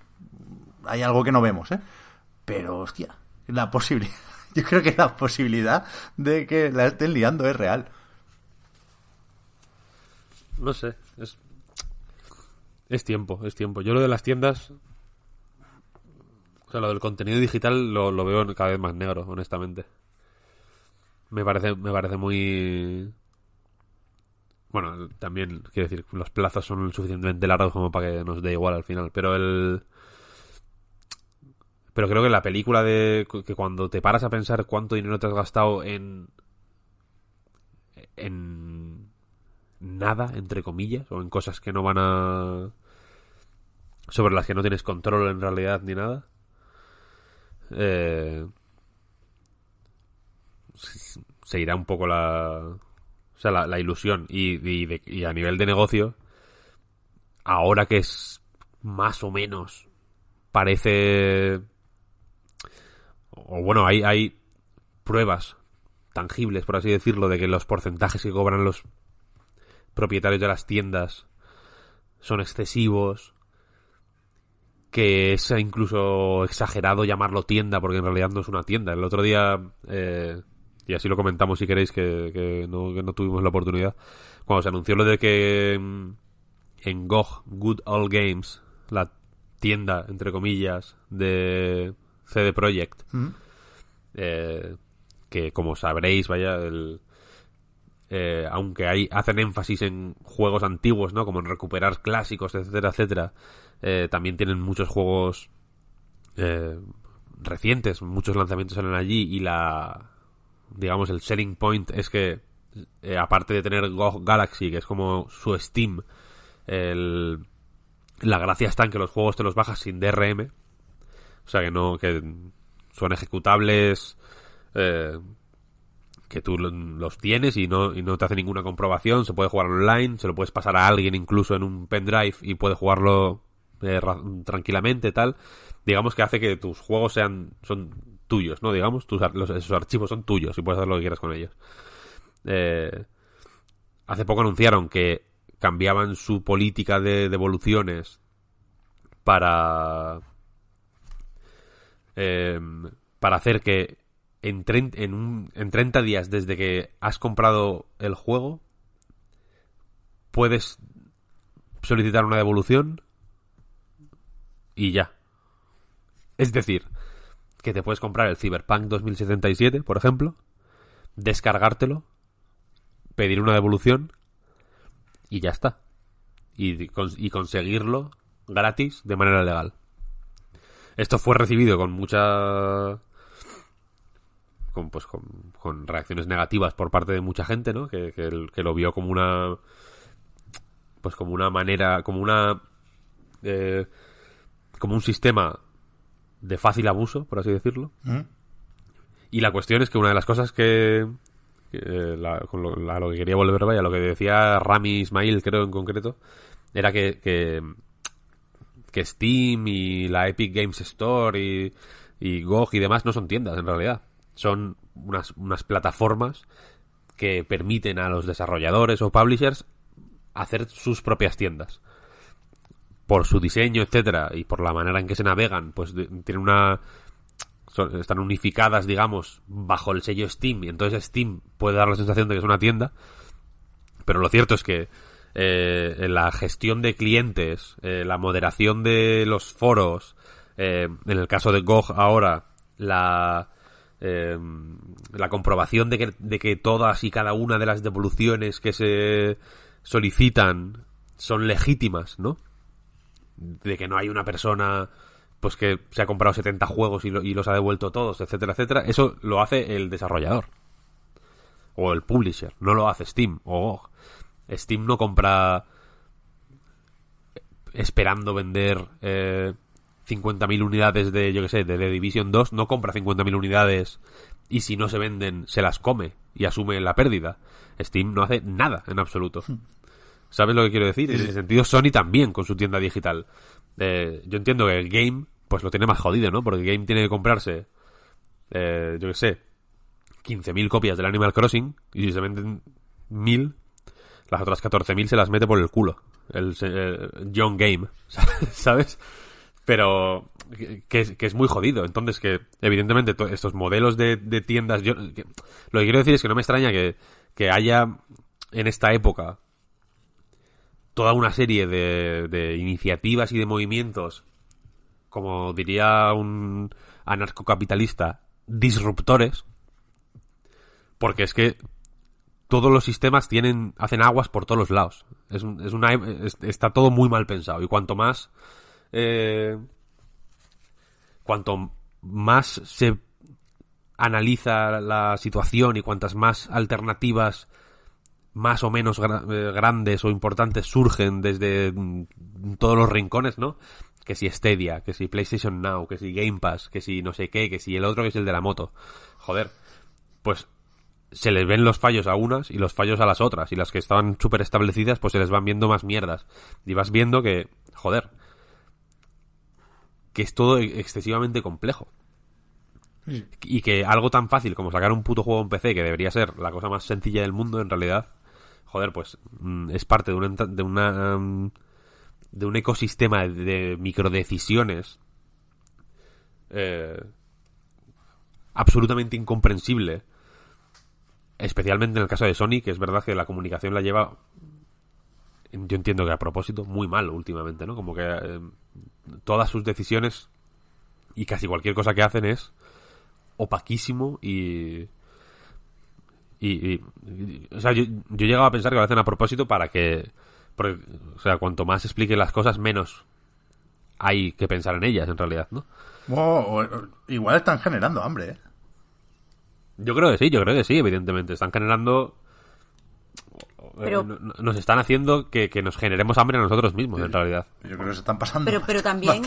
hay algo que no vemos, ¿eh? Pero, hostia, la posibilidad. Yo creo que la posibilidad de que la estén liando es real. No sé, es. Es tiempo, es tiempo. Yo lo de las tiendas. O sea, lo del contenido digital lo, lo veo cada vez más negro, honestamente. Me parece, me parece muy. Bueno, también, quiero decir, los plazos son suficientemente largos como para que nos dé igual al final. Pero el. Pero creo que la película de. que cuando te paras a pensar cuánto dinero te has gastado en. en nada, entre comillas, o en cosas que no van a... sobre las que no tienes control en realidad ni nada. Eh... se- irá un poco la... O sea, la, ilusión. Y a nivel de negocio, ahora que es más o menos parece... O bueno, hay, hay pruebas tangibles, por así decirlo, de que los porcentajes que cobran los propietarios de las tiendas son excesivos, que es incluso exagerado llamarlo tienda, porque en realidad no es una tienda. El otro día, eh, y así lo comentamos si queréis, que, que no, que no tuvimos la oportunidad, cuando se anunció lo de que mm, en GOG, Good Old Games, la tienda, entre comillas, de CD Projekt, eh, que como sabréis, vaya, el, eh, aunque hay, hacen énfasis en juegos antiguos, ¿no? Como en recuperar clásicos, etcétera, etcétera, eh, también tienen muchos juegos eh, recientes, muchos lanzamientos salen allí y la, digamos, el selling point es que, aparte de tener GOG Galaxy, que es como su Steam, el, la gracia está en que los juegos te los bajas sin DRM, o sea que no, que son ejecutables eh, que tú lo- los tienes y no, y no te hace ninguna comprobación, se puede jugar online, se lo puedes pasar a alguien incluso en un pendrive y puede jugarlo eh, ra- tranquilamente, tal. Digamos que hace que tus juegos sean, son tuyos, ¿no? Digamos, tus, esos archivos son tuyos y puedes hacer lo que quieras con ellos. Eh, hace poco anunciaron que cambiaban su política de devoluciones para eh, para hacer que en, en, un- en 30 días desde que has comprado el juego puedes solicitar una devolución y ya. Es decir, que te puedes comprar el Cyberpunk 2077, por ejemplo, descargártelo, pedir una devolución y ya está. Y conseguirlo gratis de manera legal. Esto fue recibido con mucha con, pues, con, reacciones negativas por parte de mucha gente, ¿no? Que, que, lo vio como una pues como una manera, como una eh, como un sistema de fácil abuso, por así decirlo. ¿Mm? Y la cuestión es que una de las cosas que, con lo, a lo que quería volver, vaya, lo que decía Rami Ismail, creo en concreto, era que, que, que Steam y la Epic Games Store y, y GOG y demás no son tiendas en realidad. Son unas, unas plataformas que permiten a los desarrolladores o publishers hacer sus propias tiendas. Por su diseño, etcétera, y por la manera en que se navegan, pues tienen una están unificadas, digamos, bajo el sello Steam, y entonces Steam puede dar la sensación de que es una tienda. Pero lo cierto es que eh, la gestión de clientes, eh, la moderación de los foros, eh, en el caso de GOG ahora, la, la comprobación de que, de que todas y cada una de las devoluciones que se solicitan son legítimas, ¿no? De que no hay una persona pues que se ha comprado 70 juegos y, los ha devuelto todos, etcétera, etcétera, eso lo hace el desarrollador. O el publisher, no lo hace Steam o Steam no compra esperando vender eh, 50.000 unidades de, yo que sé, de The Division 2, no compra 50.000 unidades y si no se venden se las come y asume la pérdida. Steam no hace nada en absoluto. Hmm. ¿Sabes lo que quiero decir? En ese sentido, Sony también con su tienda digital. Eh, yo entiendo que el Game, pues lo tiene más jodido, ¿no? Porque el Game tiene que comprarse, eh, yo qué sé, 15.000 copias del Animal Crossing y si se venden 1.000, las otras 14.000 se las mete por el culo. El, John Game, ¿sabes? Pero que, es muy jodido. Entonces, que evidentemente estos modelos de, tiendas. Yo, lo que quiero decir es que no me extraña que, que haya en esta época toda una serie de, iniciativas y de movimientos, como diría un anarcocapitalista, disruptores, porque es que todos los sistemas tienen hacen aguas por todos los lados. Es, es una, está todo muy mal pensado y cuanto más eh, cuanto más se analiza la situación y cuantas más alternativas más o menos eh, grandes o importantes surgen desde mm, todos los rincones, ¿no? Que si Stadia, que si PlayStation Now, que si Game Pass, que si no sé qué, que si el otro que es el de la moto. Joder, pues se les ven los fallos a unas y los fallos a las otras. Y las que estaban súper establecidas, pues se les van viendo más mierdas. Y vas viendo que, joder, que es todo excesivamente complejo. Y que algo tan fácil como sacar un puto juego en PC, que debería ser la cosa más sencilla del mundo, en realidad, joder, pues mm, es parte de una, de una mm, de un ecosistema de microdecisiones eh, absolutamente incomprensible especialmente en el caso de Sony que es verdad que la comunicación la lleva yo entiendo que a propósito muy mal últimamente no como que eh, todas sus decisiones y casi cualquier cosa que hacen es opaquísimo y y, o sea, yo, yo llegaba a pensar que lo hacen a propósito para que, o sea, cuanto más explique las cosas, menos hay que pensar en ellas, en realidad, ¿no? igual están generando hambre, ¿eh? Yo creo que sí, yo creo que sí, evidentemente. Están generando... Pero... nos están haciendo que, nos generemos hambre a nosotros mismos, en realidad. Yo creo que se están pasando Pero, pero también...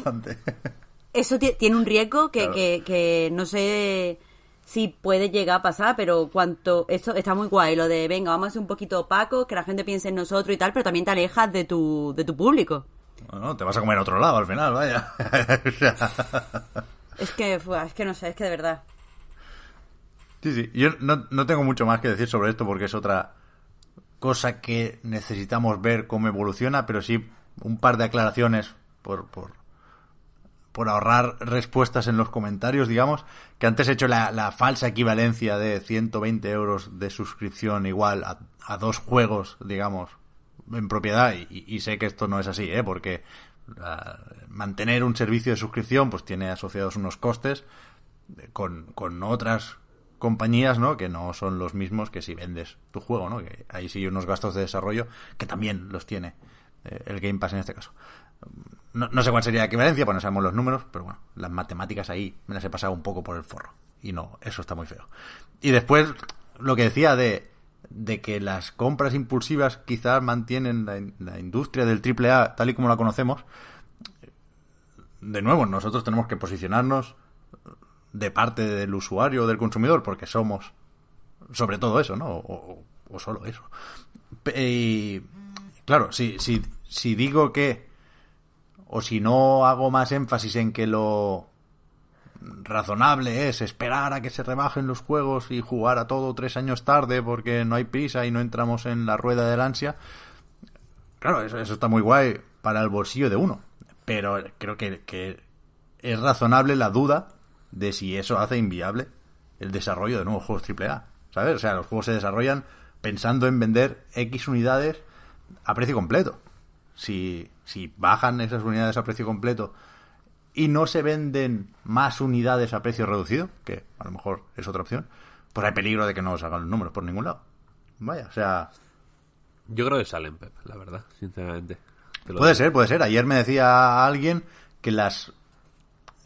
Eso tiene un riesgo que, que, que no sé sí puede llegar a pasar, pero cuanto eso está muy guay, lo de venga, vamos a ser un poquito opacos, que la gente piense en nosotros y tal, pero también te alejas de tu, de tu público. Bueno, te vas a comer a otro lado al final, vaya. es que, es que no sé, es que de verdad. Sí, sí, yo no, no tengo mucho más que decir sobre esto porque es otra cosa que necesitamos ver cómo evoluciona, pero sí un par de aclaraciones por, por por ahorrar respuestas en los comentarios, digamos, que antes he hecho la, falsa equivalencia de 120 euros de suscripción igual a, dos juegos, digamos, en propiedad, y, sé que esto no es así, ¿eh? Porque La- mantener un servicio de suscripción pues tiene asociados unos costes de- con, con otras compañías, ¿no? Que no son los mismos que si vendes tu juego, ¿no? Que ahí sí unos gastos de desarrollo que también los tiene eh, el Game Pass en este caso. No, no sé cuál sería la equivalencia, pues no sabemos los números, pero bueno, las matemáticas ahí me las he pasado un poco por el forro. Y no, eso está muy feo. Y después, lo que decía de, de que las compras impulsivas quizás mantienen la, la industria del AAA tal y como la conocemos. De nuevo, nosotros tenemos que posicionarnos de parte del usuario o del consumidor, porque somos sobre todo eso, ¿no? O, solo eso. Y, claro, si, si, digo que, o si no hago más énfasis en que lo razonable es esperar a que se rebajen los juegos y jugar a todo tres años tarde porque no hay prisa y no entramos en la rueda del ansia, claro, eso, eso está muy guay para el bolsillo de uno, pero creo que es razonable la duda de si eso hace inviable el desarrollo de nuevos juegos AAA, ¿sabes? O sea, los juegos se desarrollan pensando en vender X unidades a precio completo. Si, si bajan esas unidades a precio completo y no se venden más unidades a precio reducido, que a lo mejor es otra opción, pues hay peligro de que no salgan los números por ningún lado. Vaya, o sea, Yo creo que salen, Pep, la verdad, sinceramente. Puede digo. ser, puede ser. Ayer me decía alguien que las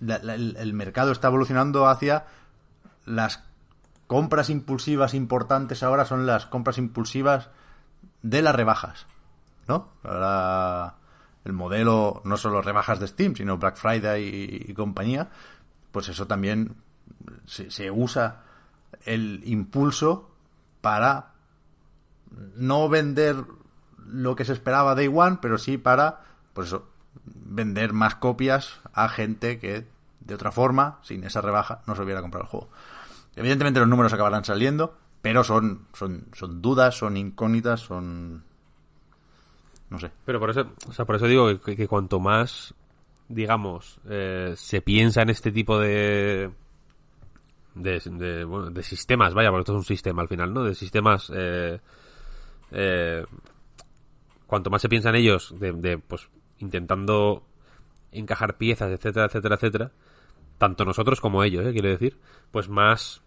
el, mercado está evolucionando hacia las compras impulsivas importantes ahora son las compras impulsivas de las rebajas, ¿no? Ahora el modelo no solo rebajas de Steam, sino Black Friday y, y compañía, pues eso también se, se usa el impulso para no vender lo que se esperaba Day One, pero sí para, pues eso, vender más copias a gente que de otra forma, sin esa rebaja, no se hubiera comprado el juego. Evidentemente los números acabarán saliendo, pero son, son, son dudas, son incógnitas, son... No sé. Pero por eso, o sea, por eso digo que, cuanto más, digamos, eh, se piensa en este tipo de, de, de, bueno, de sistemas, vaya, porque esto es un sistema al final, ¿no? De sistemas, eh, eh, cuanto más se piensa en ellos, de, de, pues, intentando encajar piezas, etcétera, etcétera, etcétera, tanto nosotros como ellos, ¿eh? quiero decir, pues más,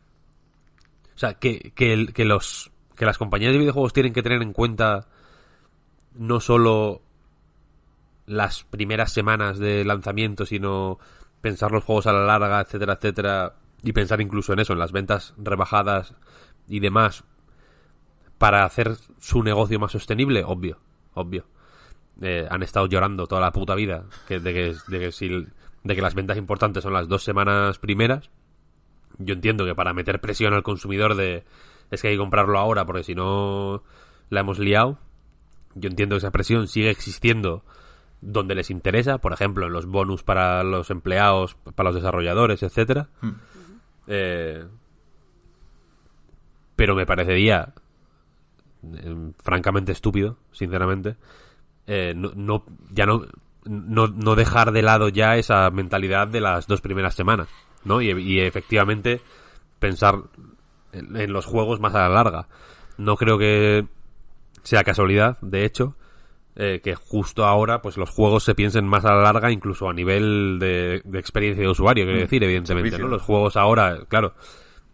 o sea, que, que, el- que los, que las compañías de videojuegos tienen que tener en cuenta no solo las primeras semanas de lanzamiento, sino pensar los juegos a la larga, etcétera, etcétera, y pensar incluso en eso, en las ventas rebajadas y demás, para hacer su negocio más sostenible, obvio, obvio. Eh, han estado llorando toda la puta vida que, de, que, de, que si, de que las ventas importantes son las dos semanas primeras. Yo entiendo que para meter presión al consumidor de es que hay que comprarlo ahora porque si no la hemos liado, yo entiendo que esa presión sigue existiendo donde les interesa, por ejemplo, en los bonus para los empleados, para los desarrolladores, etcétera. Eh, pero me parecería eh, francamente estúpido, sinceramente, eh, no, no- ya no, no, no dejar de lado ya esa mentalidad de las dos primeras semanas, ¿no? Y, y efectivamente pensar en, en los juegos más a la larga. No creo que sea casualidad, de hecho, eh, que justo ahora pues los juegos se piensen más a la larga, incluso a nivel de, de experiencia de usuario, quiero decir, evidentemente. ¿no? Los juegos ahora, claro,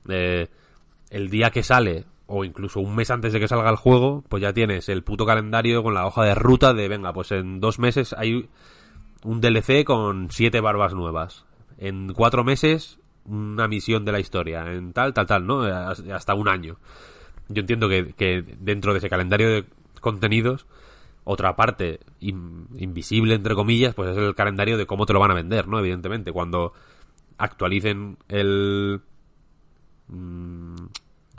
eh, el día que sale o incluso un mes antes de que salga el juego, pues ya tienes el puto calendario con la hoja de ruta de, venga, pues en dos meses hay un DLC con siete barbas nuevas. En cuatro meses, una misión de la historia. En tal, tal, tal, ¿no? Hasta un año. Yo entiendo que, dentro de ese calendario de contenidos, otra parte in- invisible, entre comillas, pues es el calendario de cómo te lo van a vender, ¿no? Evidentemente, cuando actualicen el...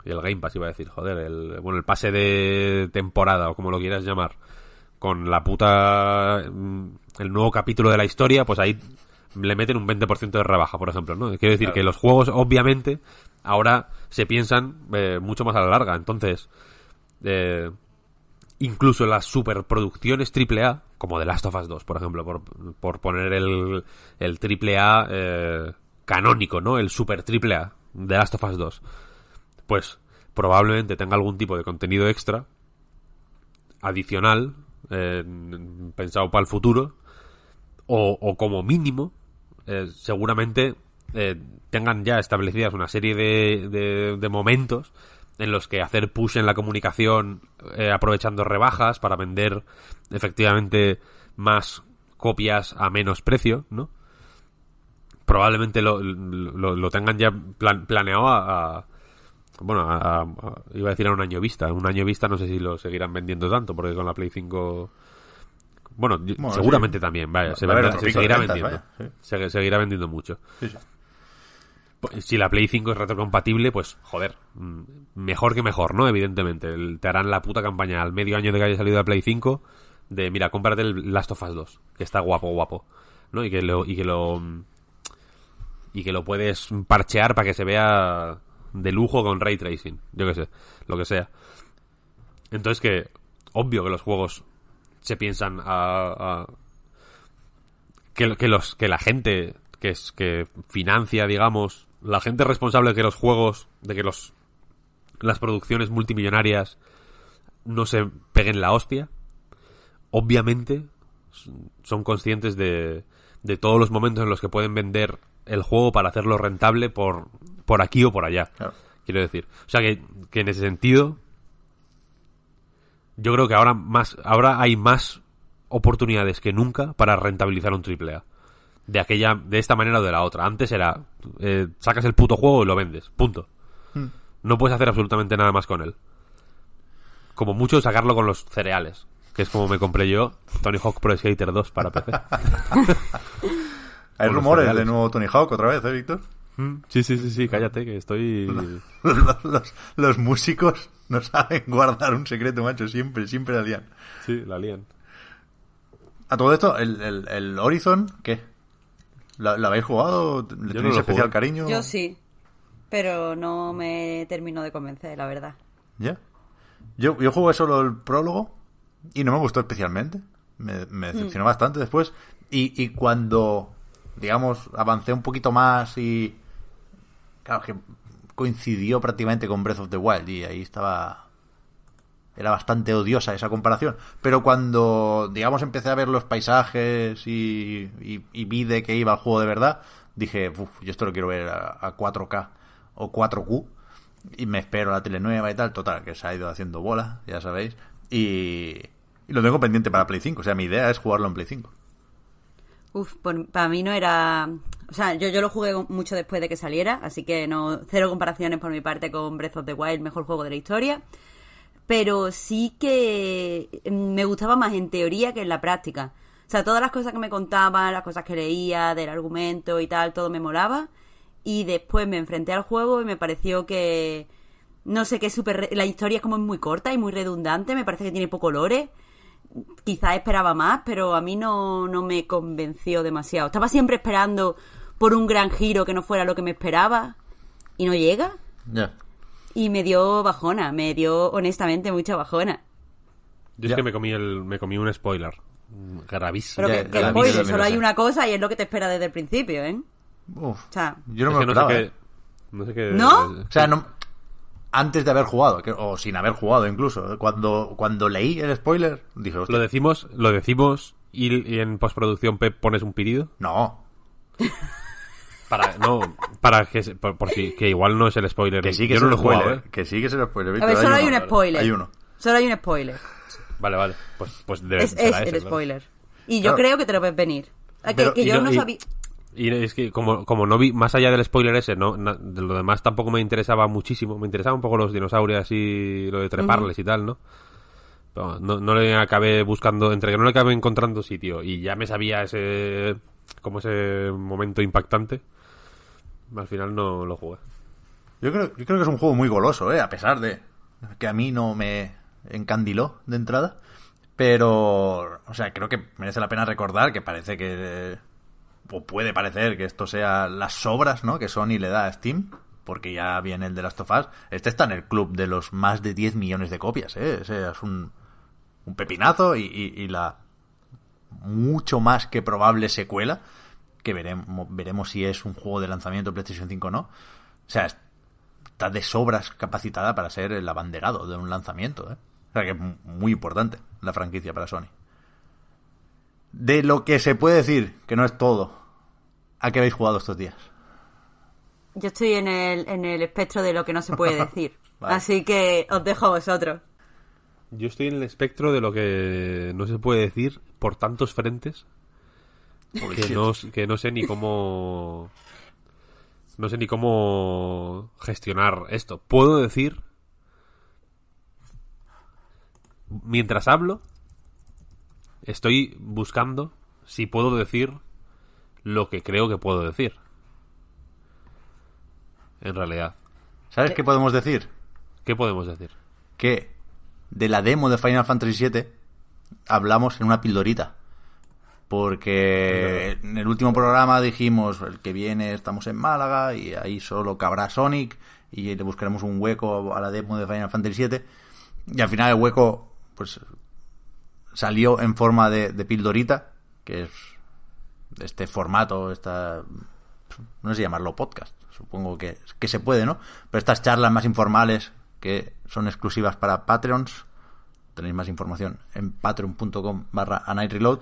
mm, el Game Pass iba a decir, joder, el, bueno, el pase de temporada o como lo quieras llamar, con la puta, mm, el nuevo capítulo de la historia, pues ahí le meten un 20% de rebaja, por ejemplo, ¿no? Quiero decir que los juegos, obviamente, ahora se piensan eh, mucho más a la larga, entonces, eh, incluso las superproducciones AAA, como The Last of Us 2, por ejemplo, por, por poner el, el AAA eh, canónico, ¿no? El super AAA, The Last of Us 2 pues probablemente tenga algún tipo de contenido extra adicional eh, pensado para el futuro o, como mínimo, eh, seguramente eh, tengan ya establecidas una serie de, de, momentos en los que hacer push en la comunicación eh, aprovechando rebajas para vender efectivamente más copias a menos precio, ¿no? Probablemente lo, lo, tengan ya plan- planeado a- bueno, a- a- iba a decir a un año vista. Un año vista no sé si lo seguirán vendiendo tanto, porque con la Play 5... Bueno, seguramente sí. también, vaya, Va- se, vendrá- seguirá ventas, vendiendo. vaya, sí. Se- seguirá vendiendo mucho. Sí. Pues, Si la Play 5 es retrocompatible, pues joder, mm, mejor que mejor, ¿no? Evidentemente. El- te harán la puta campaña al medio año de que haya salido la Play 5 de, mira, cómprate el Last of Us 2, que está guapo, guapo, ¿no? Y que lo, y que lo, y que lo puedes parchear para que se vea de lujo con ray tracing, yo que sé, lo que sea. Entonces que, obvio que los juegos se piensan a, que, que los que la gente que es que financia digamos la gente responsable de que los juegos de que los las producciones multimillonarias no se peguen la hostia obviamente son conscientes de, de todos los momentos en los que pueden vender el juego para hacerlo rentable por por aquí o por allá Claro. quiero decir. O sea que, que en ese sentido yo creo que ahora más ahora hay más oportunidades que nunca para rentabilizar un triple A. De aquella de esta manera o de la otra. Antes era eh, sacas el puto juego y lo vendes punto. No puedes hacer absolutamente nada más con él. Como mucho sacarlo con los cereales que es como me compré yo Tony Hawk Pro Skater 2 para PC Hay rumores de nuevo Tony Hawk otra vez, ¿eh, Víctor? Mm, sí sí sí sí cállate que estoy Los, los- los músicos no saben guardar un secreto, macho. Siempre, siempre la lían. sí la lían A todo esto, el, el, el Horizon, ¿qué? ¿La, la habéis jugado? ¿Le no tenéis especial jugué. cariño? Yo sí, pero no me termino de convencer, la verdad. ¿Ya? Yo, yo jugué solo el prólogo y no me gustó especialmente. Me, me decepcionó bastante después. Y, y cuando, digamos, avancé un poquito más y... Claro, que coincidió prácticamente con Breath of the Wild y ahí estaba... Era bastante odiosa esa comparación. Pero cuando, digamos, empecé a ver los paisajes y, y, vi de que iba el juego de verdad, dije, uff, yo esto lo quiero ver a, a 4K o 4Q y me espero la tele nueva y tal, total, que se ha ido haciendo bola, ya sabéis, y, y lo tengo pendiente para Play 5, o sea, mi idea es jugarlo en Play 5. Uf, por- para mí no era... O sea, yo, yo lo jugué mucho después de que saliera, así que no cero comparaciones por mi parte con Breath of the Wild, mejor juego de la historia. Pero sí que mm, me gustaba más en teoría que en la práctica. O sea, todas las cosas que me contaban, las cosas que leía, del argumento y tal, todo me molaba. Y después me enfrenté al juego y me pareció que... No sé, súper... re- La historia es como muy corta y muy redundante, me parece que tiene poco lore quizás esperaba más, pero a mí no, no me convenció demasiado. Estaba siempre esperando por un gran giro que no fuera lo que me esperaba y no llega. Ya. Y me dio bajona, me dio honestamente mucha bajona. yo es que me comí el me comí un spoiler gravísimo Pero que, que ya, spoiler, solo hay una cosa y es lo que te espera desde el principio, ¿eh? Uf, O sea, yo no me lo no sé qué no sé qué ¿No? O sea, no, antes de haber jugado, que- o sin haber jugado incluso, cuando, cuando leí el spoiler, dije, hostia, Lo decimos, lo decimos y, y en postproducción Pep pones un pedido no, para no para que se- por, por si que igual no es el spoiler. que sí que Yo es no el lo he jugado, spoiler, ¿eh? que sí que es el spoiler. a ver, solo hay uno. un spoiler. Hay uno. Solo hay un spoiler. Vale, vale. Pues pues debe, Es, será es ese, el claro. spoiler. Y yo Claro. creo que te lo ves venir. A que, Pero- que yo no- no sabía... Y es que como, como no vi, más allá del spoiler ese, no, na- de lo demás tampoco me interesaba muchísimo. Me interesaban un poco los dinosaurios y lo de treparles y tal, ¿no? Pero no, no le acabé buscando, entre que no le acabé encontrando sitio y ya me sabía ese, como ese momento impactante, al final no lo jugué. Yo creo, yo creo que es un juego muy goloso, ¿eh? A pesar de que a mí no me encandiló de entrada. Pero, o sea, creo que merece la pena recordar que parece que... O puede parecer que esto sea las sobras, ¿no? Que Sony le da a Steam. Porque ya viene el de Last of Us. Este está en el club de los más de 10 millones de copias, ¿eh? Es un, pepinazo y, la mucho más que probable secuela. Que veremos, veremos si es un juego de lanzamiento de PlayStation 5 o no. O sea, está de sobras capacitada para ser el abanderado de un lanzamiento, ¿eh? O sea, que es mu- muy importante la franquicia para Sony. de lo que se puede decir, que no es todo, ¿a qué habéis jugado estos días? Yo estoy en el, en el espectro de lo que no se puede decir. Vale. Así que os dejo a vosotros. Yo estoy en el espectro de lo que no se puede decir por tantos frentes que no, que no sé ni cómo no sé ni cómo gestionar esto. Puedo decir mientras hablo estoy buscando si puedo decir lo que creo que puedo decir. En realidad, ¿Sabes qué podemos decir? ¿qué podemos decir? Que de la demo de Final Fantasy VII hablamos en una pildorita. Porque en el último programa dijimos, el que viene estamos en Málaga y ahí solo cabrá Sonic y le buscaremos un hueco a la demo de Final Fantasy VII. Y al final el hueco pues salió en forma de, de pildorita, que es este formato, esta no sé llamarlo podcast, supongo que, que se puede, ¿no? Pero estas charlas más informales que son exclusivas para Patreons, tenéis más información en patreon.com barra reload,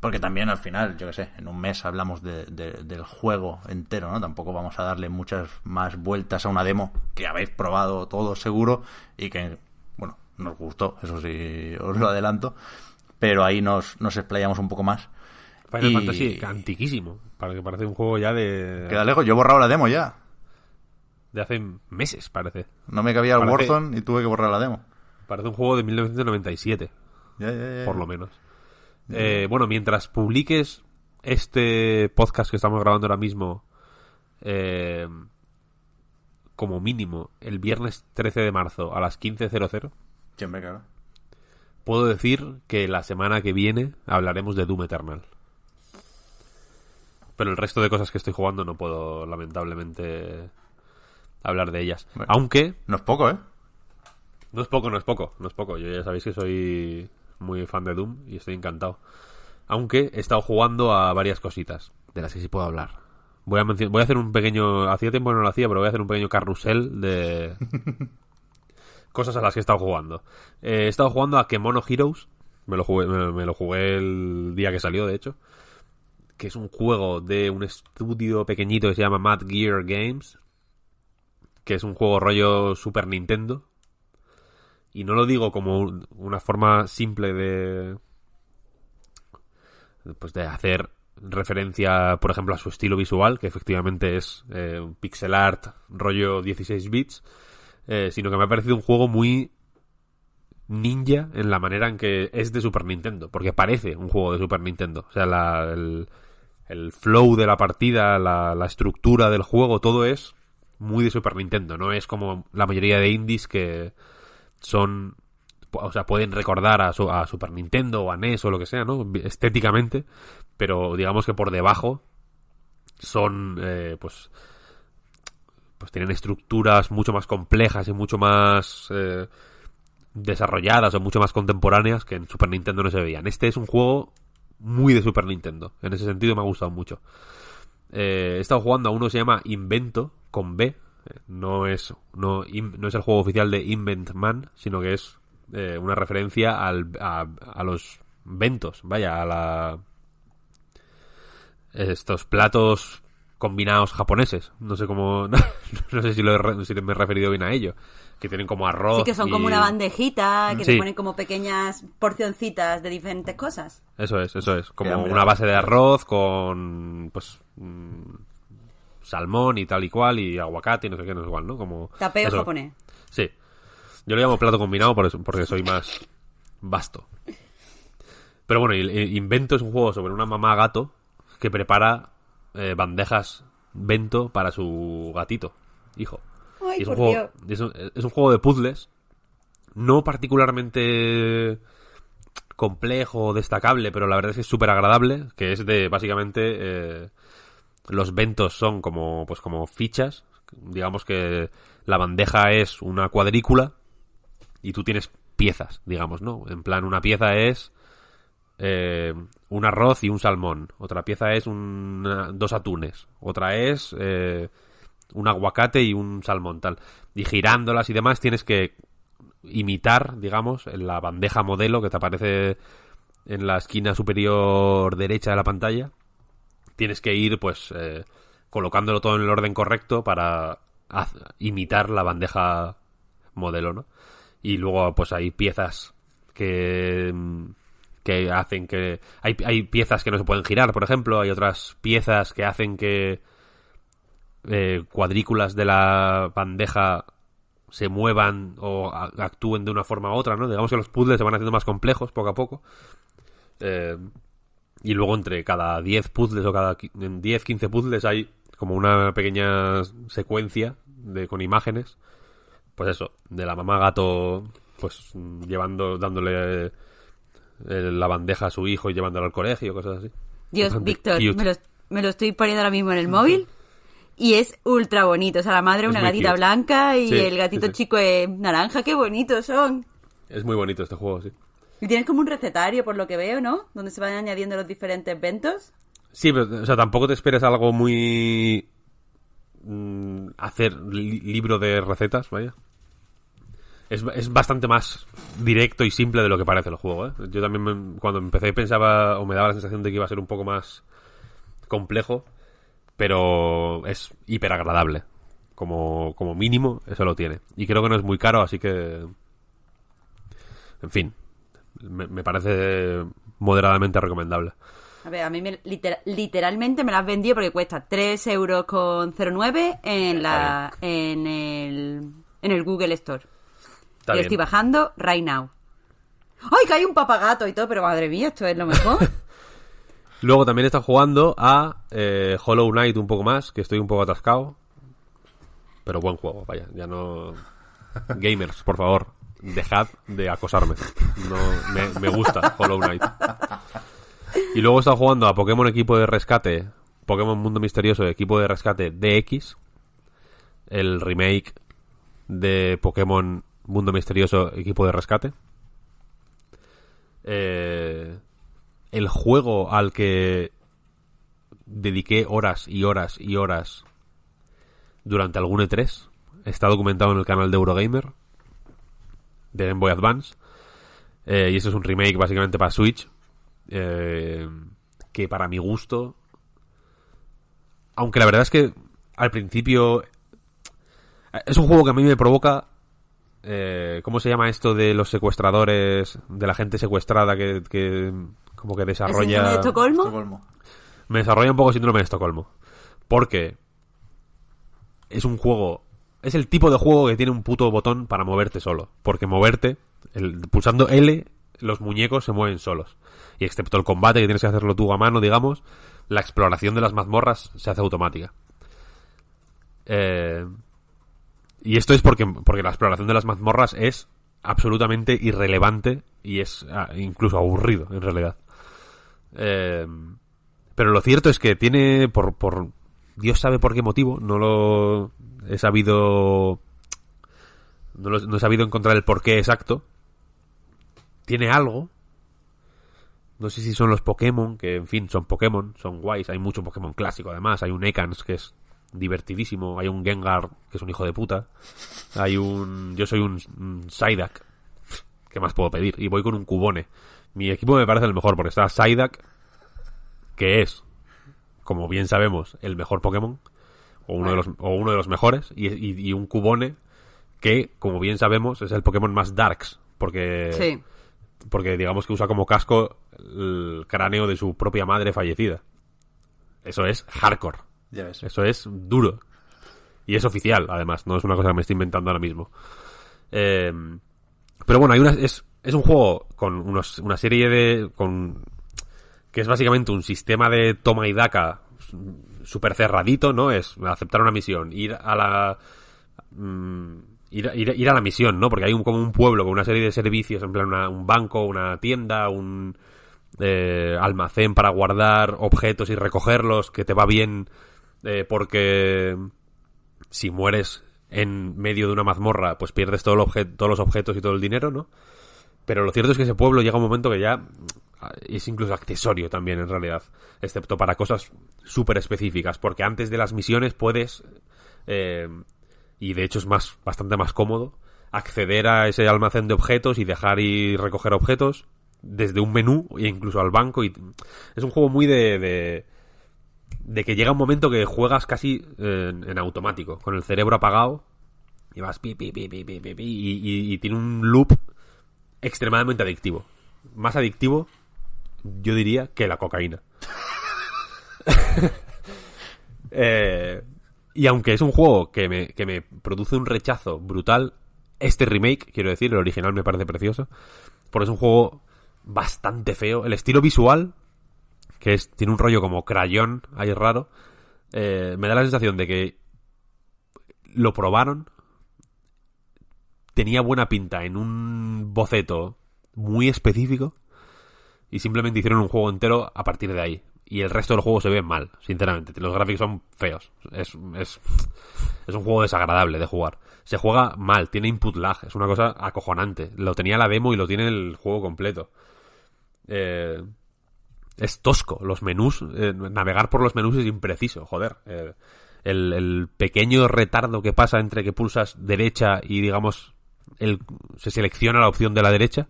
porque también al final, yo que sé, en un mes hablamos de- de- del juego entero, ¿no? Tampoco vamos a darle muchas más vueltas a una demo que habéis probado todos seguro y que, bueno, nos gustó, eso sí, os lo adelanto, pero ahí nos, nos explayamos un poco más. Final Y- Fantasy, antiquísimo, para que parece un juego ya de Queda lejos, yo he borrado la demo ya. de hace meses, parece. No me cabía el Parece- Warzone y tuve que borrar la demo. Parece un juego de 1997, Ya, ya, ya. por lo menos. Eh, bueno, mientras publiques este podcast que estamos grabando ahora mismo, eh, como mínimo, el viernes 13 de marzo a las 15.00, Siempre, claro. puedo decir que la semana que viene hablaremos de Doom Eternal. Pero el resto de cosas que estoy jugando no puedo, lamentablemente, hablar de ellas. Bueno. Aunque No es poco, ¿eh? No es poco, no es poco, no es poco. Yo ya sabéis que soy muy fan de Doom y estoy encantado. Aunque he estado jugando a varias cositas de las que sí puedo hablar. Voy a, voy a hacer un pequeño... Hacía tiempo que no lo hacía, pero voy a hacer un pequeño carrusel de cosas a las que he estado jugando. Eh, he estado jugando a Kemono Heroes. Me lo, jugué, me, me lo jugué el día que salió, de hecho. Que es un juego de un estudio pequeñito que se llama Mad Gear Games. Que es un juego rollo Super Nintendo. Y no lo digo como un- una forma simple de. Pues de hacer referencia, por ejemplo, a su estilo visual, que efectivamente es eh, un pixel art rollo 16 bits, eh, sino que me ha parecido un juego muy ninja en la manera en que es de Super Nintendo, porque parece un juego de Super Nintendo. O sea, la- el, el flow de la partida, la, la estructura del juego, todo es muy de Super Nintendo. No es como la mayoría de indies que son o sea, pueden recordar a, a Super Nintendo o a NES o lo que sea, ¿no? Estéticamente, pero digamos que por debajo son, eh, pues, pues tienen estructuras mucho más complejas y mucho más eh, desarrolladas o mucho más contemporáneas que en Super Nintendo no se veían. Este es un juego muy de Super Nintendo. En ese sentido me ha gustado mucho. Eh, he estado jugando a uno que se llama Invento con B. Eh, No es, no, no es el juego oficial de Invent Man, sino que es eh, una referencia al, a, los ventos, vaya, a la estos platos combinados japoneses. No sé cómo, no sé si, lo he si me he referido bien a ello. Que tienen como arroz. Sí, que son como una bandejita, que Sí. te ponen como pequeñas porcioncitas de diferentes cosas. Eso es, eso es. Como una base de arroz con, pues, mm, salmón y tal y cual, y aguacate y no sé qué, no es igual, ¿no? Como... Tapeo eso. japonés. Sí. Yo lo llamo plato combinado por eso- porque soy más vasto. Pero bueno, Invento es un juego sobre una mamá gato que prepara eh, bandejas Bento para su gatito, hijo. Ay, es, un juego, es, un, es un juego de puzzles, no particularmente complejo o destacable, pero la verdad es que es súper agradable, que es de básicamente eh, los ventos son como pues como fichas, digamos que la bandeja es una cuadrícula y tú tienes piezas, digamos, ¿no? En plan, una pieza es eh, un arroz y un salmón. Otra pieza es una- dos atunes. Otra es eh, un aguacate y un salmón, tal. Y girándolas y demás tienes que imitar, digamos, en la bandeja modelo que te aparece en la esquina superior derecha de la pantalla, tienes que ir pues eh, colocándolo todo en el orden correcto para imitar la bandeja modelo, ¿no? Y luego pues hay piezas que que hacen que hay, hay piezas que no se pueden girar, por ejemplo, hay otras piezas que hacen que eh, cuadrículas de la bandeja se muevan o actúen de una forma u otra, ¿no? Digamos que los puzzles se van haciendo más complejos poco a poco. Eh, y luego entre cada 10 puzzles o cada qui- en 10, 15 puzzles hay como una pequeña secuencia de con imágenes. Pues eso, de la mamá gato pues llevando dándole eh, la bandeja a su hijo y llevándolo al colegio, cosas así. Dios, Víctor, cute. me lo, me lo estoy poniendo ahora mismo en el móvil y es ultra bonito. O sea, la madre Es una gatita cute. blanca y Sí, el gatito sí, sí. chico es naranja. ¡Qué bonitos son! Es muy bonito este juego, sí. Y tienes como un recetario, por lo que veo, ¿no? Donde se van añadiendo los diferentes ventos. Sí, pero o sea, tampoco te esperes algo muy mm, hacer li- libro de recetas, vaya. Es, es bastante más directo y simple de lo que parece el juego, ¿eh? Yo también me- cuando empecé pensaba o me daba la sensación de que iba a ser un poco más complejo, pero es hiper agradable. Como, como mínimo, eso lo tiene. Y creo que no es muy caro, así que... En fin, me, me parece moderadamente recomendable. A ver, a mí me- liter- literalmente me las vendió porque cuesta 3 euros con 09 en, la, en, el, en el Google Store. Está y bien. estoy bajando right now. ¡Ay, que hay un papagato y todo! Pero madre mía, esto es lo mejor. Luego también está jugando a eh, Hollow Knight un poco más, que estoy un poco atascado. Pero buen juego, vaya, ya no... Gamers, por favor, dejad de acosarme. No, me, me gusta Hollow Knight. Y luego está jugando a Pokémon Equipo de Rescate, Pokémon Mundo Misterioso Equipo de Rescate DX, el remake de Pokémon Mundo Misterioso Equipo de Rescate. Eh, el juego al que dediqué horas y horas y horas durante algún E3 está documentado en el canal de Eurogamer de Game Boy Advance Eh, y eso es un remake básicamente para Switch eh, que para mi gusto aunque la verdad es que al principio es un juego que a mí me provoca eh, ¿cómo se llama esto de los secuestradores de la gente secuestrada que, que como que ¿El síndrome desarrolla de Estocolmo? Estocolmo. me desarrolla un poco síndrome de Estocolmo. Porque es un juego. Es el tipo de juego que tiene un puto botón para moverte solo. Porque moverte, el, pulsando L, los muñecos se mueven solos. Y excepto el combate, que tienes que hacerlo tú a mano, digamos, la exploración de las mazmorras se hace automática. Eh, y esto es porque, porque la exploración de las mazmorras es absolutamente irrelevante y es ah, incluso aburrido, en realidad. Eh, pero lo cierto es que tiene, por, por Dios sabe por qué motivo, no lo he sabido, no, lo- no he sabido encontrar el porqué exacto. Tiene algo. No sé si son los Pokémon, que en fin, son Pokémon, son guays. Hay mucho Pokémon clásico además. Hay un Ekans que es divertidísimo. Hay un Gengar que es un hijo de puta. Hay un... Yo soy un, un Psyduck. ¿Qué más puedo pedir? Y voy con un Cubone. Mi equipo me parece el mejor porque está Psyduck, que es, como bien sabemos, el mejor Pokémon, o uno de los, o uno de los mejores, y, y- y un Cubone, que, como bien sabemos, es el Pokémon más Darks, porque, Sí. porque digamos que usa como casco el cráneo de su propia madre fallecida. Eso es hardcore. Ya ves. Eso es duro. Y es oficial, además, no es una cosa que me estoy inventando ahora mismo. Eh, pero bueno, hay una, es, es un juego con unos, una serie de. con que es básicamente un sistema de toma y daca súper cerradito, ¿no? Es aceptar una misión, ir a la. mm, ir, ir- ir a la misión, ¿no? Porque hay un, como un pueblo con una serie de servicios, en plan una- un banco, una tienda, un eh, almacén para guardar objetos y recogerlos, que te va bien eh, porque si mueres en medio de una mazmorra, pues pierdes todo el obje- todos los objetos y todo el dinero, ¿no? Pero lo cierto es que ese pueblo llega un momento que ya mm, es incluso accesorio también en realidad, excepto para cosas súper específicas, porque antes de las misiones puedes, eh, y de hecho es más bastante más cómodo, acceder a ese almacén de objetos y dejar y recoger objetos desde un menú e incluso al banco. y Es un juego muy de, de, que llega un momento que juegas casi en, en automático, con el cerebro apagado y vas pi, pi, pi, pi, pi, pi, pi, y- y tiene un loop extremadamente adictivo. Más adictivo, yo diría, que la cocaína. Eh, y aunque es un juego que me, que me produce un rechazo brutal, este remake, quiero decir, el original me parece precioso, porque es un juego bastante feo. El estilo visual, que es, tiene un rollo como crayón, ahí raro, eh, me da la sensación de que lo probaron, tenía buena pinta en un boceto muy específico y simplemente hicieron un juego entero a partir de ahí. Y el resto del juego se ve mal, sinceramente. Los gráficos son feos. Es, es, es un juego desagradable de jugar. Se juega mal, tiene input lag, es una cosa acojonante. Lo tenía la demo y lo tiene el juego completo. Eh, es tosco, los menús, eh, navegar por los menús es impreciso, joder. Eh, el, el pequeño retardo que pasa entre que pulsas derecha y digamos se selecciona la opción de la derecha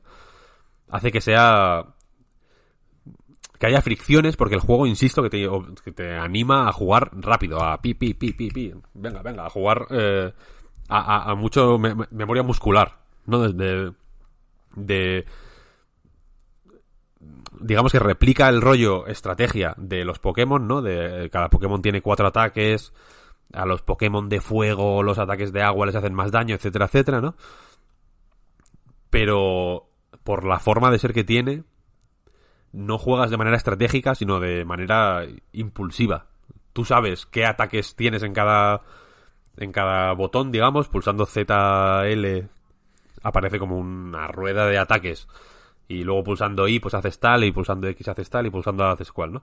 hace que sea que haya fricciones porque el juego insisto que te, que te anima a jugar rápido a pi pi pi pi pi venga venga a jugar eh, a, a- mucho me- me- memoria muscular no desde de digamos que replica el rollo estrategia de los Pokémon, ¿no? De cada Pokémon tiene cuatro ataques, a los Pokémon de fuego, los ataques de agua les hacen más daño, etcétera, etcétera, ¿no? Pero por la forma de ser que tiene, no juegas de manera estratégica, sino de manera impulsiva. Tú sabes qué ataques tienes en cada en cada botón, digamos, pulsando ZL aparece como una rueda de ataques y luego pulsando I pues haces tal y pulsando X haces tal y pulsando A haces cual, ¿no?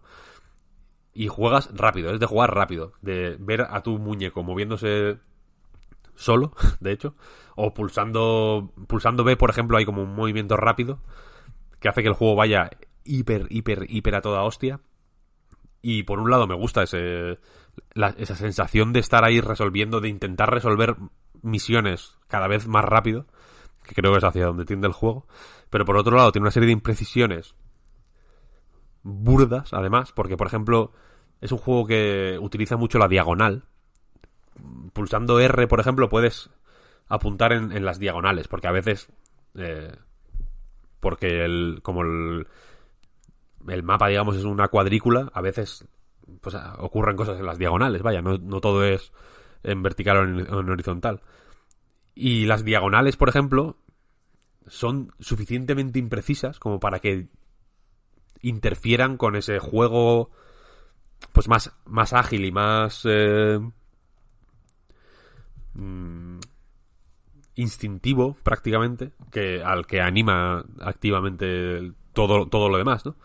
Y juegas rápido, es de jugar rápido, de ver a tu muñeco moviéndose solo, de hecho, o pulsando pulsando B, por ejemplo, hay como un movimiento rápido que hace que el juego vaya hiper hiper hiper a toda hostia. Y por un lado me gusta ese esa sensación de estar ahí resolviendo, de intentar resolver misiones cada vez más rápido, que creo que es hacia donde tiende el juego. Pero por otro lado tiene una serie de imprecisiones burdas, además, porque por ejemplo es un juego que utiliza mucho la diagonal. Pulsando R, por ejemplo, puedes apuntar en, las diagonales, porque a veces... eh, porque el, como el, el mapa, digamos, es una cuadrícula, a veces pues ocurren cosas en las diagonales, vaya, no, todo es en vertical o en, o en horizontal. Y las diagonales, por ejemplo, son suficientemente imprecisas como para que interfieran con ese juego pues más, más ágil y más eh, mm, instintivo prácticamente que al que anima activamente todo, todo lo demás, ¿no?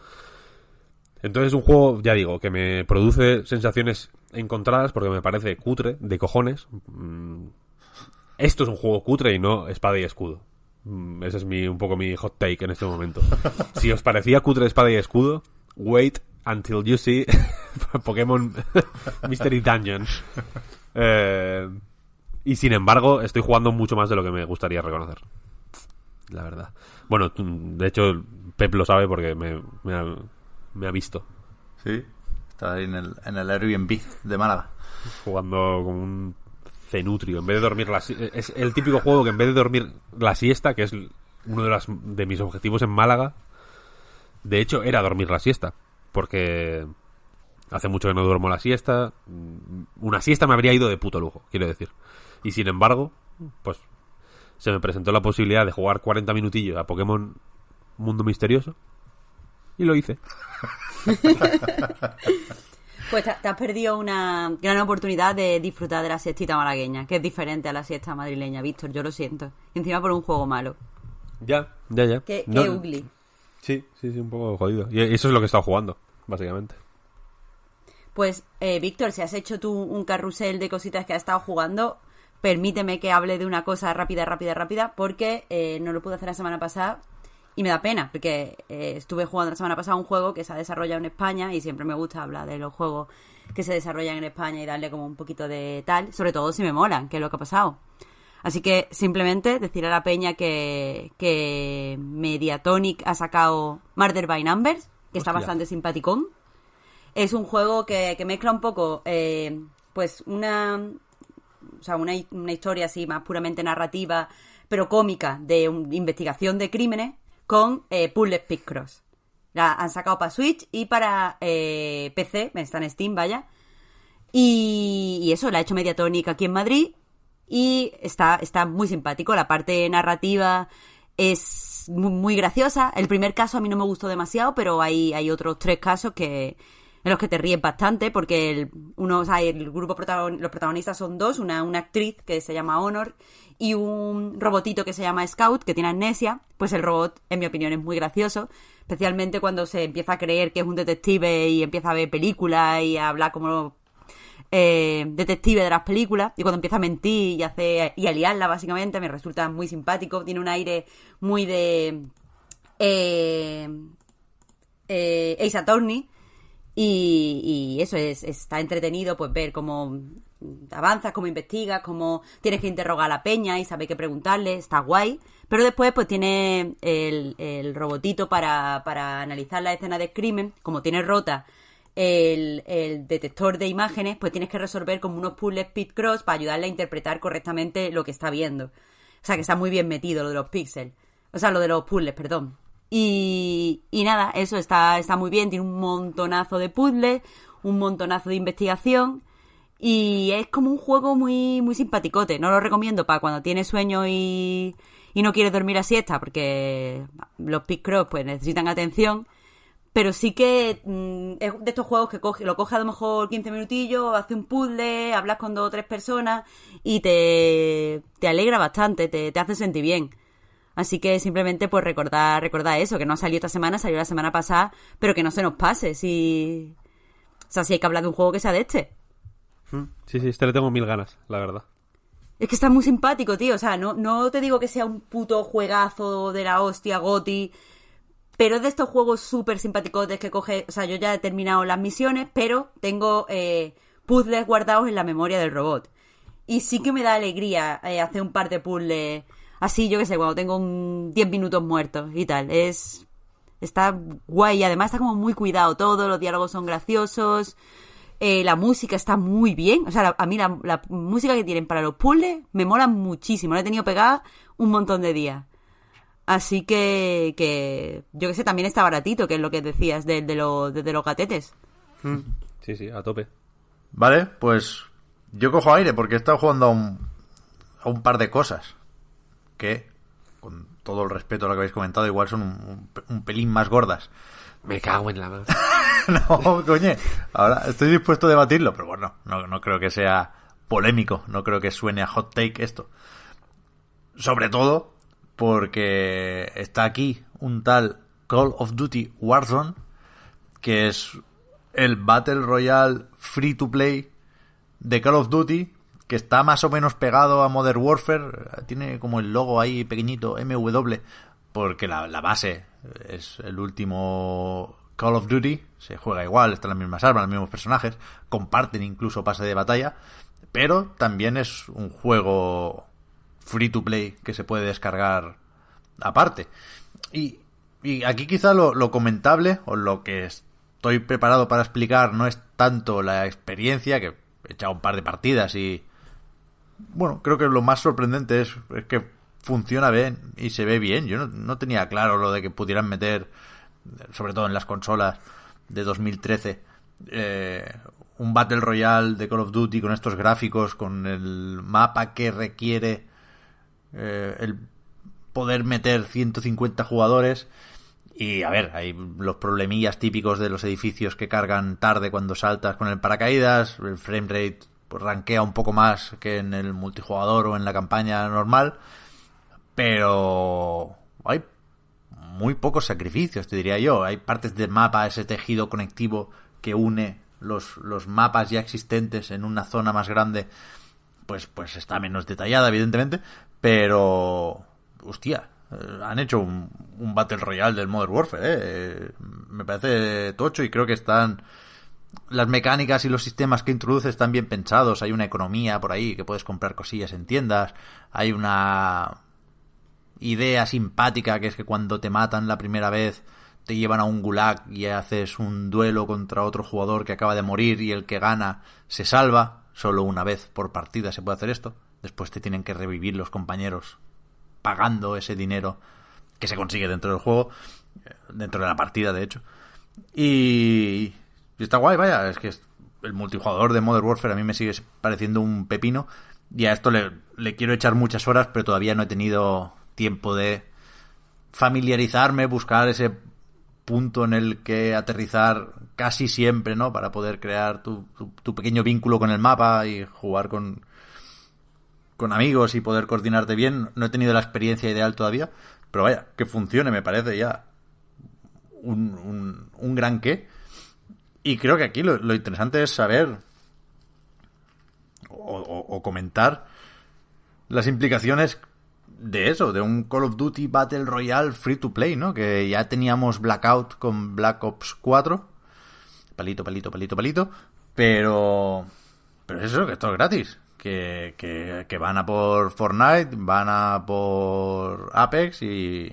Entonces es un juego, ya digo, que me produce sensaciones encontradas porque me parece cutre, de cojones. Mm, Esto es un juego cutre y no espada y escudo. Mm, Ese es mi, un poco mi hot take en este momento. Si os parecía cutre espada y escudo, wait until you see Pokémon Mystery Dungeon. Eh, y sin embargo, estoy jugando mucho más de lo que me gustaría reconocer. La verdad. Bueno, de hecho, Pep lo sabe porque me, me ha, me ha visto Sí. Está ahí en el, en el Airbnb de Málaga. jugando como un cenutrio. En vez de dormir la Es el típico juego que en vez de dormir la siesta, que es uno de, las, de mis objetivos en Málaga, de hecho era dormir la siesta. Porque hace mucho que no duermo la siesta. Una siesta me habría ido de puto lujo, quiero decir. Y sin embargo, pues se me presentó la posibilidad de jugar 40 minutillos a Pokémon Mundo Misterioso. Y lo hice. Pues te, has perdido una gran oportunidad de disfrutar de la siestita malagueña, que es diferente a la siesta madrileña, Víctor, yo lo siento. Y encima por un juego malo. Ya, ya, ya. Qué, No- qué ugly. Sí, sí, sí, un poco jodido. Y eso es lo que he estado jugando, básicamente. Pues, eh, Víctor, si has hecho tú un carrusel de cositas que has estado jugando, permíteme que hable de una cosa rápida, rápida, rápida, porque eh, no lo pude hacer la semana pasada y me da pena, porque eh, estuve jugando la semana pasada un juego que se ha desarrollado en España y siempre me gusta hablar de los juegos que se desarrollan en España y darle como un poquito de tal, sobre todo si me molan, que es lo que ha pasado. Así que simplemente decir a la peña que, que Mediatonic ha sacado Murder by Numbers, que está bastante simpaticón. Es un juego que, que mezcla un poco, eh, pues, una, o sea, una, una historia así más puramente narrativa, pero cómica, de un- investigación de crímenes con eh, Puzzle Picross. La han sacado para Switch y para eh, PC, está en Steam, vaya. Y, y eso, la ha hecho Mediatonic aquí en Madrid y está, está muy simpático. La parte narrativa es mu- muy, graciosa. El primer caso a mí no me gustó demasiado, pero hay, hay otros tres casos que en los que te ríes bastante porque el, uno, o sea, el grupo los protagonistas son dos, una, una actriz que se llama Honor y un robotito que se llama Scout que tiene amnesia. Pues el robot, en mi opinión, es muy gracioso, especialmente cuando se empieza a creer que es un detective y empieza a ver películas y a hablar como eh, detective de las películas y cuando empieza a mentir y hace y a liarla básicamente me resulta muy simpático tiene un aire muy de eh, eh, Attorney y, eso es está entretenido pues ver cómo avanzas, cómo investigas, cómo tienes que interrogar a la peña y saber qué preguntarle, está guay. Pero después pues tiene el, el robotito para, para analizar la escena de crimen, como tiene rota el, el detector de imágenes, pues tienes que resolver como unos puzzles pit cross para ayudarle a interpretar correctamente lo que está viendo. O sea que está muy bien metido lo de los píxeles. O sea, lo de los puzzles, perdón. Y, nada, eso está, está muy bien, tiene un montonazo de puzzles, un montonazo de investigación. Y es como un juego muy, muy simpaticote. No lo recomiendo para cuando tienes sueño y, y no quieres dormir a siesta, porque los Cross pues necesitan atención. Pero sí que mm, es de estos juegos que coge, lo coge a lo mejor 15 minutillos, hace un puzzle, hablas con dos o tres personas y te, te alegra bastante, te, te hace sentir bien. Así que simplemente pues recordar, recordar eso, que no salió esta semana, salió la semana pasada, pero que no se nos pase, si... O sea, si hay que hablar de un juego que sea de este. Sí, sí, este le tengo mil ganas, la verdad. Es que está muy simpático, tío. O sea, no, no te digo que sea un puto juegazo de la hostia, Goti. Pero es de estos juegos súper simpaticotes que coge. O sea, yo ya he terminado las misiones, pero tengo eh, puzzles guardados en la memoria del robot. Y sí que me da alegría eh, hacer un par de puzzles así, yo que sé, cuando tengo un 10 minutos muertos y tal. Es. Está guay además está como muy cuidado todo, los diálogos son graciosos. Eh, la música está muy bien. O sea, la- a mí la, la música que tienen para los puzzles me mola muchísimo. La he tenido pegada un montón de días. Así que, que yo que sé, también está baratito, que es lo que decías de, de, lo- de- de los gatetes. Sí, sí, a tope. Vale, pues yo cojo aire porque he estado jugando a un, a un par de cosas que, con todo el respeto a lo que habéis comentado, igual son un, un pe- un pelín más gordas. Me cago en la mano. no, coño, ahora estoy dispuesto a debatirlo, pero bueno, no, no creo que sea polémico, no creo que suene a hot take esto. Sobre todo porque está aquí un tal Call of Duty Warzone, que es el Battle Royale free to play de Call of Duty, que está más o menos pegado a Modern Warfare, tiene como el logo ahí pequeñito, MW, porque la, base es el último Call of Duty, se juega igual, están las mismas armas, los mismos personajes, comparten incluso pase de batalla, pero también es un juego free to play que se puede descargar aparte. Y, y aquí quizá lo, lo comentable o lo que estoy preparado para explicar no es tanto la experiencia, que he echado un par de partidas y bueno, creo que lo más sorprendente es, es que funciona bien y se ve bien. Yo no, tenía claro lo de que pudieran meter, sobre todo en las consolas de 2013, eh, un Battle Royale de Call of Duty con estos gráficos, con el mapa que requiere eh, el poder meter 150 jugadores. Y a ver, hay los problemillas típicos de los edificios que cargan tarde cuando saltas con el paracaídas, el frame rate pues rankea un poco más que en el multijugador o en la campaña normal, pero hay muy pocos sacrificios, te diría yo. Hay partes del mapa, ese tejido conectivo que une los, los mapas ya existentes en una zona más grande, pues, pues está menos detallada, evidentemente, pero hostia, eh, han hecho un, un Battle Royale del Modern Warfare, ¿eh? Me parece tocho y creo que están las mecánicas y los sistemas que introduces están bien pensados. Hay una economía por ahí que puedes comprar cosillas en tiendas. Hay una idea simpática que es que cuando te matan la primera vez te llevan a un gulag y haces un duelo contra otro jugador que acaba de morir y el que gana se salva. Solo una vez por partida se puede hacer esto. Después te tienen que revivir los compañeros pagando ese dinero que se consigue dentro del juego, dentro de la partida de hecho. Y, está guay, vaya, es que el multijugador de Modern Warfare a mí me sigue pareciendo un pepino y a esto le, quiero echar muchas horas, pero todavía no he tenido tiempo de familiarizarme, buscar ese punto en el que aterrizar casi siempre, ¿no? Para poder crear tu, tu, pequeño vínculo con el mapa y jugar con, con amigos y poder coordinarte bien. No he tenido la experiencia ideal todavía, pero vaya, que funcione me parece ya un, un, gran qué. Y creo que aquí lo, interesante es saber o comentar las implicaciones de eso, de un Call of Duty Battle Royale free to play, ¿no? Que ya teníamos Blackout con Black Ops 4. Palito, palito, palito, palito. Pero. Pero es eso, que esto es gratis. Que, que, que van a por Fortnite, van a por Apex y.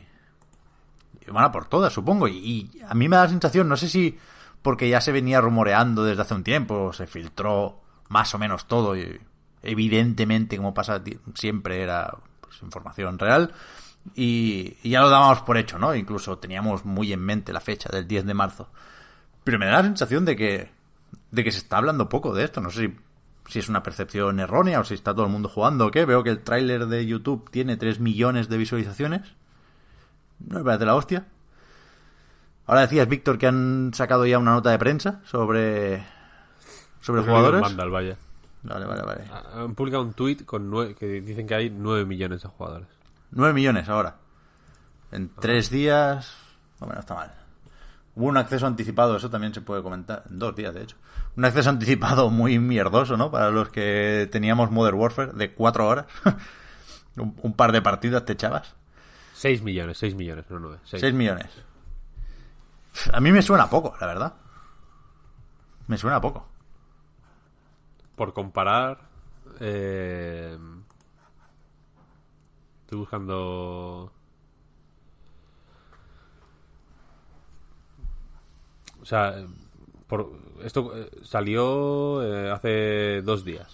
y van a por todas, supongo. Y, y, a mí me da la sensación, no sé si porque ya se venía rumoreando desde hace un tiempo, se filtró más o menos todo y evidentemente, como pasa siempre, era pues, información real. Y, ya lo dábamos por hecho, ¿no? Incluso teníamos muy en mente la fecha del 10 de marzo. Pero me da la sensación de que, de que se está hablando poco de esto. No sé si, es una percepción errónea o si está todo el mundo jugando o qué. Veo que el tráiler de YouTube tiene 3 millones de visualizaciones. No me parece la hostia. Ahora decías, Víctor, que han sacado ya una nota de prensa sobre, sobre jugadores. vaya. Vale, vale, vale. Han publicado un tweet con que dicen que hay 9 millones de jugadores. 9 millones ahora. En 3 días. Bueno, está mal. Hubo un acceso anticipado, eso también se puede comentar. En dos días, de hecho. Un acceso anticipado muy mierdoso, ¿no? Para los que teníamos Modern Warfare de 4 horas. un, par de partidas te echabas. 6 millones, 6 millones, no 9. 6 millones. A mí me suena poco, la verdad. Me suena poco por comparar, eh, estoy buscando... O sea, por, esto eh, salió eh, hace dos días.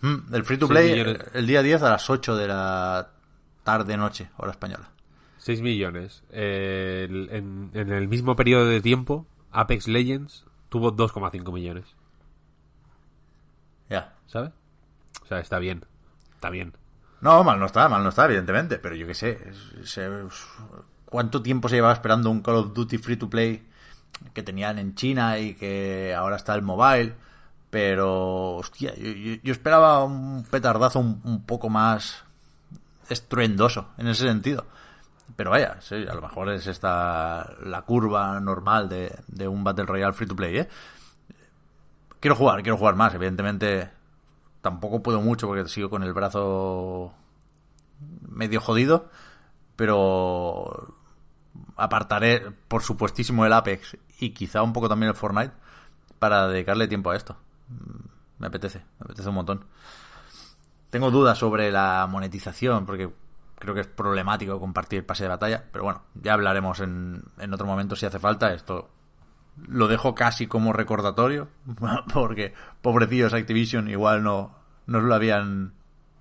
Mm, el free to play el día 10 a las 8 de la tarde-noche, hora española. 6 millones. en, en, el mismo periodo de tiempo, Apex Legends tuvo 2,5 millones. Ya. ¿Sabes? O sea, está bien. Está bien. No, mal no está, mal no está, evidentemente. Pero yo qué sé. ¿Cuánto tiempo se llevaba esperando un Call of Duty free to play que tenían en China y que ahora está el mobile? Pero, hostia, yo, esperaba un petardazo un, poco más estruendoso en ese sentido. Pero vaya, sí, a lo mejor es esta la curva normal de, de un Battle Royale free to play, ¿eh? Quiero jugar, quiero jugar más. Evidentemente, tampoco puedo mucho porque sigo con el brazo medio jodido. Pero apartaré, por supuestísimo, el Apex y quizá un poco también el Fortnite para dedicarle tiempo a esto. Mm, me apetece, me apetece un montón. Tengo dudas sobre la monetización porque creo que es problemático compartir pase de batalla, pero bueno, ya hablaremos en, en otro momento si hace falta. Esto lo dejo casi como recordatorio, porque pobrecillos Activision igual no nos lo habían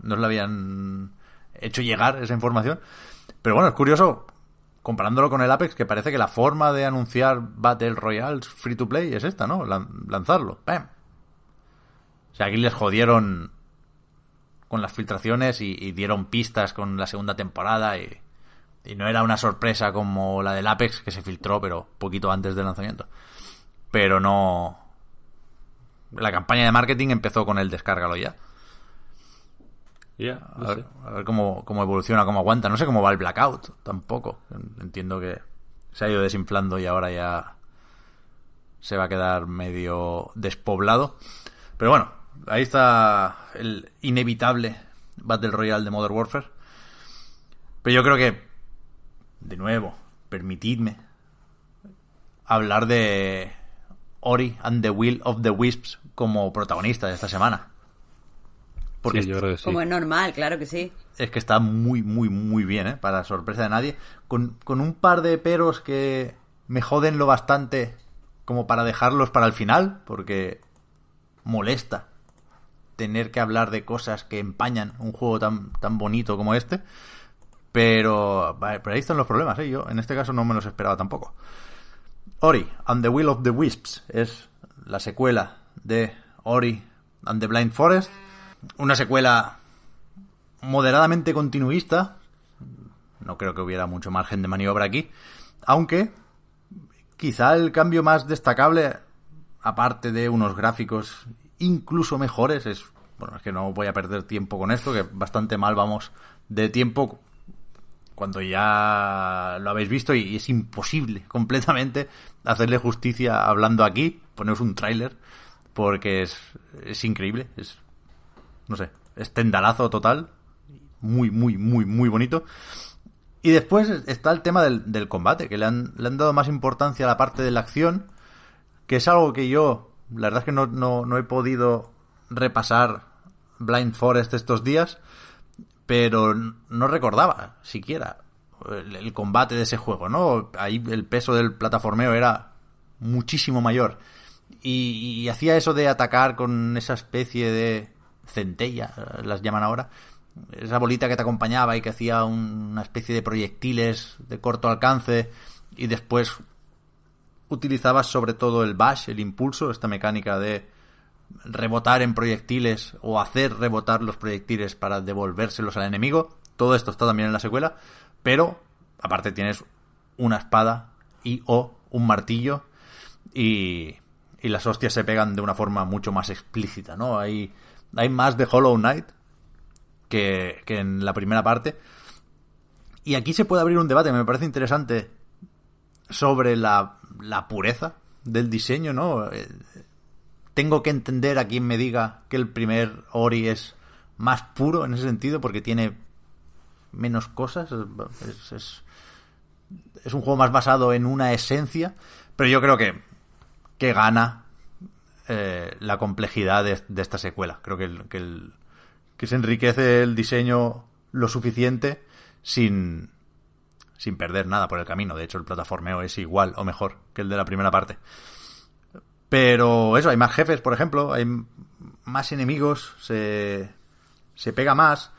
nos lo habían hecho llegar esa información. Pero bueno, es curioso comparándolo con el Apex que parece que la forma de anunciar Battle Royale free to play es esta, ¿no? Lanzarlo. ¡Pam! O sea, aquí les jodieron con las filtraciones y, y dieron pistas con la segunda temporada y y no era una sorpresa como la del Apex que se filtró, pero poquito antes del lanzamiento. Pero no. La campaña de marketing empezó con el descárgalo ya. Ya, a, ver, cómo, cómo, evoluciona, cómo aguanta. No sé cómo va el blackout tampoco. Entiendo que se ha ido desinflando y ahora ya se va a quedar medio despoblado. Pero bueno, ahí está el inevitable Battle Royale de Modern Warfare. Pero yo creo que de nuevo, permitidme hablar de Ori and the Will of the Wisps como protagonista de esta semana. Porque Sí, yo creo que sí. Como es normal, claro que sí. es que está muy, muy, muy bien, ¿eh? Para sorpresa de nadie. Con, con un par de peros que me joden lo bastante como para dejarlos para el final, porque molesta tener que hablar de cosas que empañan un juego tan, tan bonito como este. Pero, pero ahí están los problemas, ¿eh? Yo en este caso no me los esperaba tampoco. Ori and the Will of the Wisps es la secuela de Ori and the Blind Forest. Una secuela moderadamente continuista. No creo que hubiera mucho margen de maniobra aquí. Aunque quizá el cambio más destacable, aparte de unos gráficos incluso mejores, es... Bueno, es que no voy a perder tiempo con esto, que bastante mal vamos de tiempo cuando ya lo habéis visto y es imposible completamente hacerle justicia hablando aquí, poneros un tráiler, porque es, es increíble, es, no sé, es tendalazo total, muy, muy, muy, muy bonito. Y después está el tema del, del combate, que le han, le han dado más importancia a la parte de la acción, que es algo que yo, la verdad es que no, no, no he podido repasar Blind Forest estos días, pero no recordaba siquiera el, el, combate de ese juego, ¿no? Ahí el peso del plataformeo era muchísimo mayor. Y, y hacía eso de atacar con esa especie de centella, las llaman ahora, esa bolita que te acompañaba y que hacía un, una especie de proyectiles de corto alcance y después utilizabas sobre todo el bash, el impulso, esta mecánica de rebotar en proyectiles o hacer rebotar los proyectiles para devolvérselos al enemigo. Todo esto está también en la secuela, pero aparte tienes una espada y o un martillo y, y las hostias se pegan de una forma mucho más explícita, ¿no? Hay, hay más de Hollow Knight que, que en la primera parte. Y aquí se puede abrir un debate, me parece interesante, sobre la, la pureza del diseño, ¿no? Eh, tengo que entender a quien me diga que el primer Ori es más puro en ese sentido porque tiene menos cosas. Es, es, un juego más basado en una esencia, pero yo creo que, que gana eh, la complejidad de, de, esta secuela. Creo que, el, que, el, que se enriquece el diseño lo suficiente sin, sin perder nada por el camino. De hecho, el plataformeo es igual o mejor que el de la primera parte. Pero eso, hay más jefes, por ejemplo, hay más enemigos, se, se pega más.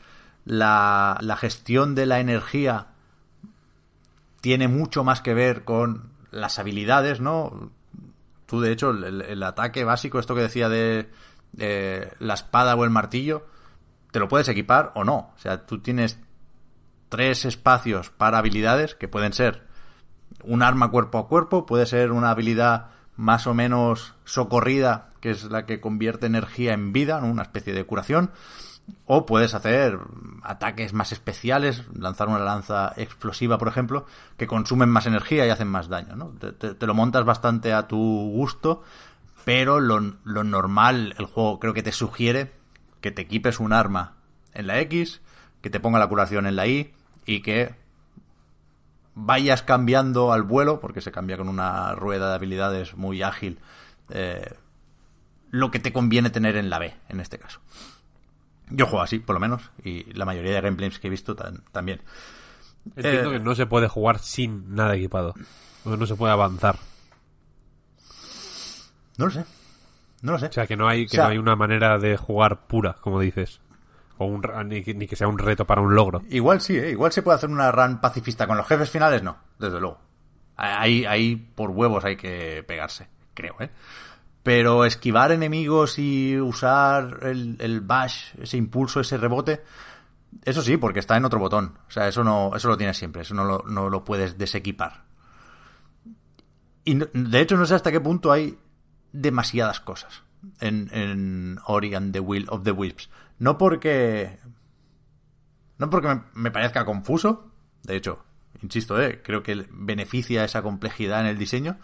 La, la gestión de la energía tiene mucho más que ver con las habilidades, ¿no? Tú, de hecho, el, ataque básico, esto que decía de, de, la espada o el martillo, te lo puedes equipar o no. O sea, tú tienes tres espacios para habilidades que pueden ser un arma cuerpo a cuerpo, puede ser una habilidad más o menos socorrida, que es la que convierte energía en vida, una especie de curación. O puedes hacer ataques más especiales, lanzar una lanza explosiva, por ejemplo, que consumen más energía y hacen más daño. ¿no? Te, te, te, lo montas bastante a tu gusto, pero lo, lo, normal, el juego creo que te sugiere que te equipes un arma en la X, que te ponga la curación en la Y y que vayas cambiando al vuelo, porque se cambia con una rueda de habilidades muy ágil, eh, lo que te conviene tener en la B, en este caso. Yo juego así, por lo menos, y la mayoría de gameplays que he visto tan, también. Entiendo eh, que no se puede jugar sin nada equipado. O no se puede avanzar. No lo sé. No lo sé. O sea, que no hay, que o sea, no hay una manera de jugar pura, como dices. O un, ni, que sea un reto para un logro. Igual sí, ¿eh? igual se puede hacer una run pacifista. Con los jefes finales no, desde luego. Ahí, ahí por huevos hay que pegarse, creo, ¿eh? Pero esquivar enemigos y usar el, el bash, ese impulso, ese rebote, eso sí, porque está en otro botón. O sea, eso no, eso lo tienes siempre, eso no lo, no lo puedes desequipar. Y de hecho no sé hasta qué punto hay demasiadas cosas en, en Ori and the Will of the Wisps. No porque. No porque me, parezca confuso. De hecho, insisto, eh, creo que beneficia esa complejidad en el diseño.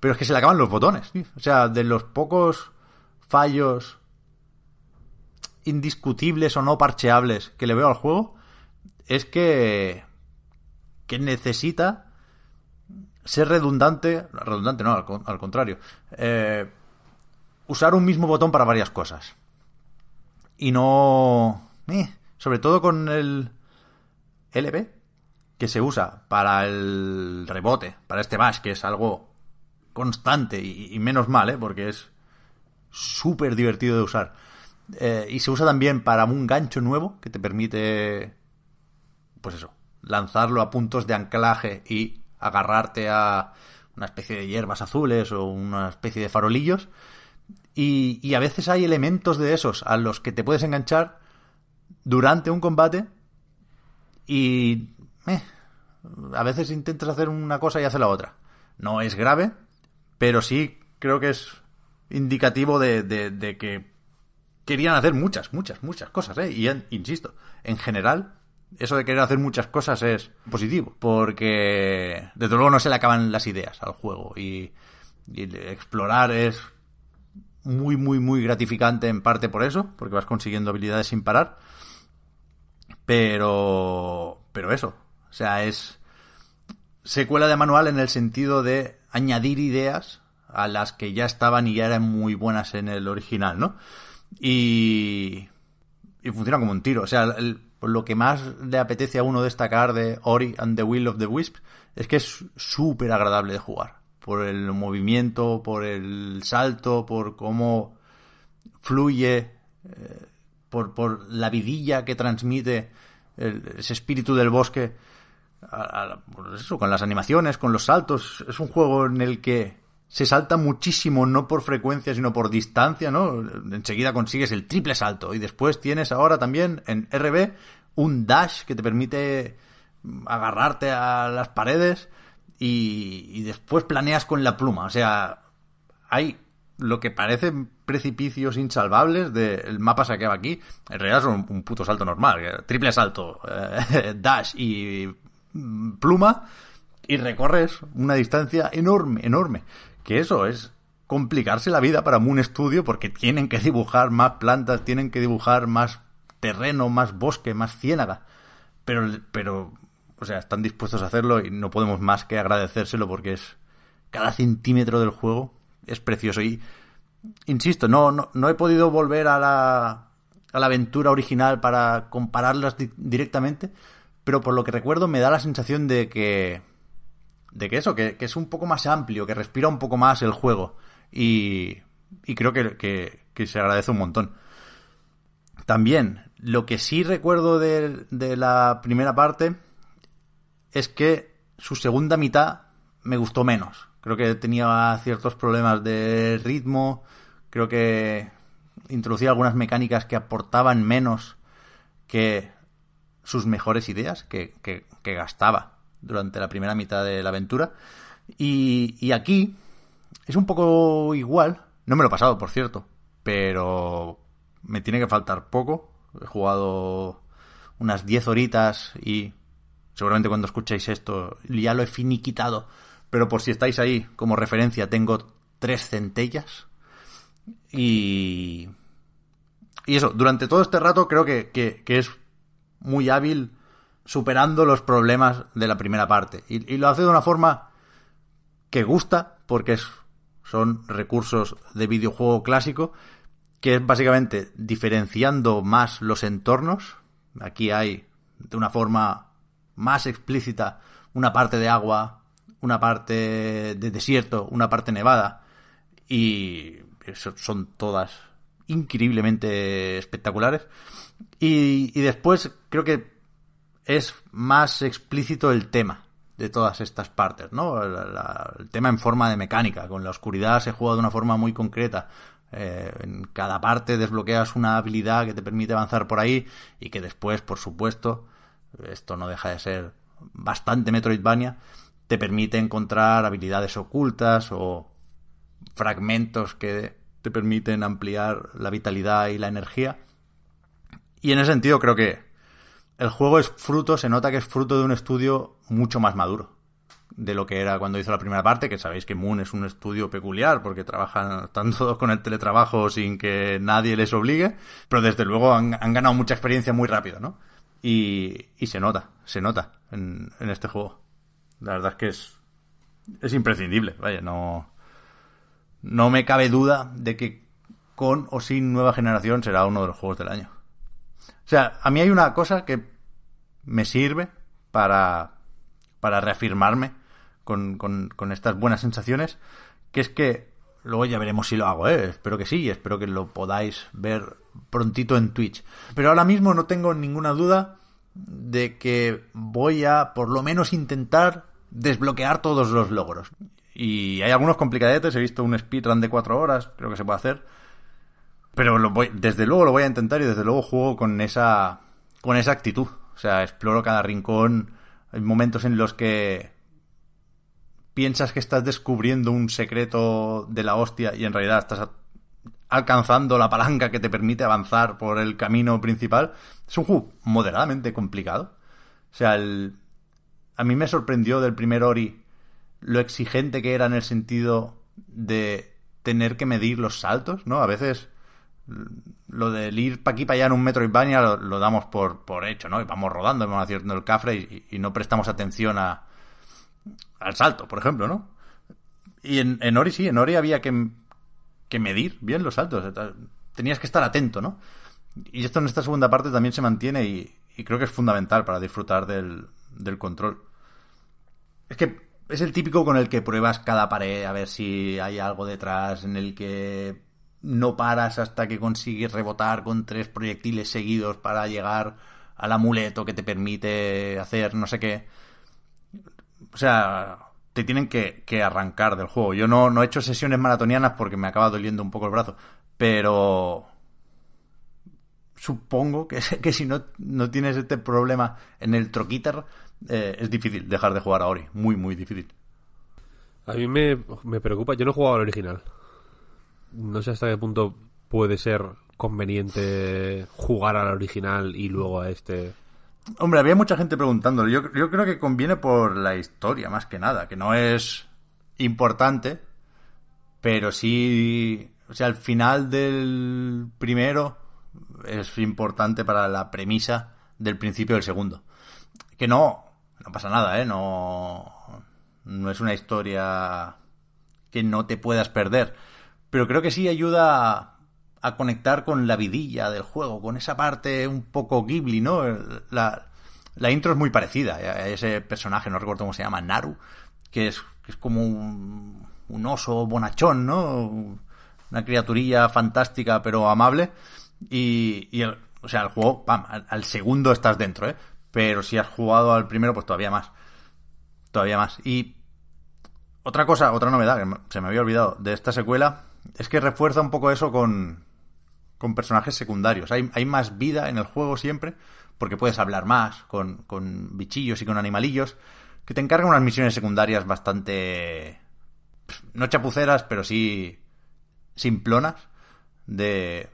Pero es que se le acaban los botones. O sea, de los pocos fallos indiscutibles o no parcheables que le veo al juego, es que. que necesita ser redundante, redundante no, al contrario, eh, usar un mismo botón para varias cosas. Y no... eh, sobre todo con el LB, que se usa para el rebote, para este bash, que es algo constante y, y menos mal, ¿eh? porque es súper divertido de usar. Eh, y se usa también para un gancho nuevo que te permite, pues eso, lanzarlo a puntos de anclaje y agarrarte a una especie de hierbas azules o una especie de farolillos. Y, a veces hay elementos de esos a los que te puedes enganchar durante un combate y eh, a veces intentas hacer una cosa y hace la otra. No es grave, pero sí creo que es indicativo de, que querían hacer muchas, muchas, muchas cosas, ¿eh? Y insisto, en general, eso de querer hacer muchas cosas es positivo, porque desde luego no se le acaban las ideas al juego y, explorar es muy, muy, muy gratificante en parte por eso, porque vas consiguiendo habilidades sin parar, pero, pero eso, o sea, es secuela de manual en el sentido de añadir ideas a las que ya estaban y ya eran muy buenas en el original, ¿no? Y, y funciona como un tiro. O sea, lo que más le apetece a uno destacar de Ori and the Will of the Wisp es que es súper agradable de jugar. Por el movimiento, por el salto, por cómo fluye, eh, por, por la vidilla que transmite el- ese espíritu del bosque. a- pues eso, con las animaciones, con los saltos. Es un juego en el que se salta muchísimo, no por frecuencia, sino por distancia, ¿no? Enseguida consigues el triple salto. Y después tienes ahora también en RB un dash que te permite agarrarte a las paredes y, después planeas con la pluma. O sea, hay lo que parecen precipicios insalvables del mapa se acaba aquí. En realidad son un puto salto normal. que Triple salto, eh, dash y mm, pluma. Y recorres una distancia enorme, enorme. Que eso es complicarse la vida para Moon Studio porque tienen que dibujar más plantas, tienen que dibujar más terreno, más bosque, más ciénaga. Pero, pero, o sea, están dispuestos a hacerlo y no podemos más que agradecérselo porque es cada centímetro del juego es precioso. Y, insisto, no, no, no he podido volver a la, a la aventura original para compararlas di- directamente, pero por lo que recuerdo me da la sensación de que, de que eso, que, que es un poco más amplio, que respira un poco más el juego. Y, y creo que, que, que se agradece un montón. También, lo que sí recuerdo de, de la primera parte es que su segunda mitad me gustó menos. Creo que tenía ciertos problemas de ritmo, creo que introducía algunas mecánicas que aportaban menos que sus mejores ideas que, que- gastaba durante la primera mitad de la aventura. Y, y aquí es un poco igual. No me lo he pasado, por cierto, pero me tiene que faltar poco. He jugado unas 10 horitas y seguramente cuando escuchéis esto ya lo he finiquitado. Pero por si estáis ahí como referencia, tengo tres centellas. Y. Y eso, durante todo este rato creo que, que- que es muy hábil superando los problemas de la primera parte. Y, y lo hace de una forma que gusta, porque es, son recursos de videojuego clásico, que es básicamente diferenciando más los entornos. Aquí hay, de una forma más explícita, una parte de agua, una parte de desierto, una parte nevada, y son todas increíblemente espectaculares. Y, y después creo que es más explícito el tema de todas estas partes, ¿no? La- el tema en forma de mecánica. Con la oscuridad se juega de una forma muy concreta. Eh, en cada parte desbloqueas una habilidad que te permite avanzar por ahí y que después, por supuesto, esto no deja de ser bastante Metroidvania, te permite encontrar habilidades ocultas o fragmentos que te permiten ampliar la vitalidad y la energía. Y en ese sentido creo que el juego es fruto, se nota que es fruto de un estudio mucho más maduro de lo que era cuando hizo la primera parte, que sabéis que Moon es un estudio peculiar porque trabajan, están todos con el teletrabajo sin que nadie les obligue, pero desde luego han, han ganado mucha experiencia muy rápido, ¿no? Y, se nota, se nota en, en este juego. La verdad es que es es imprescindible. Vaya, no, no me cabe duda de que con o sin nueva generación será uno de los juegos del año. O sea, a mí hay una cosa que me sirve para, para reafirmarme con, con, con estas buenas sensaciones, que es que luego ya veremos si lo hago, ¿eh? espero que sí, espero que lo podáis ver prontito en Twitch. Pero ahora mismo no tengo ninguna duda de que voy a por lo menos intentar desbloquear todos los logros. Y hay algunos complicadetes, he visto un speedrun de 4 horas, creo que se puede hacer. Pero lo voy, desde luego lo voy a intentar y desde luego juego con esa, con esa actitud. O sea, exploro cada rincón. Hay momentos en los que piensas que estás descubriendo un secreto de la hostia y en realidad estás alcanzando la palanca que te permite avanzar por el camino principal. Es un juego moderadamente complicado. O sea, el... a mí me sorprendió del primer Ori lo exigente que era en el sentido de tener que medir los saltos, ¿no? A veces lo del ir para aquí para allá en un metro y lo, lo damos por, por hecho, ¿no? Y vamos rodando, vamos haciendo el cafre y, y no prestamos atención a, al salto, por ejemplo, ¿no? Y en, en Ori sí, en Ori había que, que medir bien los saltos. Tenías que estar atento, ¿no? Y esto en esta segunda parte también se mantiene y, y creo que es fundamental para disfrutar del, del control. Es que es el típico con el que pruebas cada pared a ver si hay algo detrás en el que no paras hasta que consigues rebotar con tres proyectiles seguidos para llegar al amuleto que te permite hacer no sé qué. O sea, te tienen que, que arrancar del juego. Yo no, no he hecho sesiones maratonianas porque me acaba doliendo un poco el brazo, pero supongo que, que si no, no tienes este problema en el troquíter, eh, es difícil dejar de jugar a Ori. Muy, muy difícil. A mí me, me preocupa. Yo no he jugado al original. No sé hasta qué punto puede ser conveniente jugar al original y luego a este. Hombre, había mucha gente preguntándolo. Yo, creo que conviene por la historia, más que nada, que no es importante, pero sí. O sea, al final del primero es importante para la premisa del principio del segundo. Que no, no pasa nada, ¿eh? No, no es una historia que no te puedas perder. Pero creo que sí ayuda a, conectar con la vidilla del juego, con esa parte un poco Ghibli, ¿no? La, la intro es muy parecida a ese personaje, no recuerdo cómo se llama, Naru, que es, que es como un, un oso bonachón, ¿no? Una criaturilla fantástica pero amable. Y, y el, o sea, el juego, pam, al, segundo estás dentro, ¿eh? Pero si has jugado al primero, pues todavía más. Todavía más. Y otra cosa, otra novedad que se me había olvidado de esta secuela es que refuerza un poco eso con, con personajes secundarios. Hay, hay, más vida en el juego siempre, porque puedes hablar más con, con bichillos y con animalillos, que te encargan unas misiones secundarias bastante... no chapuceras, pero sí simplonas, de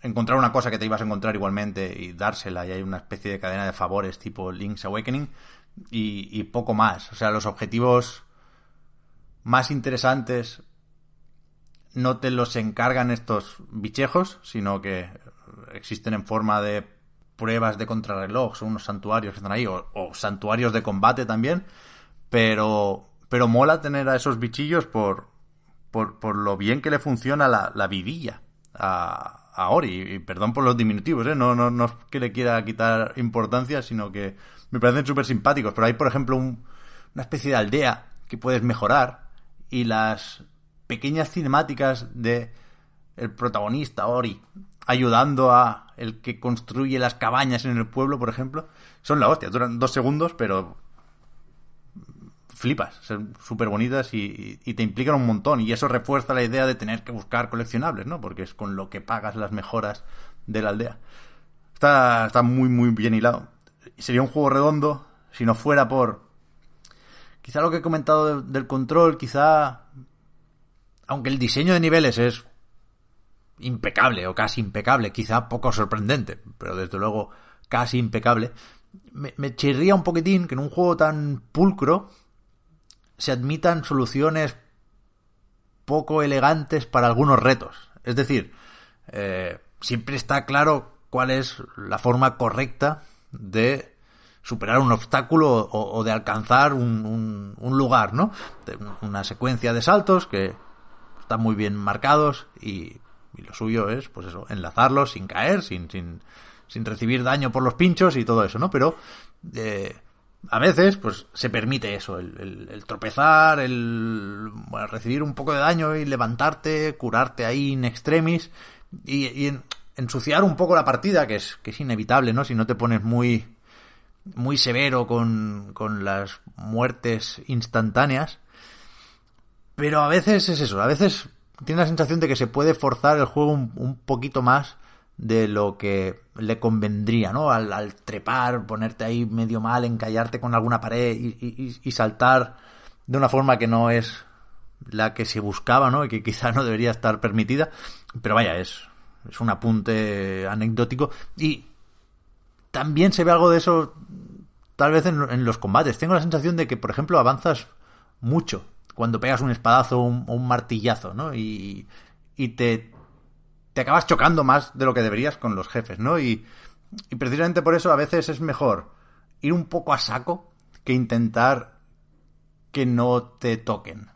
encontrar una cosa que te ibas a encontrar igualmente y dársela, y hay una especie de cadena de favores tipo Link's Awakening, y, y poco más. O sea, los objetivos más interesantes no te los encargan estos bichejos, sino que existen en forma de pruebas de contrarreloj, son unos santuarios que están ahí, o, o, santuarios de combate también, pero, pero mola tener a esos bichillos por, por, por lo bien que le funciona la, la vidilla a, a Ori, y perdón por los diminutivos, ¿eh? no, no, no es que le quiera quitar importancia, sino que me parecen súper simpáticos, pero hay, por ejemplo, un, una especie de aldea que puedes mejorar, y las pequeñas cinemáticas de el protagonista Ori ayudando a el que construye las cabañas en el pueblo, por ejemplo, son la hostia. Duran dos segundos, pero flipas. Son súper bonitas y, te implican un montón. Y eso refuerza la idea de tener que buscar coleccionables, ¿no? Porque es con lo que pagas las mejoras de la aldea. Está, está muy, muy bien hilado. Sería un juego redondo si no fuera por... Quizá lo que he comentado de, del control, quizá aunque el diseño de niveles es impecable o casi impecable, quizá poco sorprendente, pero desde luego casi impecable, me, chirría un poquitín que en un juego tan pulcro se admitan soluciones poco elegantes para algunos retos. Es decir, eh, siempre está claro cuál es la forma correcta de superar un obstáculo o, de alcanzar un, un, lugar, ¿no? Una secuencia de saltos que están muy bien marcados y, lo suyo es, pues eso, enlazarlos sin caer, sin, sin, sin recibir daño por los pinchos y todo eso, ¿no? Pero eh, a veces, pues se permite eso, el, tropezar, el bueno, recibir un poco de daño y levantarte, curarte ahí in extremis y, y ensuciar un poco la partida, que es, que es inevitable, ¿no? Si no te pones muy muy severo con, con las muertes instantáneas. Pero a veces es eso, a veces tiene la sensación de que se puede forzar el juego un, poquito más de lo que le convendría, ¿no? Al, trepar, ponerte ahí medio mal, encallarte con alguna pared y, y, saltar de una forma que no es la que se buscaba, ¿no? Y que quizá no debería estar permitida. Pero vaya, es, es un apunte anecdótico. Y también se ve algo de eso tal vez en, los combates. Tengo la sensación de que, por ejemplo, avanzas mucho cuando pegas un espadazo o un, martillazo, ¿no? Y, y te, te acabas chocando más de lo que deberías con los jefes, ¿no? Y, precisamente por eso a veces es mejor ir un poco a saco que intentar que no te toquen.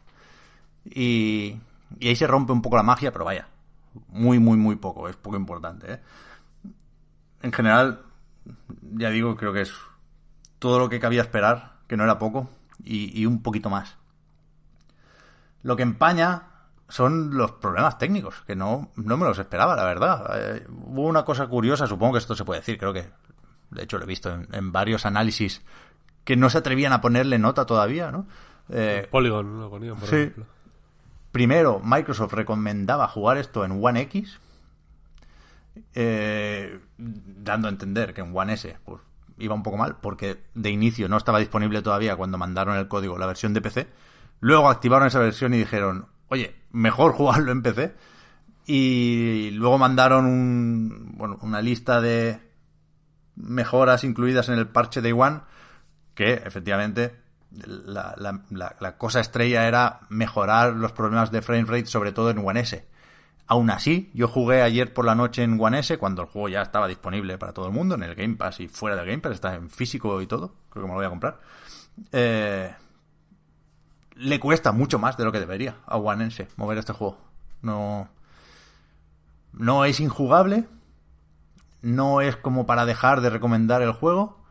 Y, y ahí se rompe un poco la magia, pero vaya, muy, muy, muy poco, es poco importante. ¿eh? En general, ya digo, creo que es todo lo que cabía esperar, que no era poco, y, un poquito más. Lo que empaña son los problemas técnicos, que no, no me los esperaba, la verdad. Eh, hubo una cosa curiosa, supongo que esto se puede decir, creo que, de hecho, lo he visto en, varios análisis que no se atrevían a ponerle nota todavía, ¿no? Eh, Polygon lo ponían, por ejemplo. Primero, Microsoft recomendaba jugar esto en One X, eh, dando a entender que en One S pues, iba un poco mal, porque de inicio no estaba disponible todavía cuando mandaron el código la versión de PC. Luego activaron esa versión y dijeron, oye, mejor jugarlo en PC. Y luego mandaron un, bueno, una lista de mejoras incluidas en el parche de One, que efectivamente la, la, la, cosa estrella era mejorar los problemas de frame rate, sobre todo en One S. Aún así, yo jugué ayer por la noche en One S cuando el juego ya estaba disponible para todo el mundo, en el Game Pass y fuera del Game Pass, está en físico y todo, creo que me lo voy a comprar. Eh, le cuesta mucho más de lo que debería a S mover este juego. No, no es injugable, no es como para dejar de recomendar el juego,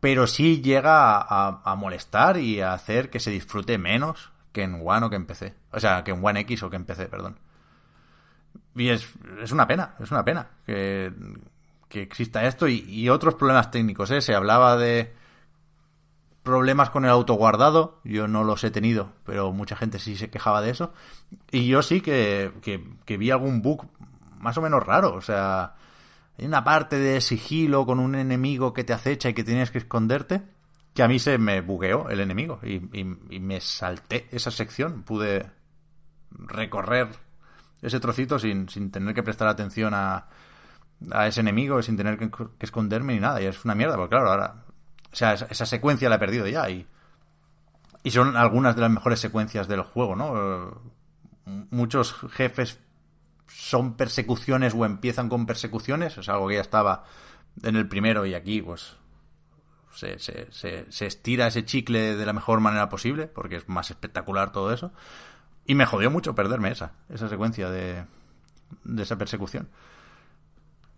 pero sí llega a, a, molestar y a hacer que se disfrute menos que en One o que en PC. O sea, que en One X o que en PC, perdón. Y es, es una pena, es una pena que, que exista esto y, otros problemas técnicos. ¿eh? Se hablaba de problemas con el autoguardado, yo no los he tenido, pero mucha gente sí se quejaba de eso. Y yo sí que, que, vi algún bug más o menos raro, o sea, hay una parte de sigilo con un enemigo que te acecha y que tienes que esconderte, que a mí se me bugueó el enemigo y, me salté esa sección, pude recorrer ese trocito sin, sin tener que prestar atención a, a ese enemigo, sin tener que, esconderme ni nada. Y es una mierda, porque claro, ahora. O sea, esa, secuencia la he perdido ya. Y, y son algunas de las mejores secuencias del juego, ¿no? Muchos jefes son persecuciones o empiezan con persecuciones. Es algo que ya estaba en el primero y aquí, pues. Se, se, se, se estira ese chicle de la mejor manera posible, porque es más espectacular todo eso. Y me jodió mucho perderme esa, esa secuencia de, de esa persecución.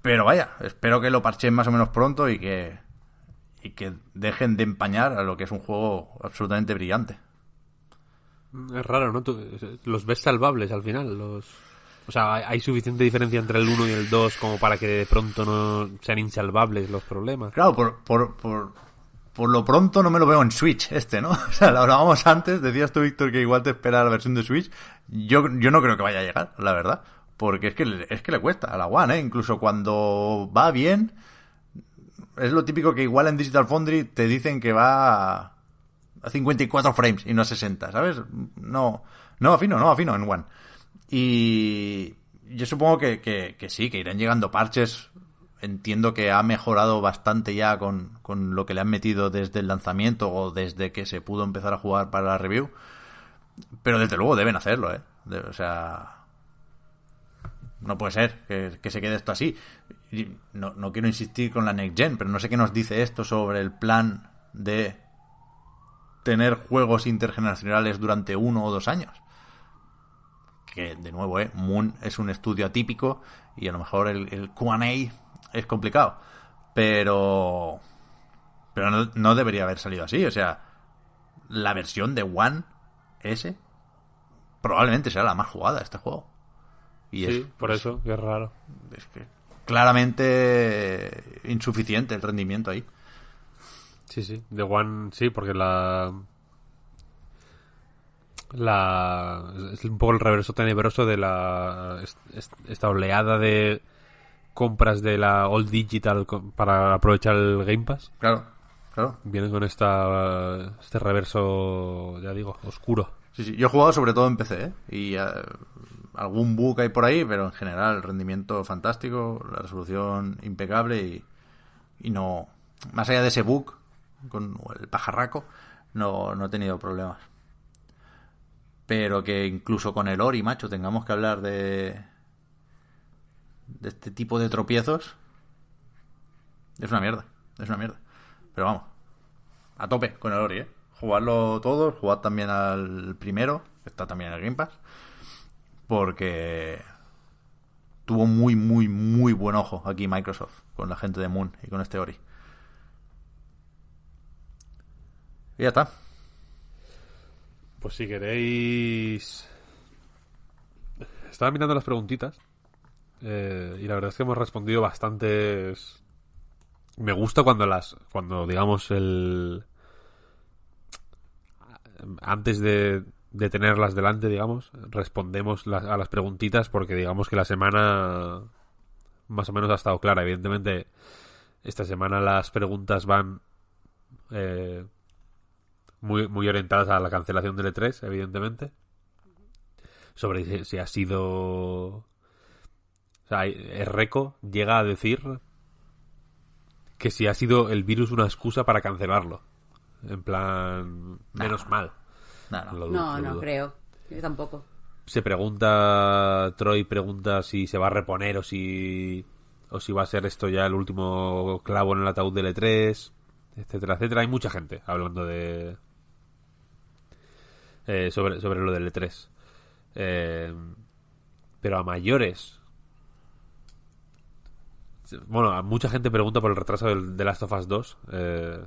Pero vaya, espero que lo parchen más o menos pronto y que, y que dejen de empañar a lo que es un juego absolutamente brillante. Es raro, ¿no? los ves salvables al final. Los... O sea, hay suficiente diferencia entre el 1 y el 2 como para que de pronto no sean insalvables los problemas. Claro, por, por, por, por lo pronto no me lo veo en Switch este, ¿no? O sea, lo hablábamos antes, decías tú, Víctor, que igual te espera la versión de Switch. Yo, yo no creo que vaya a llegar, la verdad. Porque es que, es que le cuesta a la One, ¿eh? Incluso cuando va bien, es lo típico que igual en Digital Foundry te dicen que va a 54 frames y no a 60, ¿sabes? No, no afino, no afino en One. Y yo supongo que, que, sí, que irán llegando parches entiendo que ha mejorado bastante ya con, con, lo que le han metido desde el lanzamiento o desde que se pudo empezar a jugar para la review. Pero desde luego deben hacerlo, ¿eh? o sea... no puede ser que se quede esto así. No, no quiero insistir con la Next Gen, pero no sé qué nos dice esto sobre el plan de tener juegos intergeneracionales durante uno o dos años. Que, de nuevo, ¿eh? Moon es un estudio atípico y a lo mejor el, el QA es complicado. Pero. Pero no, no debería haber salido así. O sea, la versión de One S probablemente será la más jugada de este juego. Y Sí, es, por eso, que es raro. es que claramente insuficiente el rendimiento ahí. Sí, sí. The One, sí, porque la. La. Es un poco el reverso tenebroso de la. est- est- Esta oleada de compras de la All Digital para aprovechar el Game Pass. Claro, claro. Viene con esta. Este reverso, ya digo, oscuro. Sí, sí. Yo he jugado sobre todo en PC, ¿eh? Y eh, algún bug hay por ahí, pero en general rendimiento fantástico, la resolución impecable y, y no... Más allá de ese bug, con el pajarraco, no, no he tenido problemas. Pero que incluso con el Ori, macho, tengamos que hablar de... de este tipo de tropiezos. Es una mierda, es una mierda. Pero vamos, a tope con el Ori, ¿eh? Jugarlo todos, jugad también al primero, está también en el Game Pass, porque tuvo muy, muy, muy buen ojo aquí Microsoft con la gente de Moon y con este Ori. Y ya está. Pues si queréis. Estaba mirando las preguntitas. eh, y la verdad es que hemos respondido bastantes. Me gusta cuando las. Cuando, digamos, el. Antes de, de tenerlas delante, digamos, respondemos las- a las preguntitas porque, digamos, que la semana. Más o menos ha estado clara. Evidentemente, esta semana las preguntas van. eh, muy, muy orientadas a la cancelación del E3, evidentemente. Sobre si, si ha sido. O sea, Erreco llega a decir que si ha sido el virus una excusa para cancelarlo. En plan, menos mal. No. Lo No, lo no dudo. creo. Yo tampoco. Se pregunta, Troy pregunta si se va a reponer o si, o si va a ser esto ya el último clavo en el ataúd del E3, etcétera, etcétera. Hay mucha gente hablando de, eh, sobre, sobre lo del E3. Eh, pero a mayores. Bueno, a mucha gente pregunta por el retraso del, de Last of Us 2. Eh,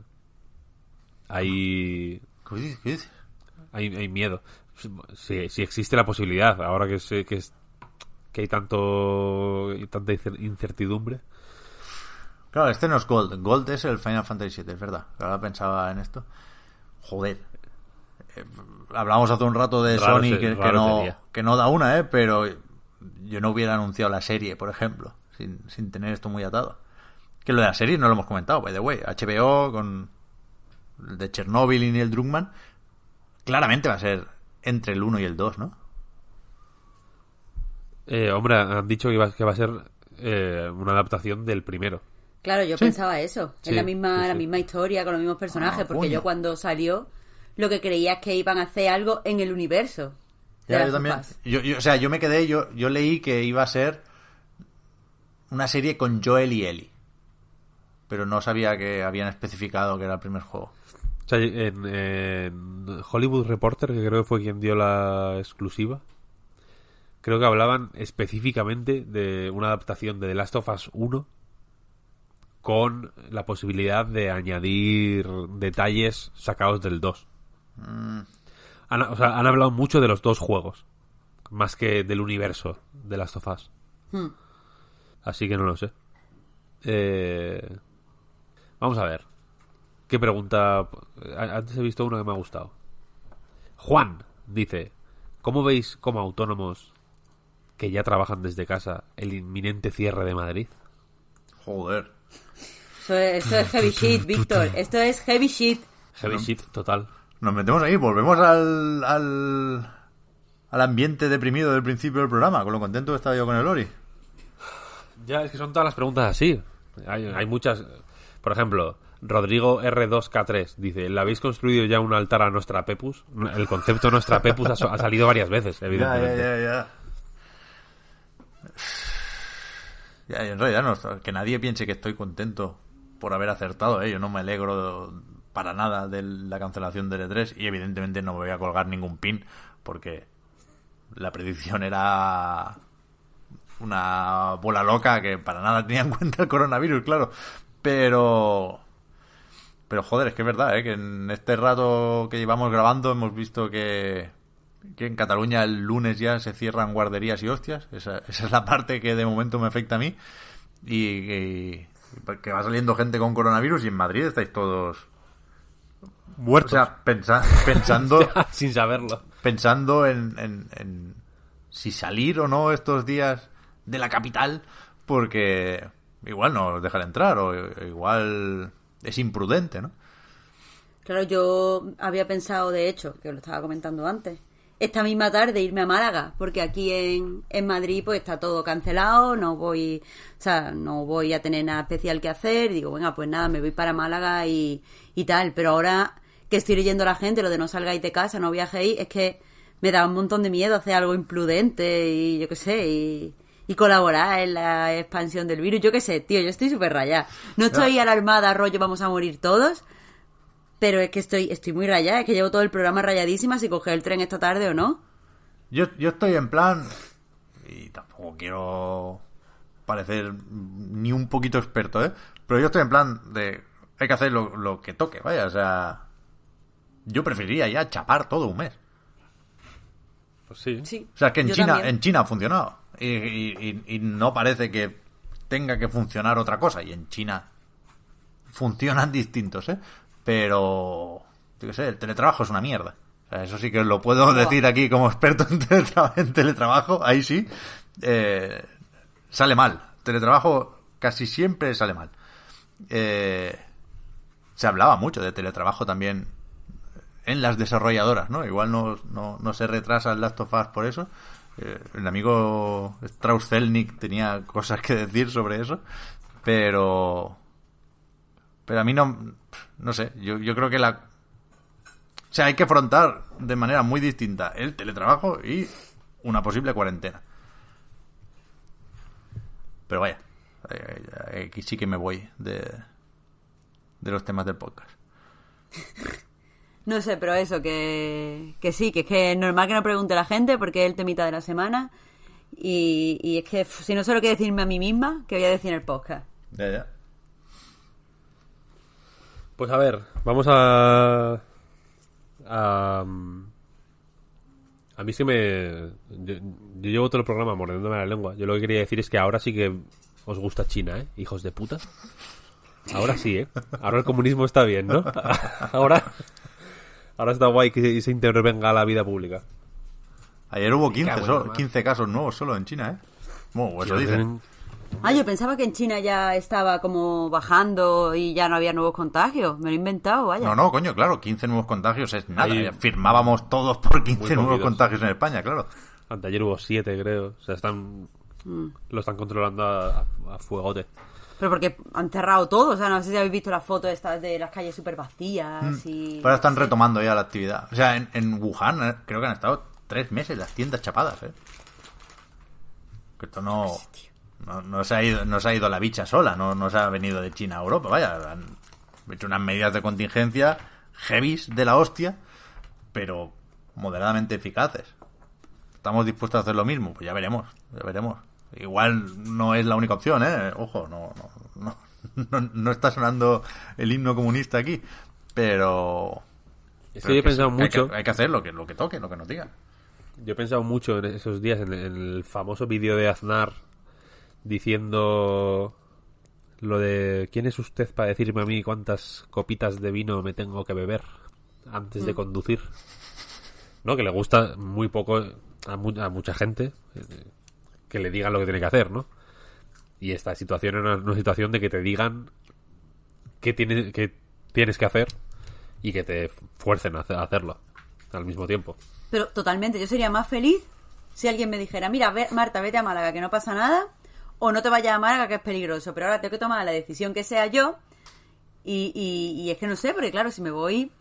hay, ¿Qué dices? Hay, hay miedo. Si, si existe la posibilidad, ahora que sé que, es, que hay tanto tanta incer- incertidumbre. Claro, este no es Gold. Gold es el Final Fantasy VII, es verdad. Ahora pensaba en esto. Joder. Eh, hablamos hace un rato de Raro Sony se- que, no, sería. que no da una, ¿eh? Pero yo no hubiera anunciado la serie, por ejemplo, sin, sin tener esto muy atado. Que lo de la serie no lo hemos comentado, by the way. HBO con el de Chernobyl y Neil Druckmann. Claramente va a ser entre el 1 y el 2, ¿no? Eh, hombre, han dicho que va, que va a ser eh, una adaptación del primero. Claro, yo Sí. pensaba eso. Sí, es la misma, sí, sí. la misma historia, con los mismos personajes, Ah, porque coño. yo cuando salió lo que creía es que iban a hacer algo en el universo. Ya, yo también. sofás. Yo, yo- o sea, yo me quedé, yo, yo leí que iba a ser una serie con Joel y Ellie. Pero no sabía que habían especificado que era el primer juego. O sea, en, en Hollywood Reporter, que creo que fue quien dio la exclusiva, creo que hablaban específicamente de una adaptación de The Last of Us 1 con la posibilidad de añadir detalles sacados del 2. Han, o sea, han hablado mucho de los dos juegos, más que del universo de Last of Us. Hmm. Así que no lo sé. Eh, vamos a ver. ¿Qué pregunta? Antes he visto uno que me ha gustado. Juan dice: ¿Cómo veis como autónomos que ya trabajan desde casa el inminente cierre de Madrid? Joder. Es, esto es heavy shit, Víctor. Esto es heavy shit. Heavy shit total. Nos metemos ahí, volvemos al, al, al ambiente deprimido del principio del programa, con lo contento que estaba yo con el Ori. Ya, es que son todas las preguntas así. Hay, hay muchas. Por ejemplo, Rodrigo R2K3 dice: ¿Le habéis construido ya un altar a nuestra Pepus? El concepto nuestra Pepus ha, salido varias veces, evidentemente. ya, ya, ya. Ya, en realidad, no, que nadie piense que estoy contento por haber acertado, ¿eh? Yo no me alegro para nada de la cancelación del E3 y evidentemente no me voy a colgar ningún pin porque la predicción era una bola loca que para nada tenía en cuenta el coronavirus, claro. Pero... Pero joder, es que es verdad, ¿eh? que en este rato que llevamos grabando hemos visto que, que en Cataluña el lunes ya se cierran guarderías y hostias. Esa, esa es la parte que de momento me afecta a mí. Y, y, que va saliendo gente con coronavirus y en Madrid estáis todos muertos. O sea, pensa, pensando... Sin saberlo. Pensando en, en, en si salir o no estos días de la capital porque igual no os dejan entrar o igual es imprudente, ¿no? Claro, yo había pensado, de hecho, que lo estaba comentando antes, esta misma tarde irme a Málaga, porque aquí en, en Madrid pues está todo cancelado, no voy, o sea, no voy a tener nada especial que hacer, digo, venga, pues nada, me voy para Málaga y, y tal, pero ahora que estoy leyendo a la gente lo de no salgáis de casa, no viajéis, es que me da un montón de miedo hacer algo imprudente y yo qué sé, y, y colaborar en la expansión del virus. Yo qué sé, tío, yo estoy súper rayada. No estoy alarmada, rollo, vamos a morir todos. Pero es que estoy, estoy muy rayada, es que llevo todo el programa rayadísima si coger el tren esta tarde o no. Yo, yo estoy en plan, y tampoco quiero parecer ni un poquito experto, ¿eh? Pero yo estoy en plan de, hay que hacer lo, lo que toque, vaya, o sea, yo preferiría ya chapar todo un mes. Pues sí. Sí. O sea, que en China, también. en China ha funcionado. Y, y- no parece que tenga que funcionar otra cosa. Y en China funcionan distintos, ¿eh? Pero, yo qué sé, el teletrabajo es una mierda. O sea, eso sí que lo puedo decir aquí como experto en, teletra- en teletrabajo. Ahí sí. Eh, sale mal. Teletrabajo casi siempre sale mal. Eh, se hablaba mucho de teletrabajo también en las desarrolladoras, ¿no? Igual no, no, no se retrasa el Last of Us por eso. Eh, el amigo Strauss Zelnick tenía cosas que decir sobre eso, pero pero a mí no no sé, yo, yo creo que la o sea, hay que afrontar de manera muy distinta el teletrabajo y una posible cuarentena. Pero vaya, eh, aquí sí que me voy de, de los temas del podcast. No sé, pero eso, que, que sí, que es que es normal que no pregunte la gente porque es el temita de la semana. Y, y es que si no sé lo que decirme a mí misma, que voy a decir en el podcast. Ya, ya. Pues a ver, vamos a. A, a mí sí me. Yo, yo llevo todo el programa mordiéndome la lengua. Yo lo que quería decir es que ahora sí que os gusta China, ¿eh? Hijos de puta. Ahora sí, ¿eh? Ahora el comunismo está bien, ¿no? Ahora. Ahora está guay que se intervenga la vida pública. Ayer hubo 15, cago en solo- la mar. 15 casos nuevos solo en China, ¿eh? Bueno, eso Que dicen. Ah, yo pensaba que en China ya estaba como bajando y ya no había nuevos contagios. Me lo he inventado, vaya. No, no, coño, claro, 15 nuevos contagios es nada. Ahí- Firmábamos todos por 15 Muy nuevos contagios en España, claro. Anteayer hubo siete, creo. O sea, están. Lo están controlando a, a fuegote. Pero porque han cerrado todo. O sea, no sé si habéis visto las fotos estas de las calles súper vacías y... Ahora están retomando ya la actividad. O sea, en, en Wuhan eh, creo que han estado tres meses las tiendas chapadas, ¿eh? Que esto no... No, no se ha ido, no se ha ido la bicha sola, no, no se ha venido de China a Europa, vaya. Han hecho unas medidas de contingencia heavies de la hostia, pero moderadamente eficaces. ¿Estamos dispuestos a hacer lo mismo? Pues ya veremos, ya veremos. Igual no es la única opción, ¿eh? Ojo, no, no, no, no, no está sonando el himno comunista aquí, pero... Es pero que yo he pensado sí, hay mucho. que- Hay que, hacer lo que, lo que toque, lo que nos digan. Yo he pensado mucho en esos días en, en el famoso vídeo de Aznar diciendo lo de ¿quién es usted para decirme a mí cuántas copitas de vino me tengo que beber antes de conducir? ¿No? Que le gusta muy poco a, mu- a mucha gente que le digan lo que tiene que hacer, ¿no? Y esta situación es una, una situación de que te digan qué tienes, qué tienes que hacer y que te fuercen a a hacerlo al mismo tiempo. Pero totalmente, yo sería más feliz si alguien me dijera, mira, ve- Marta, vete a Málaga, que no pasa nada, o no te vayas a Málaga, que es peligroso, pero ahora tengo que tomar la decisión que sea yo, y, y, y es que no sé, porque claro, si me voy,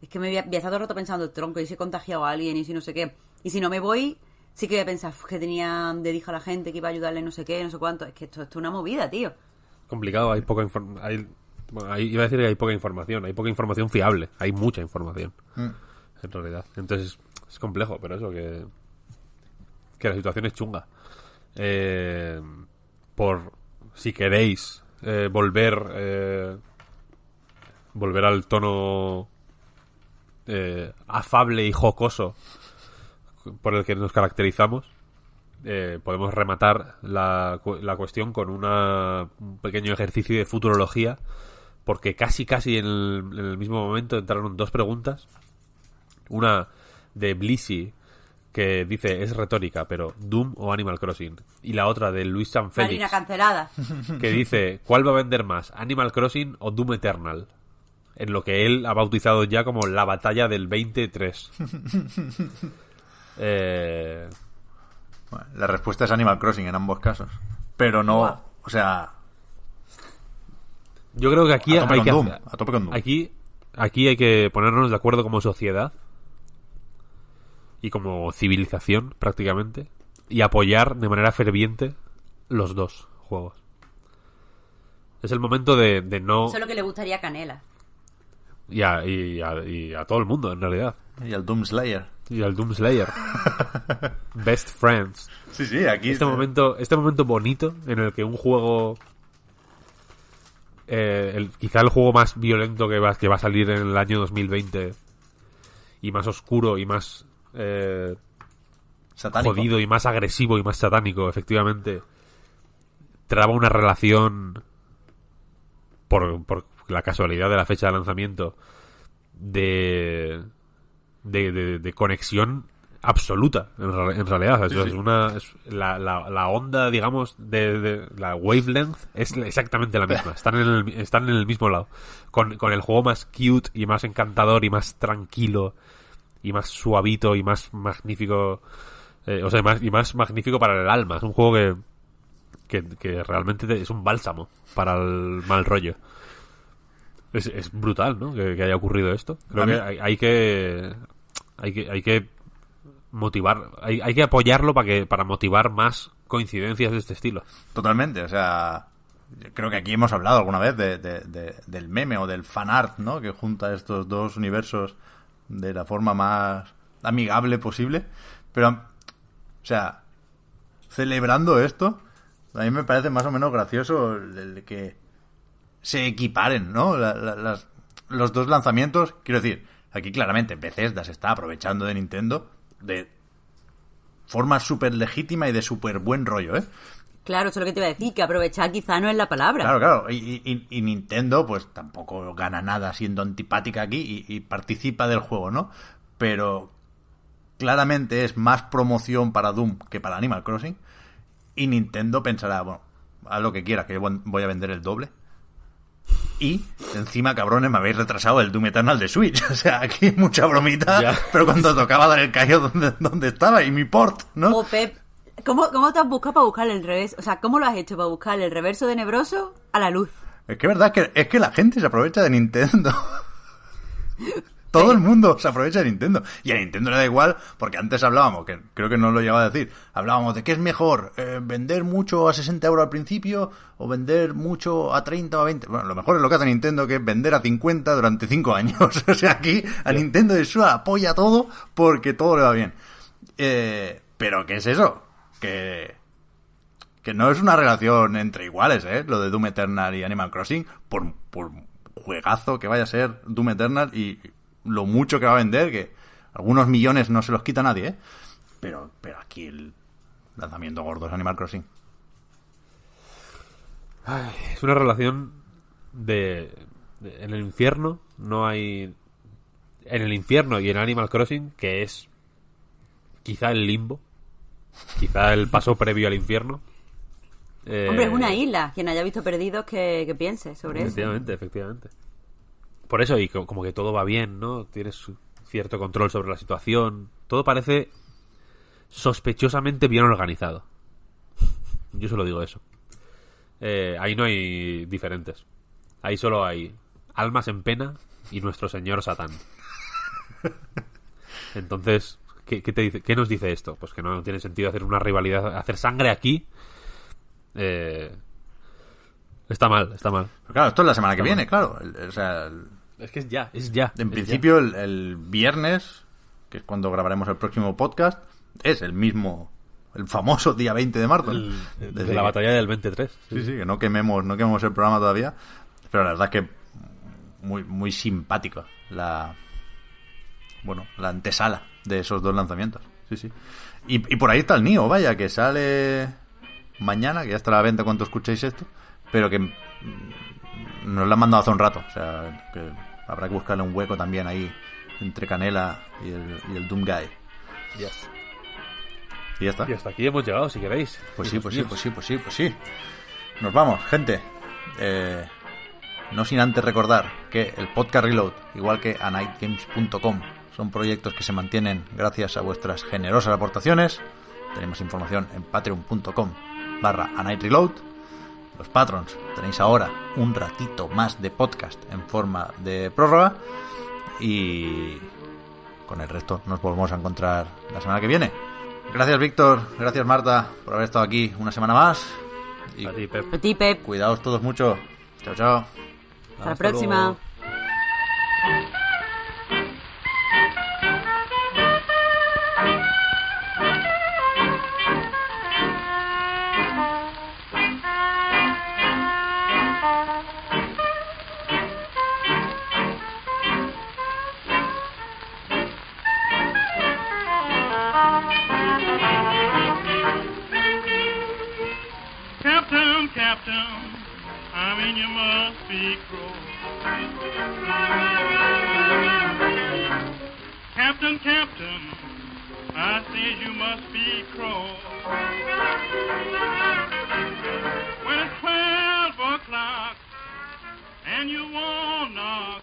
es que me voy a, voy a estar el pensando, tronco, y si he contagiado a alguien, y si no sé qué, y si no me voy, sí que voy a pensar "Uf, que tenía de dijo a la gente que iba a ayudarle no sé qué, no sé cuánto. Es que esto, esto es una movida, tío. complicado, hay poca información. Hay, bueno, hay- iba a decir que hay poca información, hay poca información fiable, hay mucha información, Mm. en realidad. Entonces es complejo, pero eso, que, que la situación es chunga. Eh, por si queréis eh, volver eh, volver al tono eh, afable y jocoso por el que nos caracterizamos eh, podemos rematar la, la cuestión con una, un pequeño ejercicio de futurología, porque casi, casi en el, en el mismo momento entraron dos preguntas. Una de Blissy, que dice, es retórica, pero Doom o Animal Crossing. Y la otra de Luis San Marina Félix, cancelada. que dice, ¿cuál va a vender más, Animal Crossing o Doom Eternal? En lo que él ha bautizado ya como la batalla del 23. eh, Bueno, la respuesta es Animal Crossing en ambos casos. Pero no, o sea, Yo creo que aquí A tope hay con que Doom, hacer- a tope con Doom. Aquí, aquí hay que ponernos de acuerdo como sociedad y como civilización prácticamente y apoyar de manera ferviente los dos juegos. Es el momento de, de no Eso es lo que le gustaría a Canela. y a, y a- y a todo el mundo en realidad y el Doom Slayer. Y al Doom Slayer. Best friends. Sí, sí, aquí este momento este momento bonito en el que un juego eh, el- quizá el juego más violento que va, que va a salir en el año 2020 y más oscuro y más eh, satánico. jodido y más agresivo y más satánico efectivamente traba una relación por, por la casualidad de la fecha de lanzamiento de de, de- de conexión absoluta en, realidad. Sí, es una es- la, la, la onda digamos de, de- la wavelength es exactamente la misma. Están en el, están en el mismo lado. Con, con el juego más cute y más encantador y más tranquilo y más suavito y más magnífico eh, o sea más, y más magnífico para el alma. Es un juego que que, que realmente te- es un bálsamo para el mal rollo es, es brutal, ¿no? Que, que haya ocurrido esto. Creo que hay, hay que hay que hay que motivar, hay, hay que apoyarlo para que para motivar más coincidencias de este estilo. Totalmente, o sea, creo que aquí hemos hablado alguna vez de, de- de- del meme o del fanart, ¿no? Que junta estos dos universos de la forma más amigable posible. Pero, o sea, celebrando esto, a mí me parece más o menos gracioso el, el que se equiparen, ¿no? La- la- las- los dos lanzamientos, quiero decir, aquí claramente Bethesda se está aprovechando de Nintendo de forma súper legítima y de súper buen rollo, ¿eh? Claro, eso es lo que te iba a decir, que aprovechar quizá no es la palabra. Claro, claro. Y, y- y Nintendo, pues tampoco gana nada siendo antipática aquí y, y participa del juego, ¿no? Pero claramente es más promoción para Doom que para Animal Crossing. Y Nintendo pensará, bueno, haz lo que quiera, que yo voy a vender el doble. Y encima, cabrones, me habéis retrasado el Doom Eternal de Switch. O sea, aquí mucha bromita, Ya. pero cuando tocaba dar el callo donde, donde estaba y mi port, ¿no? O Pep, ¿cómo, ¿cómo te has buscado para buscar el revés? O sea, ¿cómo lo has hecho para buscar el reverso de Nebroso a la luz? Es que es verdad que es que la gente se aprovecha de Nintendo. Todo el mundo se aprovecha de Nintendo. Y a Nintendo le da igual, porque antes hablábamos, que creo que no lo llegaba a decir, hablábamos de qué es mejor, eh, vender mucho a 60 euros al principio o vender mucho a 30 o a 20. Bueno, lo mejor es lo que hace Nintendo, que es vender a 50 durante 5 años. o sea, aquí a Nintendo de su apoya todo porque todo le va bien. Eh, pero ¿qué es eso? Que que no es una relación entre iguales, ¿eh? Lo de Doom Eternal y Animal Crossing, por, por juegazo que vaya a ser Doom Eternal y lo mucho que va a vender, que algunos millones no se los quita nadie, ¿eh? Pero, pero aquí el lanzamiento gordo es Animal Crossing. Es una relación de, de- en el infierno no hay en el infierno y en Animal Crossing que es quizá el limbo, quizá el paso previo al infierno. Eh, Hombre, es una isla. Quien haya visto Perdidos que, que piense sobre eso. Efectivamente, efectivamente. Por eso, y co- como que todo va bien, ¿no? Tienes cierto control sobre la situación. Todo parece sospechosamente bien organizado. Yo solo digo eso. Eh, ahí no hay diferentes. Ahí solo hay almas en pena y nuestro señor Satán. Entonces, ¿qué, qué te dice, ¿qué nos dice esto? Pues que no tiene sentido hacer una rivalidad, hacer sangre aquí. Eh, está mal, está mal. Pero claro, esto es la semana que Está viene, claro. El- o sea, el- Es que es ya, es ya. en es principio el, el viernes, que es cuando grabaremos el próximo podcast, es el mismo, el famoso día 20 de marzo. Desde de la que- batalla del 23. Sí, sí, que no quememos, no quememos el programa todavía. Pero la verdad es que muy, muy simpático la bueno, la antesala de esos dos lanzamientos. Sí, sí. Y, y por ahí está el Nio, vaya, que sale mañana, que ya estará a la venta cuando escuchéis esto, pero que mm, nos lo han mandado hace un rato. O sea, que habrá que buscarle un hueco también ahí entre Canela y el, y el Doom Guy. Yes. Y ya está. Y hasta aquí hemos llegado, si queréis. Pues sí, pues sí, pues sí, pues sí, pues sí. Nos vamos, gente. Eh, no sin antes recordar que el podcast Reload, igual que anightgames.com, son proyectos que se mantienen gracias a vuestras generosas aportaciones. Tenemos información en patreon.com barra anightreload. Los patrons tenéis ahora un ratito más de podcast en forma de prórroga. Y con el resto nos volvemos a encontrar la semana que viene. Gracias Víctor, gracias Marta por haber estado aquí una semana más. Y A ti, Pep. A ti, Pep. cuidaos todos mucho. Chao, chao. Hasta la próxima. luego. mercy cross. Captain, Captain, I say you must be cross. When it's twelve o'clock and you won't knock.